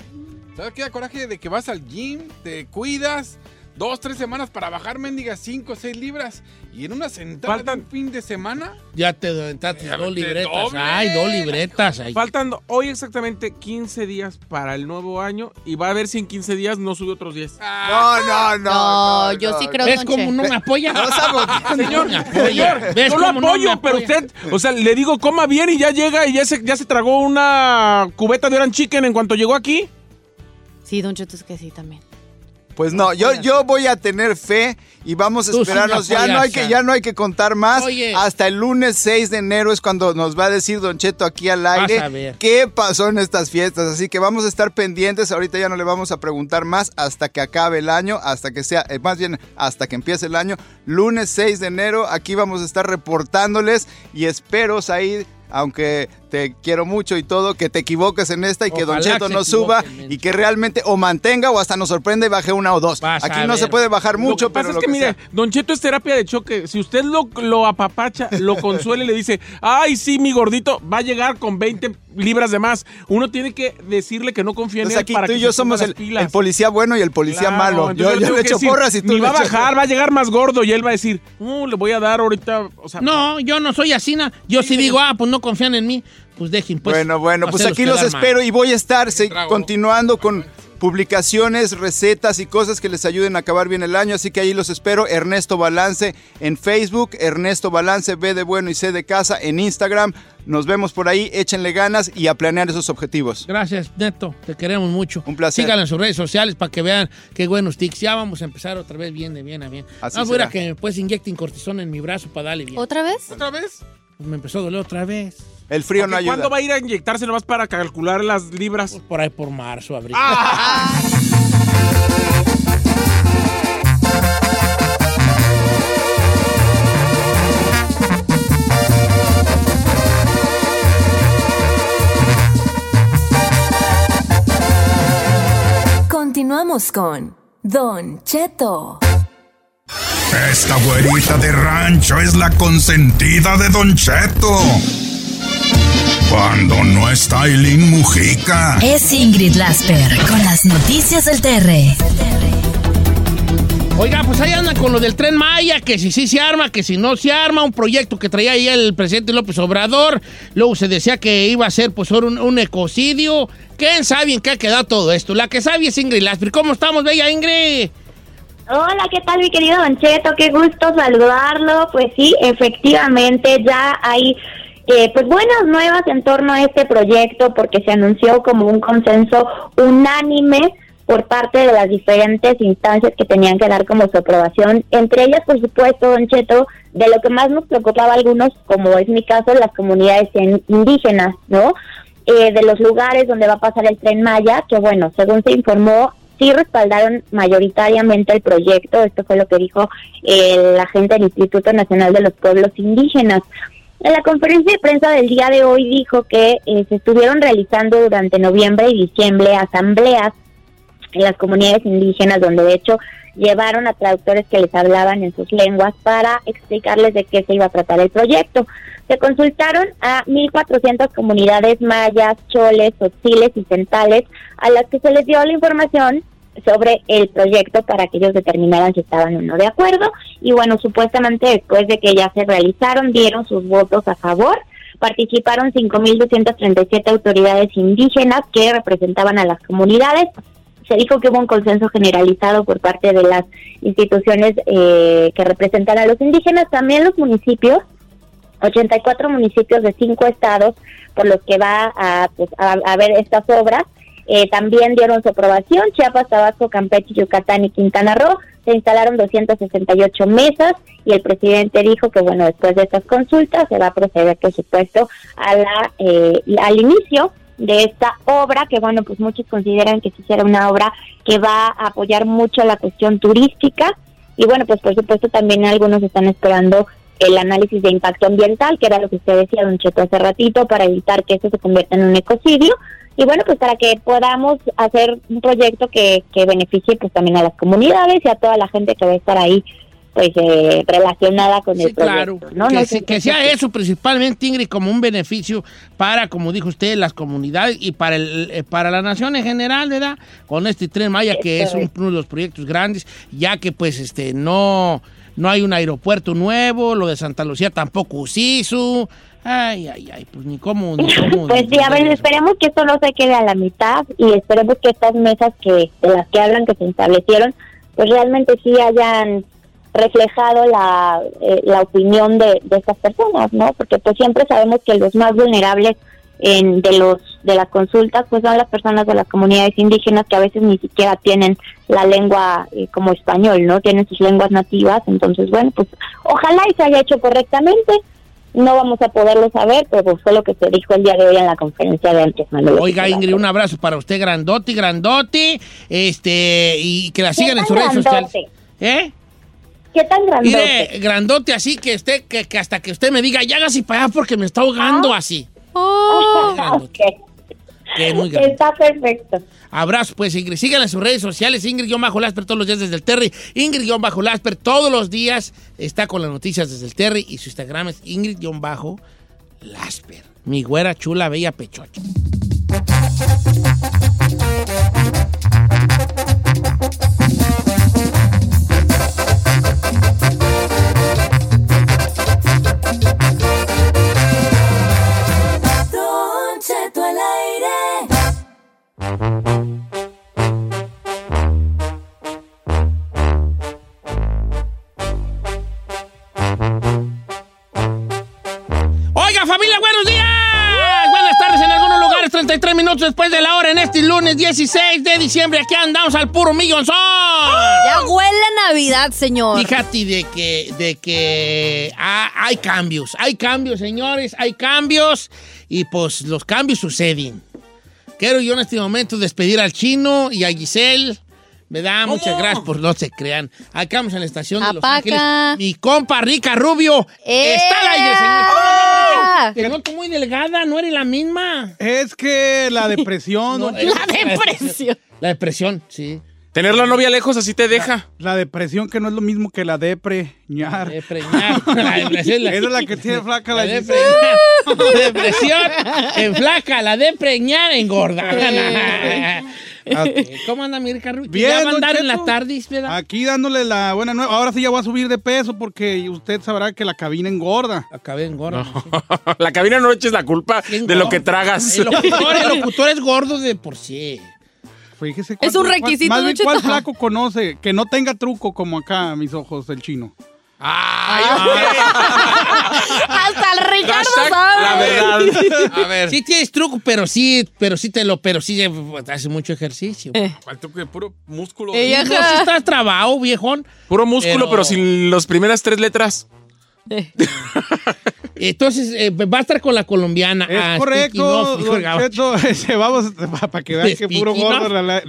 ¿Sabes qué da coraje? De que vas al gym, te cuidas, dos, tres semanas para bajar mendigas 5 o 6 libras y en una sentada de un fin de semana. Ya te aventaste dos te libretas. doble. Ay, dos libretas. ay. Faltan hoy exactamente 15 días para el nuevo año y va a ver si en 15 días no sube otros 10. No, no, No, yo sí creo ¿Ves Don cómo no me apoya? No. Señor, señor, ¿Ves yo lo no apoyo, pero usted, o sea, le digo, coma bien y ya llega y ya se, ya se tragó una cubeta de Orange Chicken en cuanto llegó aquí. Sí, Don Cheto, es que sí también. Pues no, yo, yo voy a tener fe y vamos a Tú sí me esperarnos. ya, no hay que, ya no hay que contar más. Oye. Hasta el lunes 6 de enero es cuando nos va a decir Don Cheto aquí al aire qué pasó en estas fiestas. Así que vamos a estar pendientes. Ahorita ya no le vamos a preguntar más hasta que acabe el año, hasta que sea, eh, más bien hasta que empiece el año. Lunes 6 de enero, aquí vamos a estar reportándoles y espero, Said, aunque te quiero mucho y todo, que te equivoques en esta y que Don Cheto no suba menso. y que realmente o mantenga o hasta nos sorprenda y baje una o dos. Vas Aquí no ver. se puede bajar mucho, lo que pasa pero es que, mire, sea. Don Cheto es terapia de choque. Si usted lo, lo apapacha, lo consuela y le dice, ay, sí, mi gordito, va a llegar con 20 libras de más. Uno tiene que decirle que no confía en Entonces él aquí para tú que y yo somos el, policía bueno y el policía Claro, malo. Yo, yo tengo le que echo decir, porras y tú Ni le va a bajar, va a llegar más gordo y él va a decir, "Uh, le voy a dar ahorita. O sea, No, yo no soy así. na. Yo sí digo, ah, pues no confían en mí. Pues dejen, pues. bueno, bueno, pues aquí los mal. espero y voy a estar continuando con publicaciones, recetas y cosas que les ayuden a acabar bien el año, así que ahí los espero. Ernesto Balance en Facebook, Ernesto Balance B de bueno y C de casa en Instagram. Nos vemos por ahí, échenle ganas y a planear esos objetivos. Gracias, Neto. Te queremos mucho. Un placer. Síganlo en sus redes sociales para que vean qué buenos tics. Ya vamos a empezar otra vez bien, de bien a bien. Así Ah, será. que pues inyecten cortisona en mi brazo para darle bien. ¿Otra vez? ¿Otra vez? Me empezó a doler otra vez. El frío no ayuda. ¿Cuándo va a ir a inyectarse nomás para calcular las libras? Pues por ahí por marzo, abril. Continuamos con Don Cheto. Esta güerita de rancho es la consentida de Don Cheto. Cuando no está Aileen Mujica. Es Ingrid Lasper con las noticias del TR. Oiga, pues ahí andan con lo del tren Maya, que si sí se arma, que si no se arma, un proyecto que traía ahí el presidente López Obrador. Luego se decía que iba a ser pues un, un ecocidio. ¿Quién sabe en qué ha quedado todo esto? La que sabe es Ingrid Lasper. ¿Cómo estamos, bella Ingrid? Hola, ¿qué tal mi querido Don Cheto? Qué gusto saludarlo. Pues sí, efectivamente ya hay eh, pues buenas nuevas en torno a este proyecto porque se anunció como un consenso unánime por parte de las diferentes instancias que tenían que dar como su aprobación, entre ellas, por supuesto, Don Cheto, de lo que más nos preocupaba a algunos, como es mi caso, las comunidades in- indígenas, ¿no? Eh, de los lugares donde va a pasar el tren Maya, que bueno, según se informó, sí respaldaron mayoritariamente el proyecto, esto fue lo que dijo eh, la gente del Instituto Nacional de los Pueblos Indígenas. En la conferencia de prensa del día de hoy dijo que eh, se estuvieron realizando durante noviembre y diciembre asambleas en las comunidades indígenas, donde de hecho llevaron a traductores que les hablaban en sus lenguas para explicarles de qué se iba a tratar el proyecto. Se consultaron a 1.400 comunidades mayas, choles, otziles y centales, a las que se les dio la información sobre el proyecto para que ellos determinaran si estaban o no de acuerdo. Y bueno, supuestamente después de que ya se realizaron, dieron sus votos a favor. Participaron 5.237 autoridades indígenas que representaban a las comunidades se dijo que hubo un consenso generalizado por parte de las instituciones eh, que representan a los indígenas, también los municipios, 84 municipios de cinco estados por los que va a, pues, a, ver estas obras. Eh, también dieron su aprobación, Chiapas, Tabasco, Campeche, Yucatán y Quintana Roo. Se instalaron 268 mesas y el presidente dijo que, bueno, después de estas consultas se va a proceder, por supuesto, a la, eh, al inicio de esta obra, que bueno, pues muchos consideran que sí será una obra que va a apoyar mucho la cuestión turística y bueno, pues por supuesto también algunos están esperando el análisis de impacto ambiental, que era lo que usted decía, don Cheto, hace ratito, para evitar que esto se convierta en un ecocidio y bueno, pues para que podamos hacer un proyecto que, que beneficie pues también a las comunidades y a toda la gente que va a estar ahí pues eh, relacionada con el Claro, proyecto, ¿no? que, No se- que sea eso principalmente, Ingrid, como un beneficio para, como dijo usted, las comunidades y para el, eh, para la nación en general, ¿verdad? Con este tren Maya, que es un- uno de los proyectos grandes, ya que pues este no, no hay un aeropuerto nuevo, lo de Santa Lucía tampoco se hizo. Ay, ay, ay, pues ni cómo, ni cómo. Pues sí, a ver, esperemos que esto no se quede a la mitad y esperemos que estas mesas que de las que hablan que se establecieron, pues realmente sí hayan reflejado la, eh, la opinión de, de estas personas, ¿no? Porque pues siempre sabemos que los más vulnerables en, de los de las consultas pues son las personas de las comunidades indígenas que a veces ni siquiera tienen la lengua eh, como español, ¿no? Tienen sus lenguas nativas, entonces bueno, pues ojalá y se haya hecho correctamente. No vamos a poderlo saber, pero pues fue lo que se dijo el día de hoy en la conferencia de Andrés Manuel. Oiga, Ingrid, un abrazo para usted, grandote, grandote, este, y que la ¿Qué sigan en sus redes sociales. ¿Eh? ¿Qué tan grandote? Mire, grandote así que usted, que, que hasta que usted me diga, ya hágase para allá porque me está ahogando así. Que es muy grande. Está perfecto. Abrazo, pues, Ingrid. Síganla en sus redes sociales. Ingrid-Lasper todos los días desde el Terry. Ingrid-Lasper todos los días está con las noticias desde el Terry. Y su Instagram es Ingrid-Lasper. Mi güera chula, bella pechocha. 16 de diciembre. Aquí andamos al puro millonzón. Ya huele a Navidad, señor. Fíjate de que, de que ha- hay cambios, hay cambios, señores, hay cambios y pues los cambios suceden. Quiero yo en este momento despedir al chino y a Giselle. ¿Verdad? Muchas gracias por no se crean. Acá vamos en la estación de Los Apaca. Ángeles. Mi compa Rica Rubio está al aire, señor. Te noto muy delgada, no eres la misma. Es que la depresión. No, la depresión. La depresión, sí. Tener la novia lejos así te deja. La depresión que no es lo mismo que la depreñar. Depreñar. La depresión, la- Esa es la que tiene flaca la, La depreñar. Depresión en flaca, la de preñar engorda. ¿Cómo anda mi Rica Rubio? Bien, ya va a andar en Cheto. la tardis, ¿verdad? Aquí dándole la buena nueva. Ahora sí ya voy a subir de peso porque usted sabrá que la cabina engorda. La cabina engorda. La cabina no eches la culpa de lo que tragas. El locutor, el locutor es gordo de por sí. Fíjese Es un requisito, Más bien, ¿cuál flaco conoce que no tenga truco como acá, mis ojos, el chino? Hasta el Ricardo Hashtag sabe. la verdad. A ver. Sí tienes truco, pero sí, pero sí te lo, pero sí eh, hace mucho ejercicio. ¿Cuál truco? Puro músculo. Sí, no, sí estás trabado, viejón. Puro músculo, pero, Pero- sin las primeras tres letras. Entonces, eh, va a estar con la colombiana. Es ah, correcto, Cheto, ese, vamos, para que vean que puro gordo. la- la-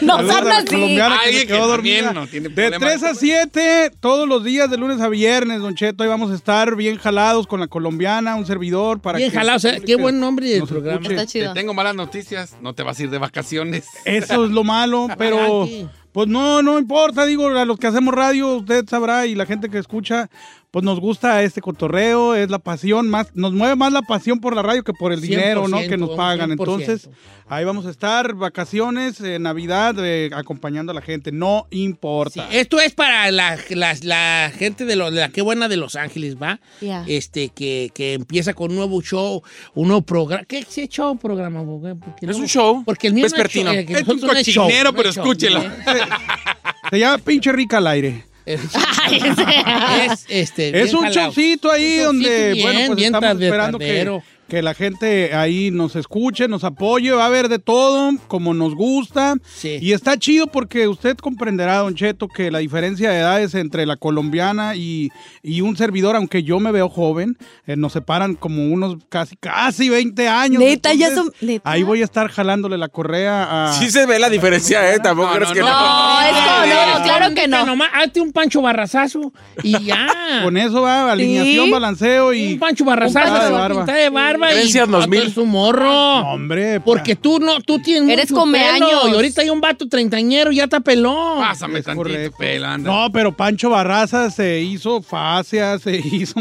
no, la colombiana que se quedó dormida. no tiene De problema 3 a 7, todos los días, de lunes a viernes, Don Cheto, ahí vamos a estar bien jalados con la colombiana, un servidor para Bien que... jalado, o sea, qué buen nombre del programa. escuche. Te tengo malas noticias. No te vas a ir de vacaciones. Eso es lo malo, pero pues no, no importa, digo, a los que hacemos radio, usted sabrá, y la gente que escucha, pues nos gusta este cotorreo, es la pasión, más, nos mueve más la pasión por la radio que por el dinero, ¿no? 100%, Que nos pagan. 100%. Entonces, ahí vamos a estar, vacaciones, eh, Navidad, eh, acompañando a la gente, no importa. Esto es para la, la- la gente de, lo- de la Qué Buena de Los Ángeles, ¿va? Ya. Este, que, que empieza con un nuevo show, un nuevo programa. ¿Qué es show programa? Porque Es no- un show. Porque el mío no es show, eh, que Es un nosotros no es show, cochinero, no pero es show. escúchelo. Se llama pinche rica al aire. Es, este, Es un showcito ahí donde, bien, bueno, pues bien estamos esperando que. Que la gente ahí nos escuche, nos apoye, va a haber de todo, como nos gusta. Y está chido porque usted comprenderá, Don Cheto, que la diferencia de edades entre la colombiana y, y un servidor, aunque yo me veo joven, eh, nos separan como unos casi, casi 20 años. Neta, ya son- neta. Ahí voy a estar jalándole la correa a... Sí se ve la diferencia, ¿eh? Tampoco crees que no. No, es como, no, claro que no. Nomás, hazte un pancho barrazazo y ya. Con eso va, alineación, Sí. balanceo y... Un pancho barrazazo, de de barba. Barba. y Herencias otro 2000. es un morro. hombre. Porque tú no, tú tienes Eres mucho come pelo. Y ahorita hay un vato treintañero, ya está pelón. Pásame tantito pelo, anda. No, pero Pancho Barraza se hizo fascia, se hizo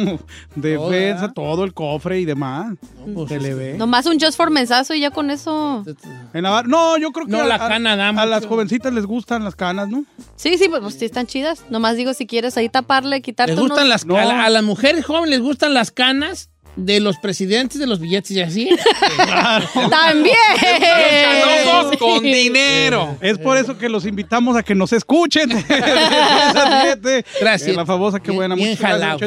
defensa, todo el cofre y demás. se le ve. Nomás un just for mensazo y ya con eso. En la bar- no, yo creo que No, a, la a- cana da a mucho. las jovencitas les gustan las canas, ¿no? Sí, sí, pues, pues, sí están chidas. Nomás digo si quieres ahí taparle, quitarte Les gustan unos- las a, la- a las mujeres jóvenes les gustan las canas de los presidentes de los billetes y así. También. Todos con dinero. Es por eso que los invitamos a que nos escuchen. Gracias. La famosa, qué buena. Bien gracias, jalados,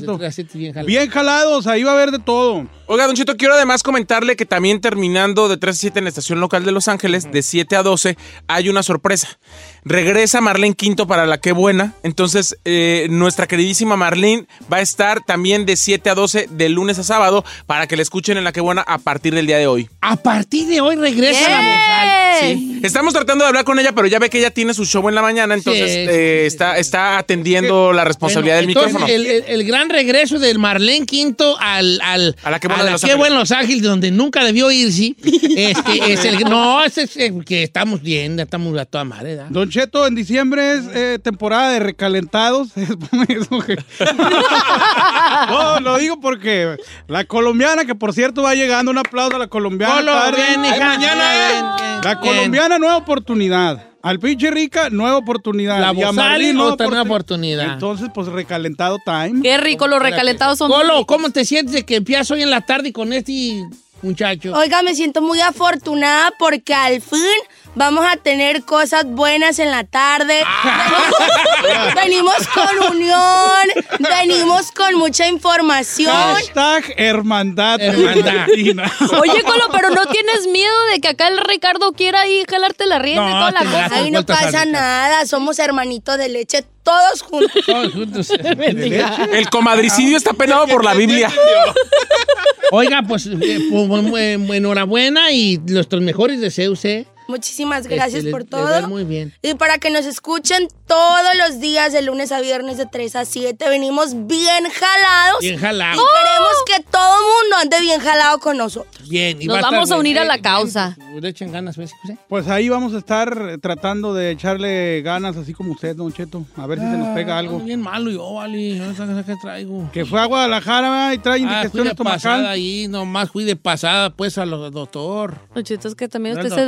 bien jalados. Bien jalados, ahí va a haber de todo. Oiga, Don Cheto, quiero además comentarle que también terminando de 3 a 7 en la estación local de Los Ángeles, de 7 a 12, hay una sorpresa. Regresa Marlene Quinto para la Qué Buena. Entonces, eh, nuestra queridísima Marlene va a estar también de 7 a 12 de lunes a sábado para que la escuchen en la Qué Buena a partir del día de hoy. A partir de hoy regresa la bozal. Sí. Estamos tratando de hablar con ella, pero ya ve que ella tiene su show en la mañana, entonces Sí, sí, eh, está, está atendiendo la responsabilidad Bueno, del entonces, micrófono. El, el- el gran regreso del Marlene Quinto al, al, A la Qué Buena a de la Los. Buena Los Ángeles, donde nunca debió irse. Este, es el, no, es, que estamos bien, estamos a toda madre. ¿verdad? Don Cheto, en diciembre es eh, temporada de recalentados. Es por eso que- no, lo digo porque la colombiana, que por cierto va llegando, un aplauso a la colombiana. Colo, padre. bien, hija. Ay, mañana, Bien, eh. bien, La bien. colombiana, nueva oportunidad. Al pinche rica, nueva oportunidad. La Y a Bozal, Marlene, otra nueva oportun- oportunidad. Entonces, pues recalentado time. Qué rico, los recalentados son. Colo, ¿cómo te sientes de que empiezas hoy en la tarde con este muchacho? Oiga, me siento muy afortunada porque al fin vamos a tener cosas buenas en la tarde. Ah. venimos con unión, venimos con mucha información. Hashtag hermandad. Hermandad. Oye, Colo, pero no tienes miedo de que acá el Ricardo quiera ahí jalarte la rienda y No, toda la cosa. Ahí no pasa nada, somos hermanitos de leche todos juntos. Todos juntos. El comadricidio está penado por la Biblia. Oiga, pues, eh, pues, bu- bu- enhorabuena y nuestros mejores deseos, ¿eh? Muchísimas gracias Este, por todo. muy bien. Y para que nos escuchen todos los días, de lunes a viernes, de 3 a 7, venimos bien jalados. Bien jalado. Y queremos que todo mundo ande bien jalado con nosotros. Bien. y Nos va vamos a unir a la Eh, causa. Le echan ganas, ¿ves? Pues ahí vamos a estar tratando de echarle ganas, así como usted, Don Cheto. A ver si se nos pega algo. Bien malo yo, vale. No qué traigo. Que fue a Guadalajara y trae Ah, indigestión de estomacal. pasada ahí, nomás fui de pasada, pues, a los doctor. Don Cheto, es que también No, usted no, se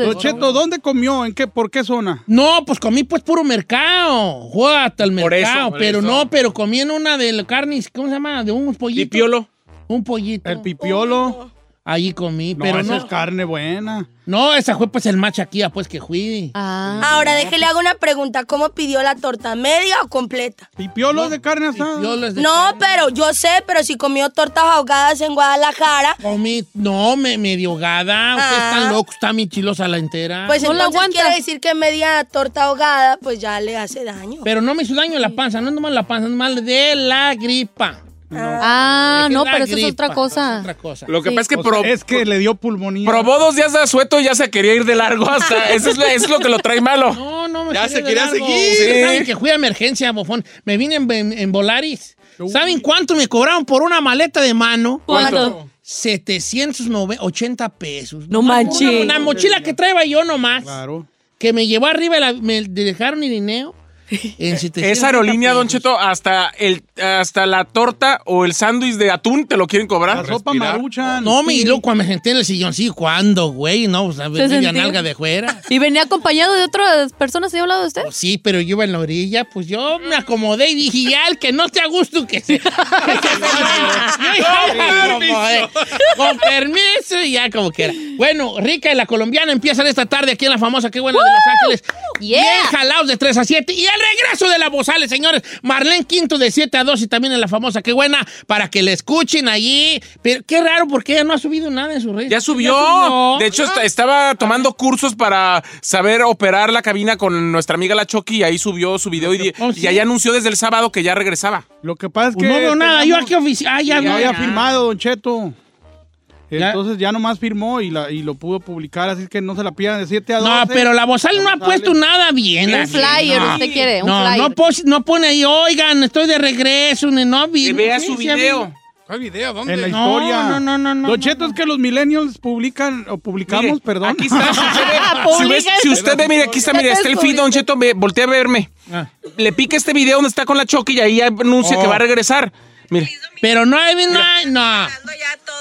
¿dónde comió? ¿En qué? ¿Por qué zona? No, pues comí pues puro mercado. Hasta el Por eso, mercado, por pero eso. no, pero comí en una de la carne, ¿cómo se llama? De un pollito. Pipiolo. Un pollito. El pipiolo. Allí comí, No, pero esa no. es carne buena. No, esa fue pues el machaquía, pues que fui. Ahora déjele hago una pregunta. ¿Cómo pidió la torta? ¿Media o completa? ¿Y piolos de carne asada? No, pero yo sé, pero si comió tortas ahogadas en Guadalajara, Comí, no, me, medio ahogada. Ustedes Ah. están locos, está mi chilosa la entera. pues entonces quiere decir que media torta ahogada, pues ya le hace daño. Pero no me hizo daño la panza, no es nomás la panza, es mal de la gripa. Ah, que no, pero eso es otra cosa. es otra cosa. Lo que Sí. pasa es que O sea, pro- es que le dio pulmonía. probó dos días de asueto y ya se quería ir de largo hasta. Eso es, lo- eso es lo que lo trae malo. No, no, me Ya se quería largo. seguir. Sí. saben que fui a emergencia, bofón. Me vine en, en- en Volaris. ¿Saben cuánto me cobraron por una maleta de mano? ¿Cuánto? 780 pesos. No manches. Una, una mochila que traía yo nomás. Claro. Que me llevó arriba, la- me dejaron Irineo. En 780 Esa aerolínea, Don pesos. Cheto, hasta, el, hasta la torta o el sándwich de atún te lo quieren cobrar. La sopa maruchan. No, y luego cuando me senté en el sillón, sí, ¿cuándo, güey? No, pues a ver, ¿Se media sentía? nalga de fuera. ¿Y venía acompañado de otras personas ahí al lado de usted? Sí, pero yo iba en la orilla, pues yo me acomodé y dije, ya, el que no te a gusto, que se... Con permiso y ya como que era. Bueno, Rica y la colombiana empiezan esta tarde aquí en la famosa Qué Buena de Los Ángeles. Yeah. Bien jalados de 3 a 7. Y el regreso de la Bozales, señores. Marlene Quinto de 7 a 2 y también en la famosa Qué Buena para que le escuchen allí. Pero qué raro porque ella no ha subido nada en sus redes. Ya subió. De hecho, est- estaba tomando cursos para saber operar la cabina con nuestra amiga la Chucky y ahí subió su video y, Oh, sí. y ahí anunció desde el sábado que ya regresaba. Lo que pasa es que. Pues no veo nada, yo aquí oficial. Ah, ya, Ya no, había ya. firmado, Don Cheto. Ya. Entonces ya nomás firmó y, la, y lo pudo publicar, así que no se la pierdan de 7 a 12. No, pero la Bozal no ha puesto nada bien. Un así, flyer, no. usted quiere, un no, flyer. No, pos- no pone ahí, oigan, estoy de regreso, ni no vi. Que vea su sí, video. ¿Cuál video? ¿Dónde? En la No, historia. no, no, no, no, Don no, Cheto, es que los millennials publican, o publicamos, Mire, perdón. Aquí está. Si usted ve, si ves- si usted ve, mire, aquí está, mire, está el feed, Don Cheto, voltea a verme. Ah. Le pica este video donde está con la Chucky y ahí anuncia Oh. que va a regresar. Mire. Pero no hay, no, hay- no.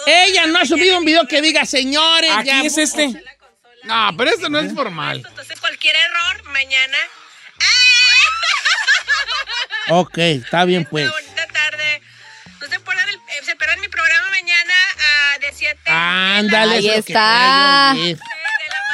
Ella no ha subido un video que diga, señores, Aquí ya. es este. No, pero esto no es formal. Entonces cualquier error, mañana. Ok, está bien, pues. Bonita tarde. No se el, eh, mi programa mañana ah, de 7 Ándale, Ahí está.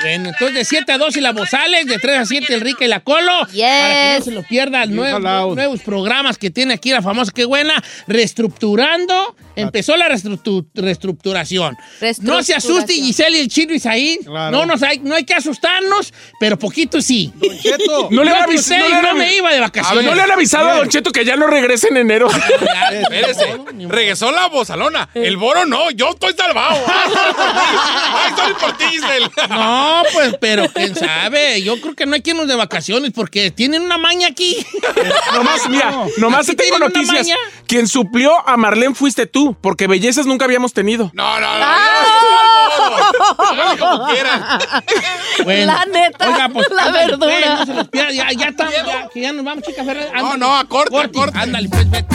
Bueno, entonces de 7 a 2 y la Bozales, de 3 a 7 el Rica y la Colo. Para que no se lo pierdan, nuevos, nuevos programas que tiene aquí la famosa Qué Buena, reestructurando. Empezó la reestructu- reestructuración. No se asuste Giselle y el chino Isaí. Claro. No, nos hay, no hay que asustarnos, pero poquito sí. Cheto. No le Yo han que avis- usted no y me iba de A ver, vacaciones. no le han avisado a Don Cheto que ya no regresa en enero. Espérese. Regresó la bozalona. El boro no. Yo estoy salvado. Ay, estoy por ti, Giselle. No, pues, pero quién sabe. Yo creo que no hay que irnos de vacaciones porque tienen una maña aquí. nomás, mira, nomás Aquí te tengo tienen una noticias. maña. Quien suplió a Marlene fuiste tú, porque bellezas nunca habíamos tenido. No, no, no. ¡Ah! Háganle como quieran. Bueno, La neta, oiga, pues, la ándale, verdura. pues, no se los pierda. Ya, ya estamos, ya, que ya nos vamos, chica Ferrer. No, no, a corte, a corte. Ándale, pues, vete.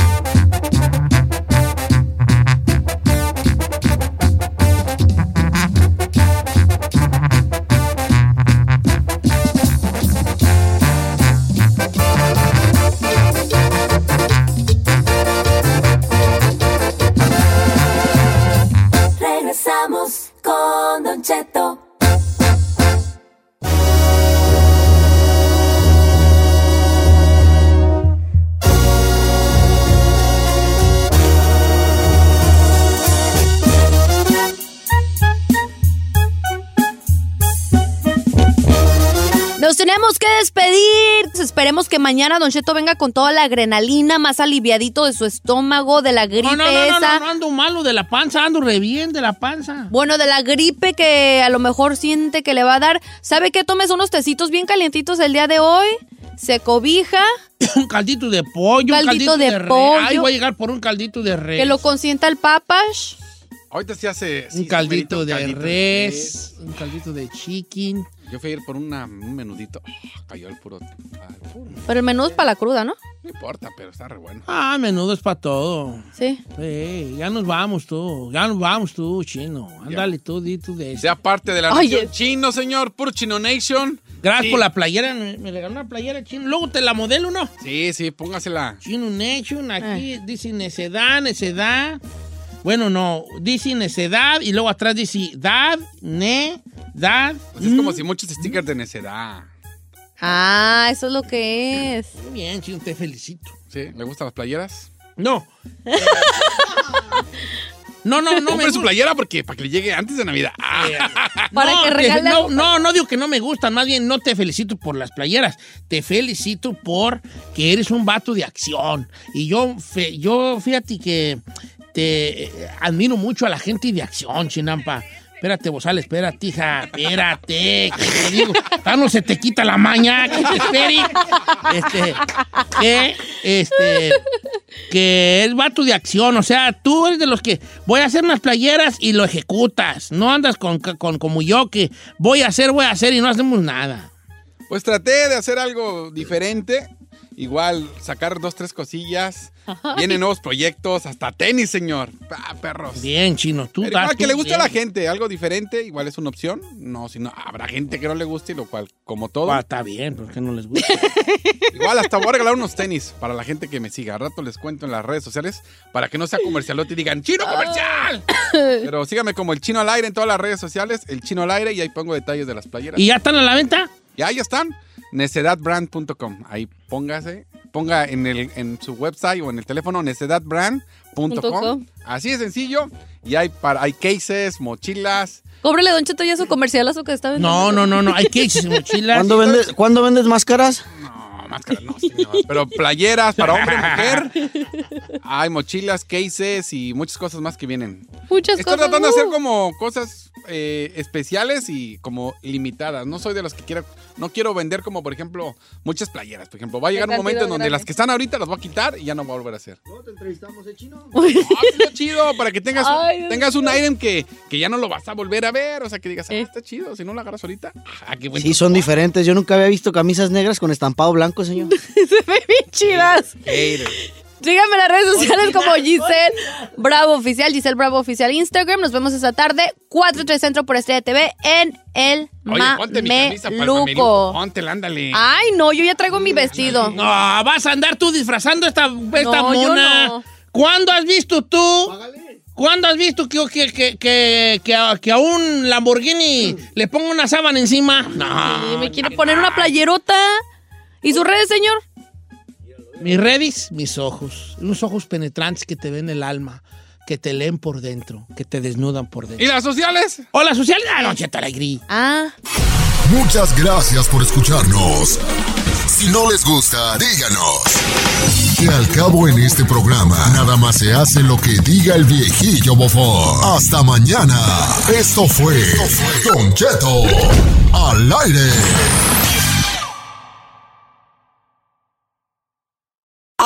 Cheto. Nos tenemos que despedir. Esperemos que mañana Don Cheto venga con toda la adrenalina, más aliviadito de su estómago, de la gripe No, no, no, no, esa. no, no ando malo de la panza, ando re bien de la panza. Bueno, de la gripe que a lo mejor siente que le va a dar. ¿Sabe qué? Tomes unos tecitos bien calientitos el día de hoy. Se cobija, Un caldito de pollo, un Caldito caldito de de, res. pollo. Ay, voy a llegar por un caldito de res. que lo consienta el papas. Ahorita sí hace. sí, un caldito merito, de caldito res, un caldito de chicken. Yo fui a ir por una- un menudito. Ah, cayó el puro. al puro. Pero el menú es para la cruda, ¿no? No importa, pero está re bueno. Ah, menudo es para todo. Sí. Sí, ya nos vamos tú, ya nos vamos tú, chino. Ándale tú, di tú de eso. Sea parte de la Oye. nación chino, señor. Puro Chino Nation. Gracias Sí. por la playera, me, me regaló una playera chino. Luego te la modelo, ¿no? Sí, sí, póngasela. Chino Nation, aquí dice necedad, necedad. Bueno, no, dice necedad y luego atrás dice dad, ne, dad. Pues es como si muchos stickers de necedad. Ah, eso es lo que es. Muy bien, chino, te felicito. ¿Sí? ¿Le gustan las playeras? No. No, no, no. Compre su playera porque para que le llegue antes de Navidad. Ah. Para no, que regale no, no, no digo que no me gustan, más bien no te felicito por las playeras, te felicito por que eres un vato de acción. Y yo, fe- yo fíjate que te eh, admiro mucho a la gente de acción, Chinampa. Espérate, Bozal, espérate, hija, espérate, que te digo, no se te quita la maña, que te espere. Este, que, este, que es vato de acción, o sea, tú eres de los que voy a hacer unas playeras y lo ejecutas, no andas con, con como yo que voy a hacer, voy a hacer y no hacemos nada. Pues traté de hacer algo diferente. Igual sacar dos, tres cosillas. Vienen nuevos proyectos, hasta tenis, señor. Ah, perros. Bien, chino, tú Pero igual que tú le guste a la gente, algo diferente, igual es una opción. No, si no, habrá gente que no le guste, lo cual, como todo. Ah, está bien, ¿por qué no les gusta? Igual hasta voy a regalar unos tenis para la gente que me siga. Al rato les cuento en las redes sociales para que no sea comercialote y digan ¡Chino comercial! Pero síganme como el chino al aire en todas las redes sociales, el chino al aire, y ahí pongo detalles de las playeras. ¿Y ya están a la venta? Ya, ahí están. Necedadbrand.com. Ahí póngase, ponga en, el, en su website o en el teléfono necedadbrand.com. com. Así de sencillo. Y hay, para, hay cases, mochilas. Cóbrele, Don Cheto, ya su comercial a su que está vendiendo. No, no, no, no, hay cases y mochilas. ¿Cuándo vendes, ¿Cuándo vendes máscaras? No, máscaras no, señor. Pero playeras para hombre y mujer. Hay mochilas, cases y muchas cosas más que vienen. Muchas Estoy cosas. tratando de hacer uh. como cosas eh, especiales y como limitadas. No soy de los que quiera, no quiero vender como, por ejemplo, muchas playeras. Por ejemplo, va a llegar un momento en donde grande. las que están ahorita las voy a quitar y ya no voy a volver a hacer. No, te entrevistamos, ¿eh, chino? Ah, pues, está chido, para que tengas, Ay, tengas un item que, que ya no lo vas a volver a ver. O sea, que digas, ah, está chido, si no lo agarras ahorita. Ah, qué Sí, son diferentes. Yo nunca había visto camisas negras con estampado blanco, señor. Se ven bien chidas. hater. Síganme en las redes sociales como Giselle Bravo Oficial, Giselle Bravo Oficial Instagram. Nos vemos esta tarde, 4 3 Centro por Estrella TV en el Oye, ponte mi camisa para el mameluco. Mameluco. Póntela, ándale. Ay, no, yo ya traigo mi vestido. No, vas a andar tú disfrazando esta, esta No, yo mona. no. ¿Cuándo has visto tú? ¿Cuándo has visto que, que, que, que, que a, que a un Lamborghini le ponga una sábana encima? No. Y me quiere poner una playerota. ¿Y sus redes, señor? Mis redis, mis ojos. Unos ojos penetrantes que te ven el alma, que te leen por dentro, que te desnudan por dentro. ¿Y las sociales? Hola, social. Ah, no, Cheto Alegrí. Ah. Muchas gracias por escucharnos. Si no les gusta, díganos. Que al cabo en este programa, nada más se hace lo que diga el viejillo bofón. Hasta mañana. Esto fue Don Cheto al aire.